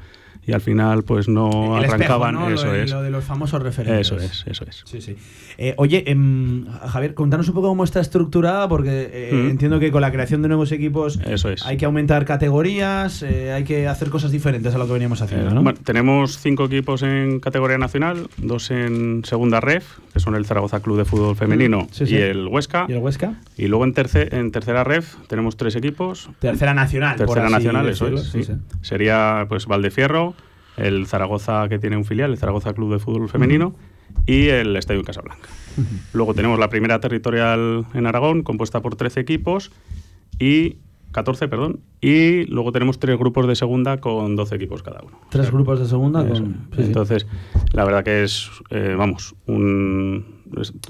y al final pues no El espejo, arrancaban, ¿no? Lo eso de- es. Lo de los famosos referentes. Eso es, eso es. Sí, sí. Eh, oye, em, Javier, contanos un poco cómo está estructurada, porque eh, Mm. entiendo que con la creación de nuevos equipos Eso es. hay que aumentar categorías, eh, hay que hacer cosas diferentes a lo que veníamos haciendo, Eh, ¿no? bueno, tenemos cinco equipos en categoría nacional, dos en segunda ref, que son el Zaragoza Club de Fútbol Femenino Mm, sí, sí. y el Huesca. ¿Y el Huesca? Y luego en, terce- en tercera ref tenemos tres equipos. Tercera nacional, por Tercera así nacional, eso es. Sería pues Valdefierro, el Zaragoza que tiene un filial, el Zaragoza Club de Fútbol Femenino y el Estadio Casablanca. Luego tenemos la primera territorial en Aragón, compuesta por 13 equipos y 14, perdón, y luego tenemos tres grupos de segunda con 12 equipos cada uno. Tres grupos de segunda Eso. con... sí, sí. Entonces, la verdad que es, eh, vamos, un...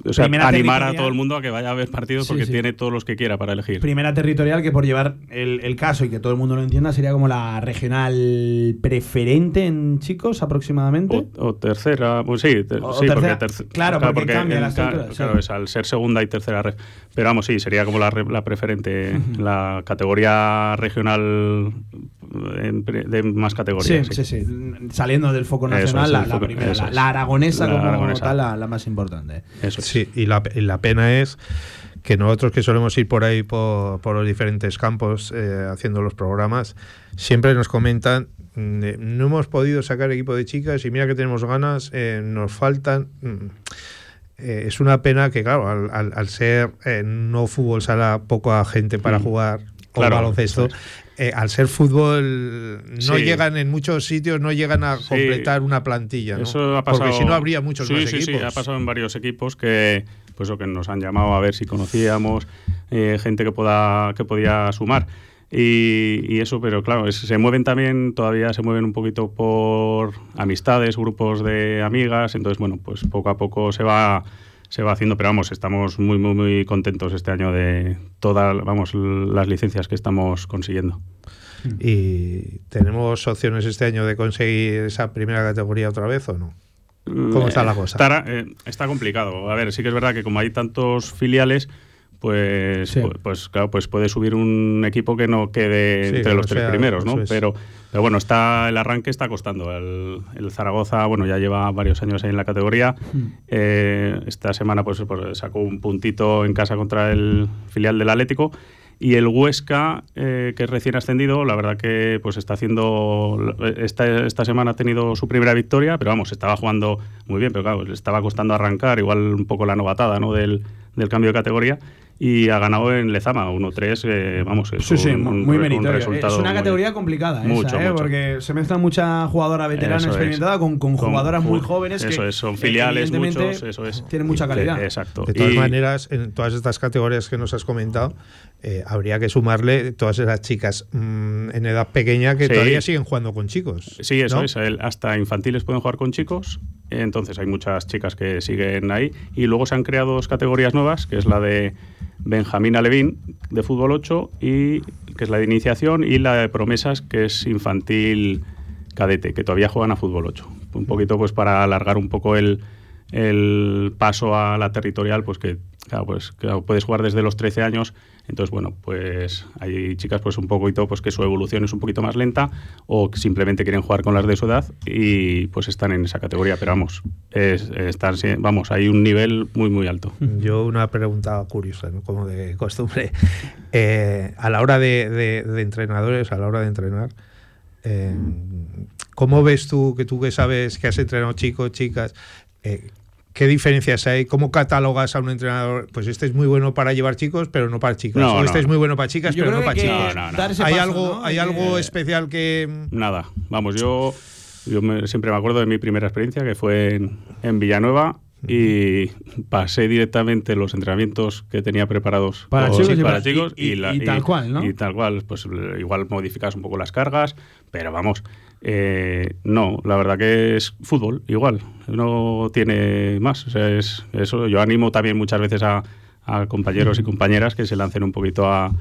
o sea, animar a todo el mundo a que vaya a ver partidos Sí, porque sí. tiene todos los que quiera para elegir. Primera territorial que por llevar el, el caso y que todo el mundo lo entienda sería como la regional preferente en chicos aproximadamente. O tercera, pues sí, ter- O sí, tercera, porque terce- claro, porque cambia en la ca- sí. Claro, es al ser segunda y tercera red. Pero vamos, sí, sería como la, la preferente, la categoría regional en de más Sí, categorías. sí, sí. Saliendo del foco nacional, es, la, primera, la, es. la aragonesa como aragonesa. tal, la, la más importante. Eso es. Sí, y la, y la pena es que nosotros que solemos ir por ahí por, por los diferentes campos eh, haciendo los programas, siempre nos comentan, mm, eh, no hemos podido sacar equipo de chicas y mira que tenemos ganas, eh, nos faltan... mm, es una pena que, claro, al, al- al ser no fútbol sala poca gente para Mm. jugar o Claro, baloncesto, eh, al ser fútbol no Sí. llegan en muchos sitios, no llegan a Sí. completar una plantilla. ¿no? Eso ha pasado. Porque si no habría muchos sí, más sí, equipos. Sí, ha pasado en varios equipos que pues lo que nos han llamado a ver si conocíamos eh, gente que pueda que podía sumar. Y, y eso, pero claro, es- se mueven también, todavía se mueven un poquito por amistades, grupos de amigas, entonces bueno, pues poco a poco se va se va haciendo, pero vamos, estamos muy muy muy contentos este año de todas, vamos, las licencias que estamos consiguiendo. ¿Y tenemos opciones este año de conseguir esa primera categoría otra vez o no? ¿Cómo está la cosa? estará- eh, está complicado. A ver, sí que es verdad que como hay tantos filiales, pues, Sí. pues, pues, claro, pues puede subir un equipo que no quede Sí, entre los tres sea- primeros, ¿no? es. Pero, pero bueno, está el arranque está costando. El, el Zaragoza, bueno, ya lleva varios años ahí en la categoría. Eh, esta semana pues, pues, sacó un puntito en casa contra el filial del Atlético. Y el Huesca, eh, que es recién ascendido, la verdad que pues está haciendo. Esta, esta semana ha tenido su primera victoria, pero vamos, estaba jugando muy bien, pero claro, le estaba costando arrancar, igual un poco la novatada ¿no? del, del cambio de categoría. Y ha ganado en Lezama, 1-3, eh, vamos, es Sí, sí, un, un- muy un meritorio. resultado Es una muy- categoría complicada esa, Mucho, ¿eh? mucho. porque se mezcla mucha jugadora veterana Eso es. experimentada con, con Con jugadoras muy jóvenes eso que es, son filiales evidentemente, muchos, eso es. tienen mucha calidad. Exacto. De todas Y- maneras, en todas estas categorías que nos has comentado, eh, habría que sumarle todas esas chicas mm, en edad pequeña que Sí. todavía siguen jugando con chicos. Sí, eso ¿no? es. el- hasta infantiles pueden jugar con chicos. Entonces hay muchas chicas que siguen ahí. Y luego se han creado dos categorías nuevas, que es la de Benjamín Alevín, de fútbol 8, y que es la de iniciación, y la de promesas, que es infantil cadete, que todavía juegan a fútbol 8. Un poquito pues para alargar un poco el, el paso a la territorial, pues que claro, pues claro, puedes jugar desde los 13 años. Entonces, bueno, pues hay chicas pues un poquito pues que su evolución es un poquito más lenta o simplemente quieren jugar con las de su edad y pues están en esa categoría, pero vamos, es, están, vamos, hay un nivel muy muy alto. Yo una pregunta curiosa, como de costumbre. Eh, a la hora de entrenadores, a la hora de entrenar, eh, ¿cómo ves tú, que tú que sabes que has entrenado chicos, chicas, eh, qué diferencias hay? ¿Cómo catalogas a un entrenador? Pues este es muy bueno para llevar chicos, pero no para. No, o este no, es muy bueno para chicas, Yo pero no para que chicos. No, ¿Hay paso, algo, ¿no? hay algo especial que Nada, vamos, yo, yo me- siempre me acuerdo de mi primera experiencia, que fue en, en Villanueva, y pasé directamente los entrenamientos que tenía preparados Para chicos y para chicos y- y- y tal cual, ¿no? Y tal cual, pues eh, igual modificas un poco las cargas, pero vamos, eh, no, la verdad que es fútbol, igual, no tiene más. O sea, es eso. Yo animo también muchas veces a, a compañeros y compañeras que se lancen un poquito a,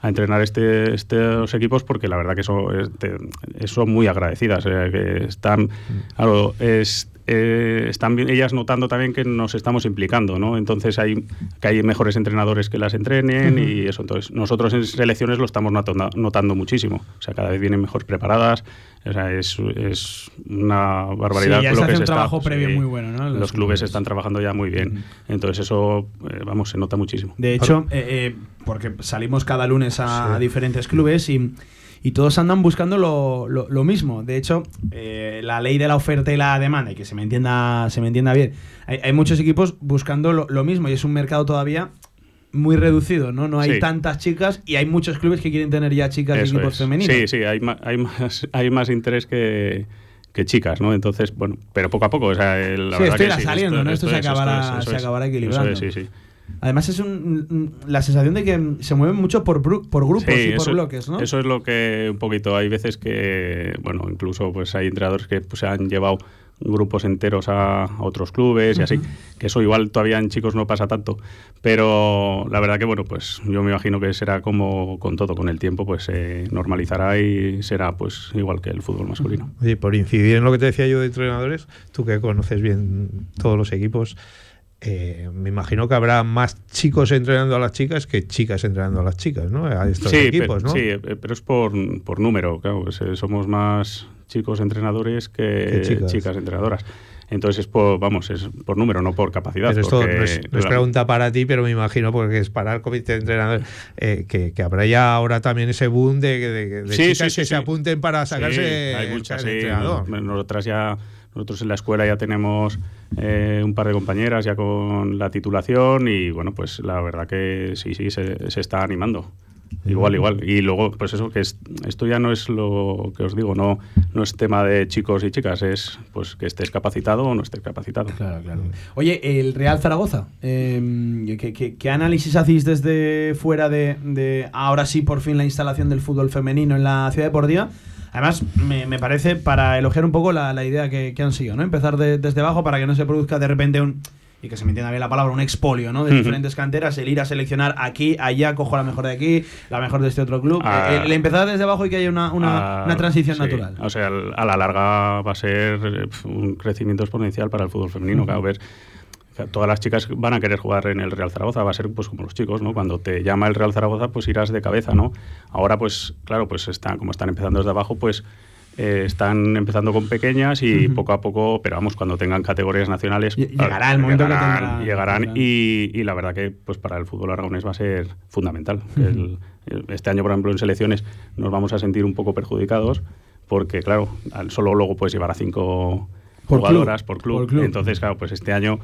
a entrenar este, estos equipos porque la verdad que son, es- te- son muy agradecidas, eh, que están, claro, es, eh, están bien- ellas notando también que nos estamos implicando, ¿no? Entonces hay que hay mejores entrenadores que las entrenen y eso. Entonces nosotros en selecciones lo estamos notando, notando muchísimo. O sea, cada vez vienen mejor preparadas. O sea, es, es una barbaridad. Sí, ya lo se que hace un está- trabajo previo sí. muy bueno, ¿no? Los, Los clubes están trabajando ya muy bien. Entonces eso, eh, vamos, se nota muchísimo. De hecho, eh, eh, porque salimos cada lunes a Sí. diferentes clubes y, y todos andan buscando lo, lo- lo mismo. De hecho, eh, la ley de la oferta y la demanda, y que se me entienda, se me entienda bien, hay, hay muchos equipos buscando lo, lo mismo y es un mercado todavía muy reducido, ¿no? No hay Sí. tantas chicas y hay muchos clubes que quieren tener ya chicas y Eso equipos es. femeninos. Sí, sí, hay más, hay más, <laughs> hay más interés que, que chicas, ¿no? Entonces, bueno, pero poco a poco, o sea, el- la Sí, verdad esto que irá sí, saliendo, ¿no? Esto se es, acabará- es, eso se acabará Eso equilibrando. es, sí, sí. Además es un- la sensación de que se mueven mucho por, por grupos Sí, y por eso, bloques, ¿no? Eso es lo que un poquito hay veces que, bueno, incluso pues hay entrenadores que pues, se han llevado grupos enteros a, otros clubes y así, Ujú. que eso igual todavía en chicos no pasa tanto, pero la verdad que bueno, pues yo me imagino que será como con todo, con el tiempo pues se normalizará y será pues igual que el fútbol masculino. Oye, por incidir en lo que te decía yo de entrenadores, tú que conoces bien todos los equipos, eh, me imagino que habrá más chicos entrenando a las chicas que chicas entrenando a las chicas, ¿no? A estos sí, equipos, ¿no? sí, eh, pero es por, por número, claro, pues, eh, somos más chicos entrenadores que, chicas. chicas. entrenadoras. Entonces es por, vamos, es por número, no por capacidad. Pero esto porque no es, no es la- pregunta para ti, pero me imagino porque es para el comité de entrenadores, eh, que, que habrá ya ahora también ese boom de, de- de Sí, chicas sí, que se apunten para sacarse hay muchas, el entrenador. Nosotras ya, nosotros en la escuela ya tenemos eh, un par de compañeras ya con la titulación y bueno, pues la verdad que sí, sí, se, se está animando. Igual, igual. Y luego, pues eso, que es, esto ya no es lo que os digo, no, no es tema de chicos y chicas, es pues que estés capacitado o no estés capacitado. Claro, claro. Oye, el Real Zaragoza, eh, ¿qué, qué, qué análisis hacéis desde fuera de, de ahora sí por fin la instalación del fútbol femenino en la ciudad deportiva? Además, me, me parece para elogiar un poco la, la idea que, que han sido, ¿no? Empezar de- desde abajo para que no se produzca de repente un, y que se me entienda bien la palabra, un expolio, ¿no? De diferentes canteras, el ir a seleccionar aquí, allá, cojo la mejor de aquí, la mejor de este otro club. Ah. el, el empezar desde abajo y que haya una, una, Ah, una transición sí. natural. O sea, a la larga va a ser eh, un crecimiento exponencial para el fútbol femenino. Ves, o sea, todas las chicas van a querer jugar en el Real Zaragoza, va a ser pues como los chicos, ¿no? Cuando te llama el Real Zaragoza, pues irás de cabeza, ¿no? Ahora, pues, claro, pues están, como están empezando desde abajo, pues eh, están empezando con pequeñas y poco a poco, pero vamos, cuando tengan categorías nacionales, Lle- llegará el momento que llegarán, tendrán- llegarán y, y la verdad que pues para el fútbol aragonés va a ser fundamental. El- el- este año, por ejemplo, en selecciones nos vamos a sentir un poco perjudicados porque, claro, solo luego puedes llevar a cinco Por jugadoras club, por club. por club. Entonces, claro, pues este año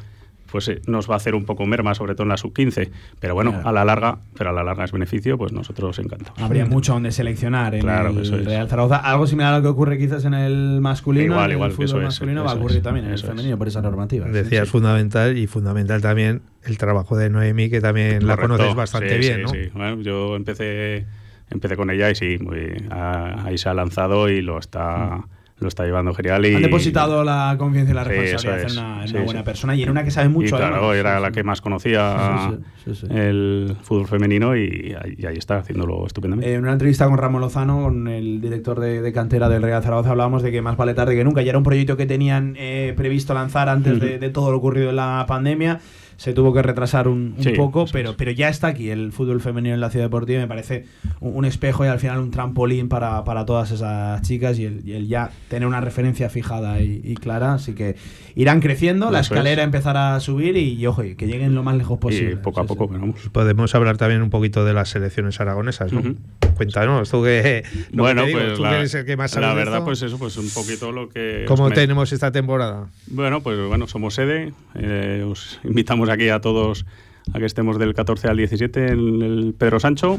pues eh, nos va a hacer un poco merma, sobre todo en la sub-15. Pero bueno, a la larga, pero a la larga es beneficio, pues nosotros encantados. Habría mucho donde seleccionar en Claro, el eso es. Real Zaragoza. Algo similar a lo que ocurre quizás en el masculino. Igual, igual, el fútbol eso es, masculino va a ocurrir es, también en el es. femenino por esa normativa. Decías sí. fundamental y fundamental también el trabajo de Noemi, que también la conoces bastante Sí, bien, sí, ¿no? sí. Bueno, yo empecé, empecé con ella y sí, muy- ahí se ha lanzado y lo está, lo está llevando genial. Y, Han depositado la confianza y la Sí, responsabilidad eso en una, en Sí, una sí. buena persona y en una que sabe mucho. Y claro, además. era Sí, la sí. que más conocía Sí, sí, sí, sí. el fútbol femenino y, ahí- y ahí está, haciéndolo estupendamente. En una entrevista con Ramón Lozano, con el director de, de cantera del Real Zaragoza, hablábamos de que más vale tarde que nunca. Ya era un proyecto que tenían eh, previsto lanzar antes de, Ujú. de todo lo ocurrido en la pandemia. Se tuvo que retrasar un, un Sí, poco, pero, pero ya está aquí el fútbol femenino en la ciudad deportiva. Me parece un, un espejo y al final un trampolín para, para todas esas chicas y el, y el ya tener una referencia fijada y, y clara. Así que irán creciendo, la escalera es. empezará a subir y, y, ojo, y que lleguen lo más lejos posible. y poco a poco, pero vamos. Podemos hablar también un poquito de las selecciones aragonesas, ¿no? Ujú. Cuéntanos, tú que, bueno, digo, pues tú la, que eres el que más sabe la verdad, pues eso, pues un poquito lo que... ¿Cómo me- tenemos esta temporada? Bueno, pues bueno, somos sede. eh, os invitamos aquí a todos a que estemos del 14 al 17 en el Pedro Sancho.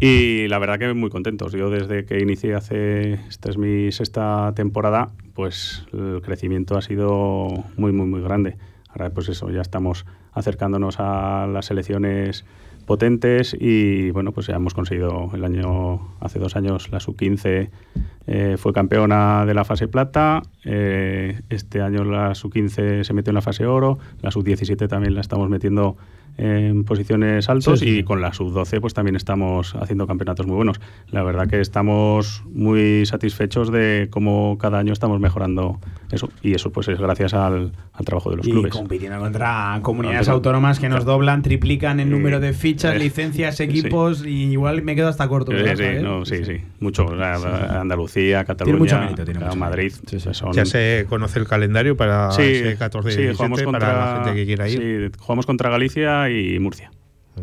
Y la verdad que muy contentos. Yo desde que inicié hace, esta es mi sexta temporada, pues el crecimiento ha sido muy, muy, muy grande. Ahora pues eso, ya estamos acercándonos a las selecciones potentes y bueno, pues ya hemos conseguido el año, hace dos años, la sub-15 eh, fue campeona de la fase plata, eh, este año la sub-15 se metió en la fase oro, la sub-17 también la estamos metiendo en posiciones altos Sí, sí, y con la sub-12 pues también estamos haciendo campeonatos muy buenos. La verdad que estamos muy satisfechos de cómo cada año estamos mejorando eso y eso pues es gracias al, al trabajo de los y clubes. compitiendo contra comunidades autónomas que nos doblan, triplican el número de fichas, Eh, licencias, sí. equipos y igual me quedo hasta corto. Sí, ¿verdad, sí, no, sí, sí, mucho. Andalucía, Cataluña, mucho mérito, tiene claro, mucho Madrid. son- Ya se conoce el calendario para Sí, ese 14 y sí, 17 jugamos para contra, la gente que quiera ir. sí, jugamos contra Galicia y Murcia.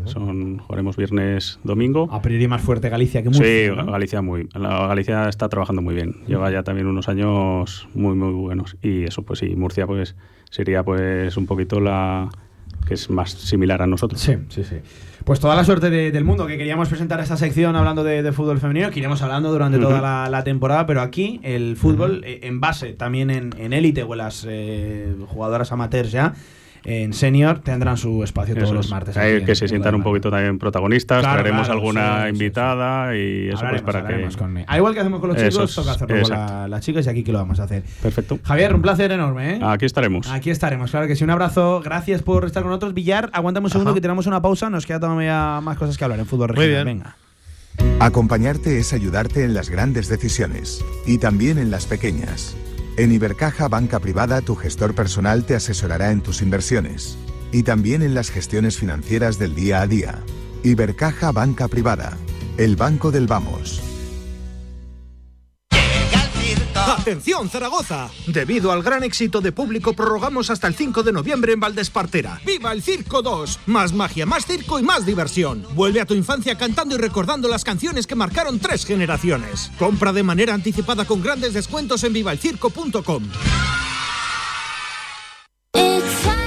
Son, jugaremos viernes, domingo. A priori más fuerte Galicia que Sí, Murcia. ¿no? Galicia muy, la Galicia está trabajando muy bien. Lleva ya también unos años muy muy buenos y eso pues sí, Murcia pues sería pues un poquito la que es más similar a nosotros. Sí, sí, sí. Pues toda la suerte de- del mundo que queríamos presentar esta sección hablando de, de fútbol femenino, que iremos hablando durante toda la, la temporada, pero aquí el fútbol eh, en base también en en élite o en las eh, jugadoras amateurs ya, en senior, tendrán su espacio todos Eso los es. martes. Hay que se en sientan un poquito también protagonistas, Claro, traeremos claro, alguna sí, sí, invitada y eso pues para que... con- Al igual que hacemos con los chicos, es, toca hacerlo con la- las chicas y aquí que lo vamos a hacer. Perfecto. Javier, un placer enorme, ¿eh? Aquí estaremos. Aquí estaremos, claro que sí. Un abrazo, gracias por estar con nosotros. Villar, aguántame un segundo Ajá. que tenemos una pausa. Nos queda todavía más cosas que hablar en fútbol regional. bien. Venga. Acompañarte es ayudarte en las grandes decisiones y también en las pequeñas. En Ibercaja Banca Privada tu gestor personal te asesorará en tus inversiones y también en las gestiones financieras del día a día. Ibercaja Banca Privada, el banco del vamos. ¡Atención, Zaragoza! Debido al gran éxito de público, prorrogamos hasta el 5 de noviembre en Valdespartera. ¡Viva el Circo 2! Más magia, más circo y más diversión. Vuelve a tu infancia cantando y recordando las canciones que marcaron tres generaciones. Compra de manera anticipada con grandes descuentos en vivaelcirco.com.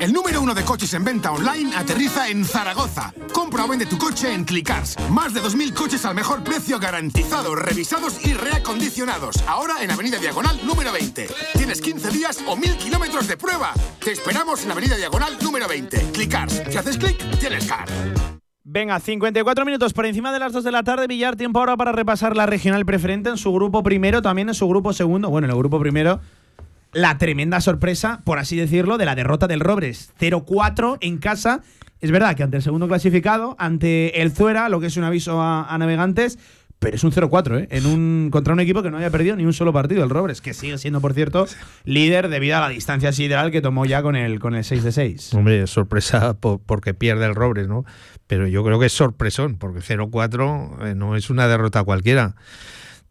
El número uno de coches en venta online, aterriza en Zaragoza. Compra o vende tu coche en Clickars. Más de 2.000 coches al mejor precio, garantizados, revisados y reacondicionados. Ahora en Avenida Diagonal número 20. Tienes 15 días o 1.000 kilómetros de prueba. Te esperamos en Avenida Diagonal número 20. Clickars. Si haces clic, tienes car. Venga, 54 minutos por encima de las 2 de la tarde. Villar, tiempo ahora para repasar la regional preferente en su grupo primero, también en su grupo segundo. Bueno, en el grupo primero, la tremenda sorpresa, por así decirlo, de la derrota del Robres. 0-4 en casa. Es verdad que ante el segundo clasificado, ante el Zuera, lo que es un aviso a, navegantes, pero es un 0-4, ¿eh? En un, contra un equipo que no había perdido ni un solo partido, el Robres, que sigue siendo, por cierto, líder debido a la distancia sideral que tomó ya con el, con el 6 de 6. Hombre, es sorpresa po- porque pierde el Robres, ¿no? Pero yo creo que es sorpresón, porque 0-4 eh, no es una derrota cualquiera.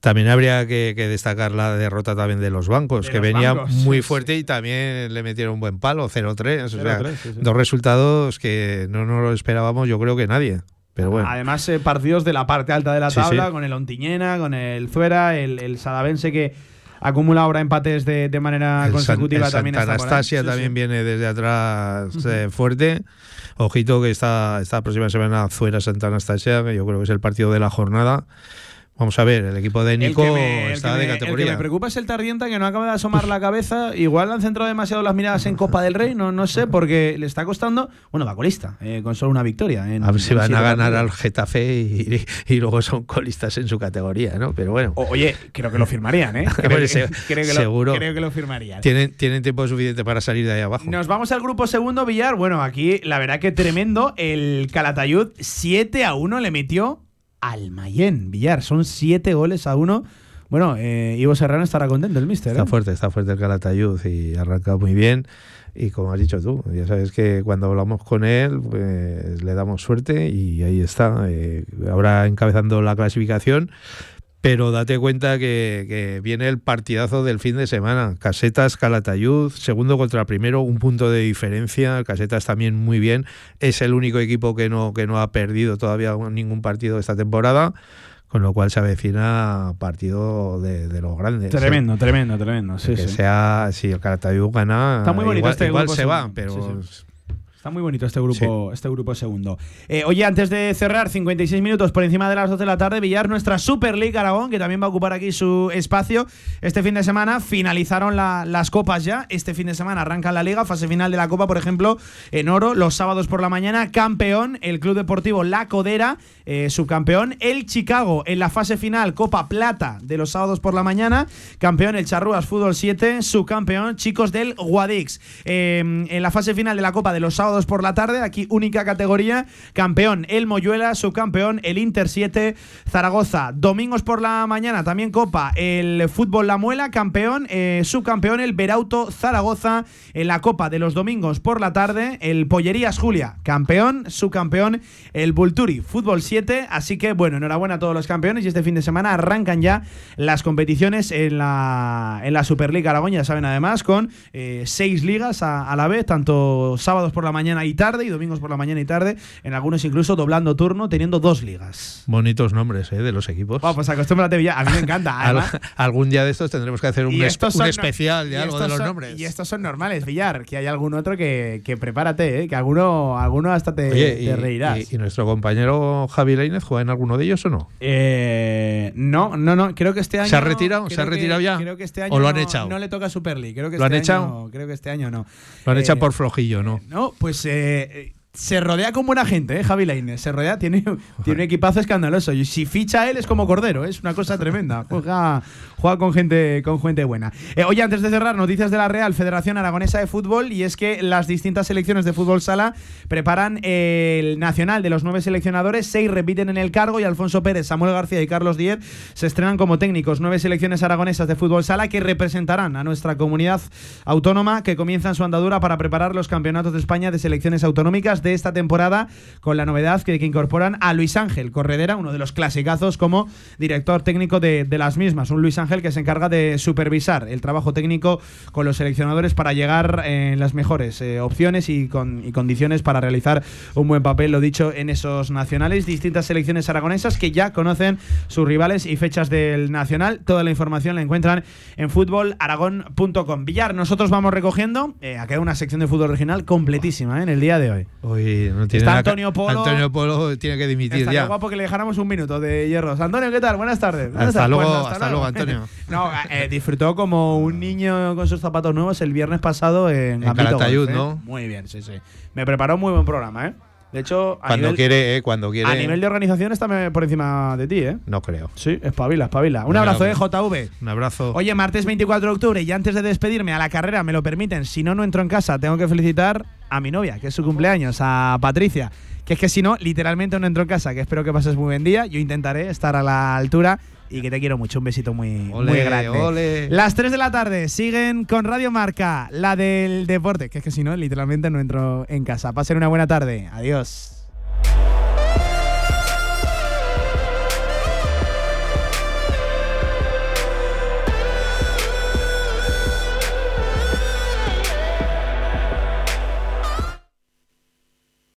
También habría que, que destacar la derrota también de los bancos, De que los venía bancos, muy sí, fuerte y también le metieron un buen palo, 0-3. O sea, 0-3, sí, sí. dos resultados que no nos lo esperábamos, yo creo que nadie. Pero bueno. Además, eh, partidos de la parte alta de la Sí, tabla, sí. con el Ontiñena, con el Zuera, el, el Sadavense que acumula ahora empates de, de manera El San- consecutiva el también Santa. Anastasia Sí, también sí. viene desde atrás eh, fuerte. Ojito que esta, esta próxima semana Zuera Santa Anastasia, que yo creo que es el partido de la jornada. Vamos a ver, el equipo de Nico me- está de me- El que categoría. me preocupa es el Tardienta que no acaba de asomar la cabeza. Igual han centrado demasiado las miradas en Copa del Rey, no, no sé, porque le está costando. Bueno, va colista, eh, con solo una victoria. En, a ver si van a ganar al. Getafe y, y luego son colistas en su categoría, ¿no? Pero bueno. O- Oye, creo que lo firmarían, ¿eh? <laughs> Creo, Hombre, que, se- <laughs> creo que lo- seguro. creo que lo firmarían. Tienen, tienen tiempo suficiente para salir de ahí abajo. Nos vamos al grupo segundo, Villar. Bueno, aquí la verdad que tremendo. El Calatayud 7 a 1 le metió al Mayén, Villar. Son 7 goles a 1. Bueno, eh, Ivo Serrano estará contento, el mister. Está ¿eh? fuerte, está fuerte el Calatayud y arranca muy bien. Y como has dicho tú, ya sabes que cuando hablamos con él, pues le damos suerte y ahí está. eh, ahora encabezando la clasificación. Pero date cuenta que, que viene el partidazo del fin de semana. Casetas, Calatayud, segundo contra primero, un punto de diferencia. Casetas también muy bien. Es el único equipo que no, que no ha perdido todavía ningún partido esta temporada. Con lo cual se avecina partido de, de los grandes. Tremendo, tremendo, tremendo. Sí, que sí. sea, si el Calatayud gana, Está muy bonito igual, este igual se va, pero Sí, Está muy bonito este grupo, este grupo segundo. Eh, oye, antes de cerrar, 56 minutos por encima de las 12 de la tarde, Villar, nuestra Super League Aragón, que también va a ocupar aquí su espacio. Este fin de semana finalizaron la- las copas ya. Este fin de semana arranca la liga, fase final de la copa, por ejemplo, en oro, los sábados por la mañana. Campeón, el Club Deportivo La Codera, eh, subcampeón. El Chicago en la fase final, Copa Plata de los sábados por la mañana. Campeón, el Charrúas Fútbol 7, subcampeón, chicos del Guadix. Eh, en la fase final de la Copa de los sábados por la tarde, aquí única categoría, campeón el Moyuela, subcampeón el Inter 7, Zaragoza. Domingos por la mañana, también Copa, el Fútbol La Muela, campeón, eh, subcampeón el Berauto Zaragoza. En la Copa de los domingos por la tarde, el Pollerías Julia, campeón, subcampeón el Vulturi Fútbol 7. Así que bueno, enhorabuena a todos los campeones y este fin de semana arrancan ya las competiciones en la, en la Superliga Aragón, ya saben además, con eh, seis ligas a, a la vez, tanto sábados por la mañana y tarde y domingos por la mañana y tarde, en algunos incluso doblando turno, teniendo dos ligas. bonitos nombres ¿eh? de los equipos. Bueno, pues acostúmbrate ya, a mí me encanta. Al- algún día de estos tendremos que hacer un, especial de algo de los son- nombres. Y estos son normales, Villar, que hay algún otro que, que prepárate, ¿eh? que alguno, alguno hasta te, Oye, te y, reirás. y- y nuestro compañero Javi Lainez juega en alguno de ellos o no? Eh, no, no, no, creo que este año. ¿Se ha retirado? ¿Se ha que- retirado ya? Creo que este año ¿O lo han no- echado? No le toca Super League. Creo que ¿Lo este han echado? año- creo que este año no. Lo han Eh, echado por flojillo, ¿no? No, pues eh, se rodea con buena gente, ¿eh? Javi Lainez. Se rodea, tiene, tiene un equipazo escandaloso. Y si ficha él es como Cordero, ¿eh? es una cosa tremenda. Juega, juega con gente, con gente buena. Eh, oye, antes de cerrar, noticias de la Real Federación Aragonesa de Fútbol. Y es que las distintas selecciones de fútbol sala preparan el nacional de los nueve seleccionadores. Seis repiten en el cargo y Alfonso Pérez, Samuel García y Carlos Díez se estrenan como técnicos. Nueve selecciones aragonesas de fútbol sala que representarán a nuestra comunidad autónoma que comienzan su andadura para preparar los campeonatos de España de selecciones autonómicas de esta temporada, con la novedad que, que incorporan a Luis Ángel Corredera, uno de los clasicazos como director técnico de, las mismas. Un Luis Ángel que se encarga de supervisar el trabajo técnico con los seleccionadores para llegar en las mejores eh, opciones y, con, condiciones para realizar un buen papel, lo dicho, en esos nacionales. Distintas selecciones aragonesas que ya conocen sus rivales y fechas del nacional. Toda la información la encuentran en fútbolaragón.com. Villar, nosotros vamos recogiendo. Eh, ha una sección de fútbol regional completísima eh, en el día de hoy. Hoy no tiene Está Antonio Polo. Antonio Polo tiene que dimitir Estaría ya. guapo que le dejáramos un minuto de hierros. Antonio, ¿qué tal? Buenas tardes. ¿Dónde Hasta luego, Pues hasta luego, Antonio. <laughs> no, eh, disfrutó como un niño con sus zapatos nuevos el viernes pasado en, Gambito Calatayud, Golf, ¿eh? ¿no? Muy bien, sí, sí. Me preparó un muy buen programa, ¿eh? De hecho, a Cuando nivel, quiere, eh, cuando quiere. a nivel de organización está por encima de ti, ¿eh? No creo. Sí, espabila, espabila. Un abrazo, ¿eh, pues, JV? Un abrazo. Oye, martes 24 de octubre y antes de despedirme a la carrera, me lo permiten, si no, no entro en casa, tengo que felicitar a mi novia, que es su cumpleaños, a Patricia. Que es que si no, literalmente no entro en casa, que espero que pases muy buen día. Yo intentaré estar a la altura y que te quiero mucho. Un besito muy, muy grande. Las 3 de la tarde siguen con Radio Marca, la del deporte, que es que si no, literalmente no entro en casa. Pasen una buena tarde. Adiós.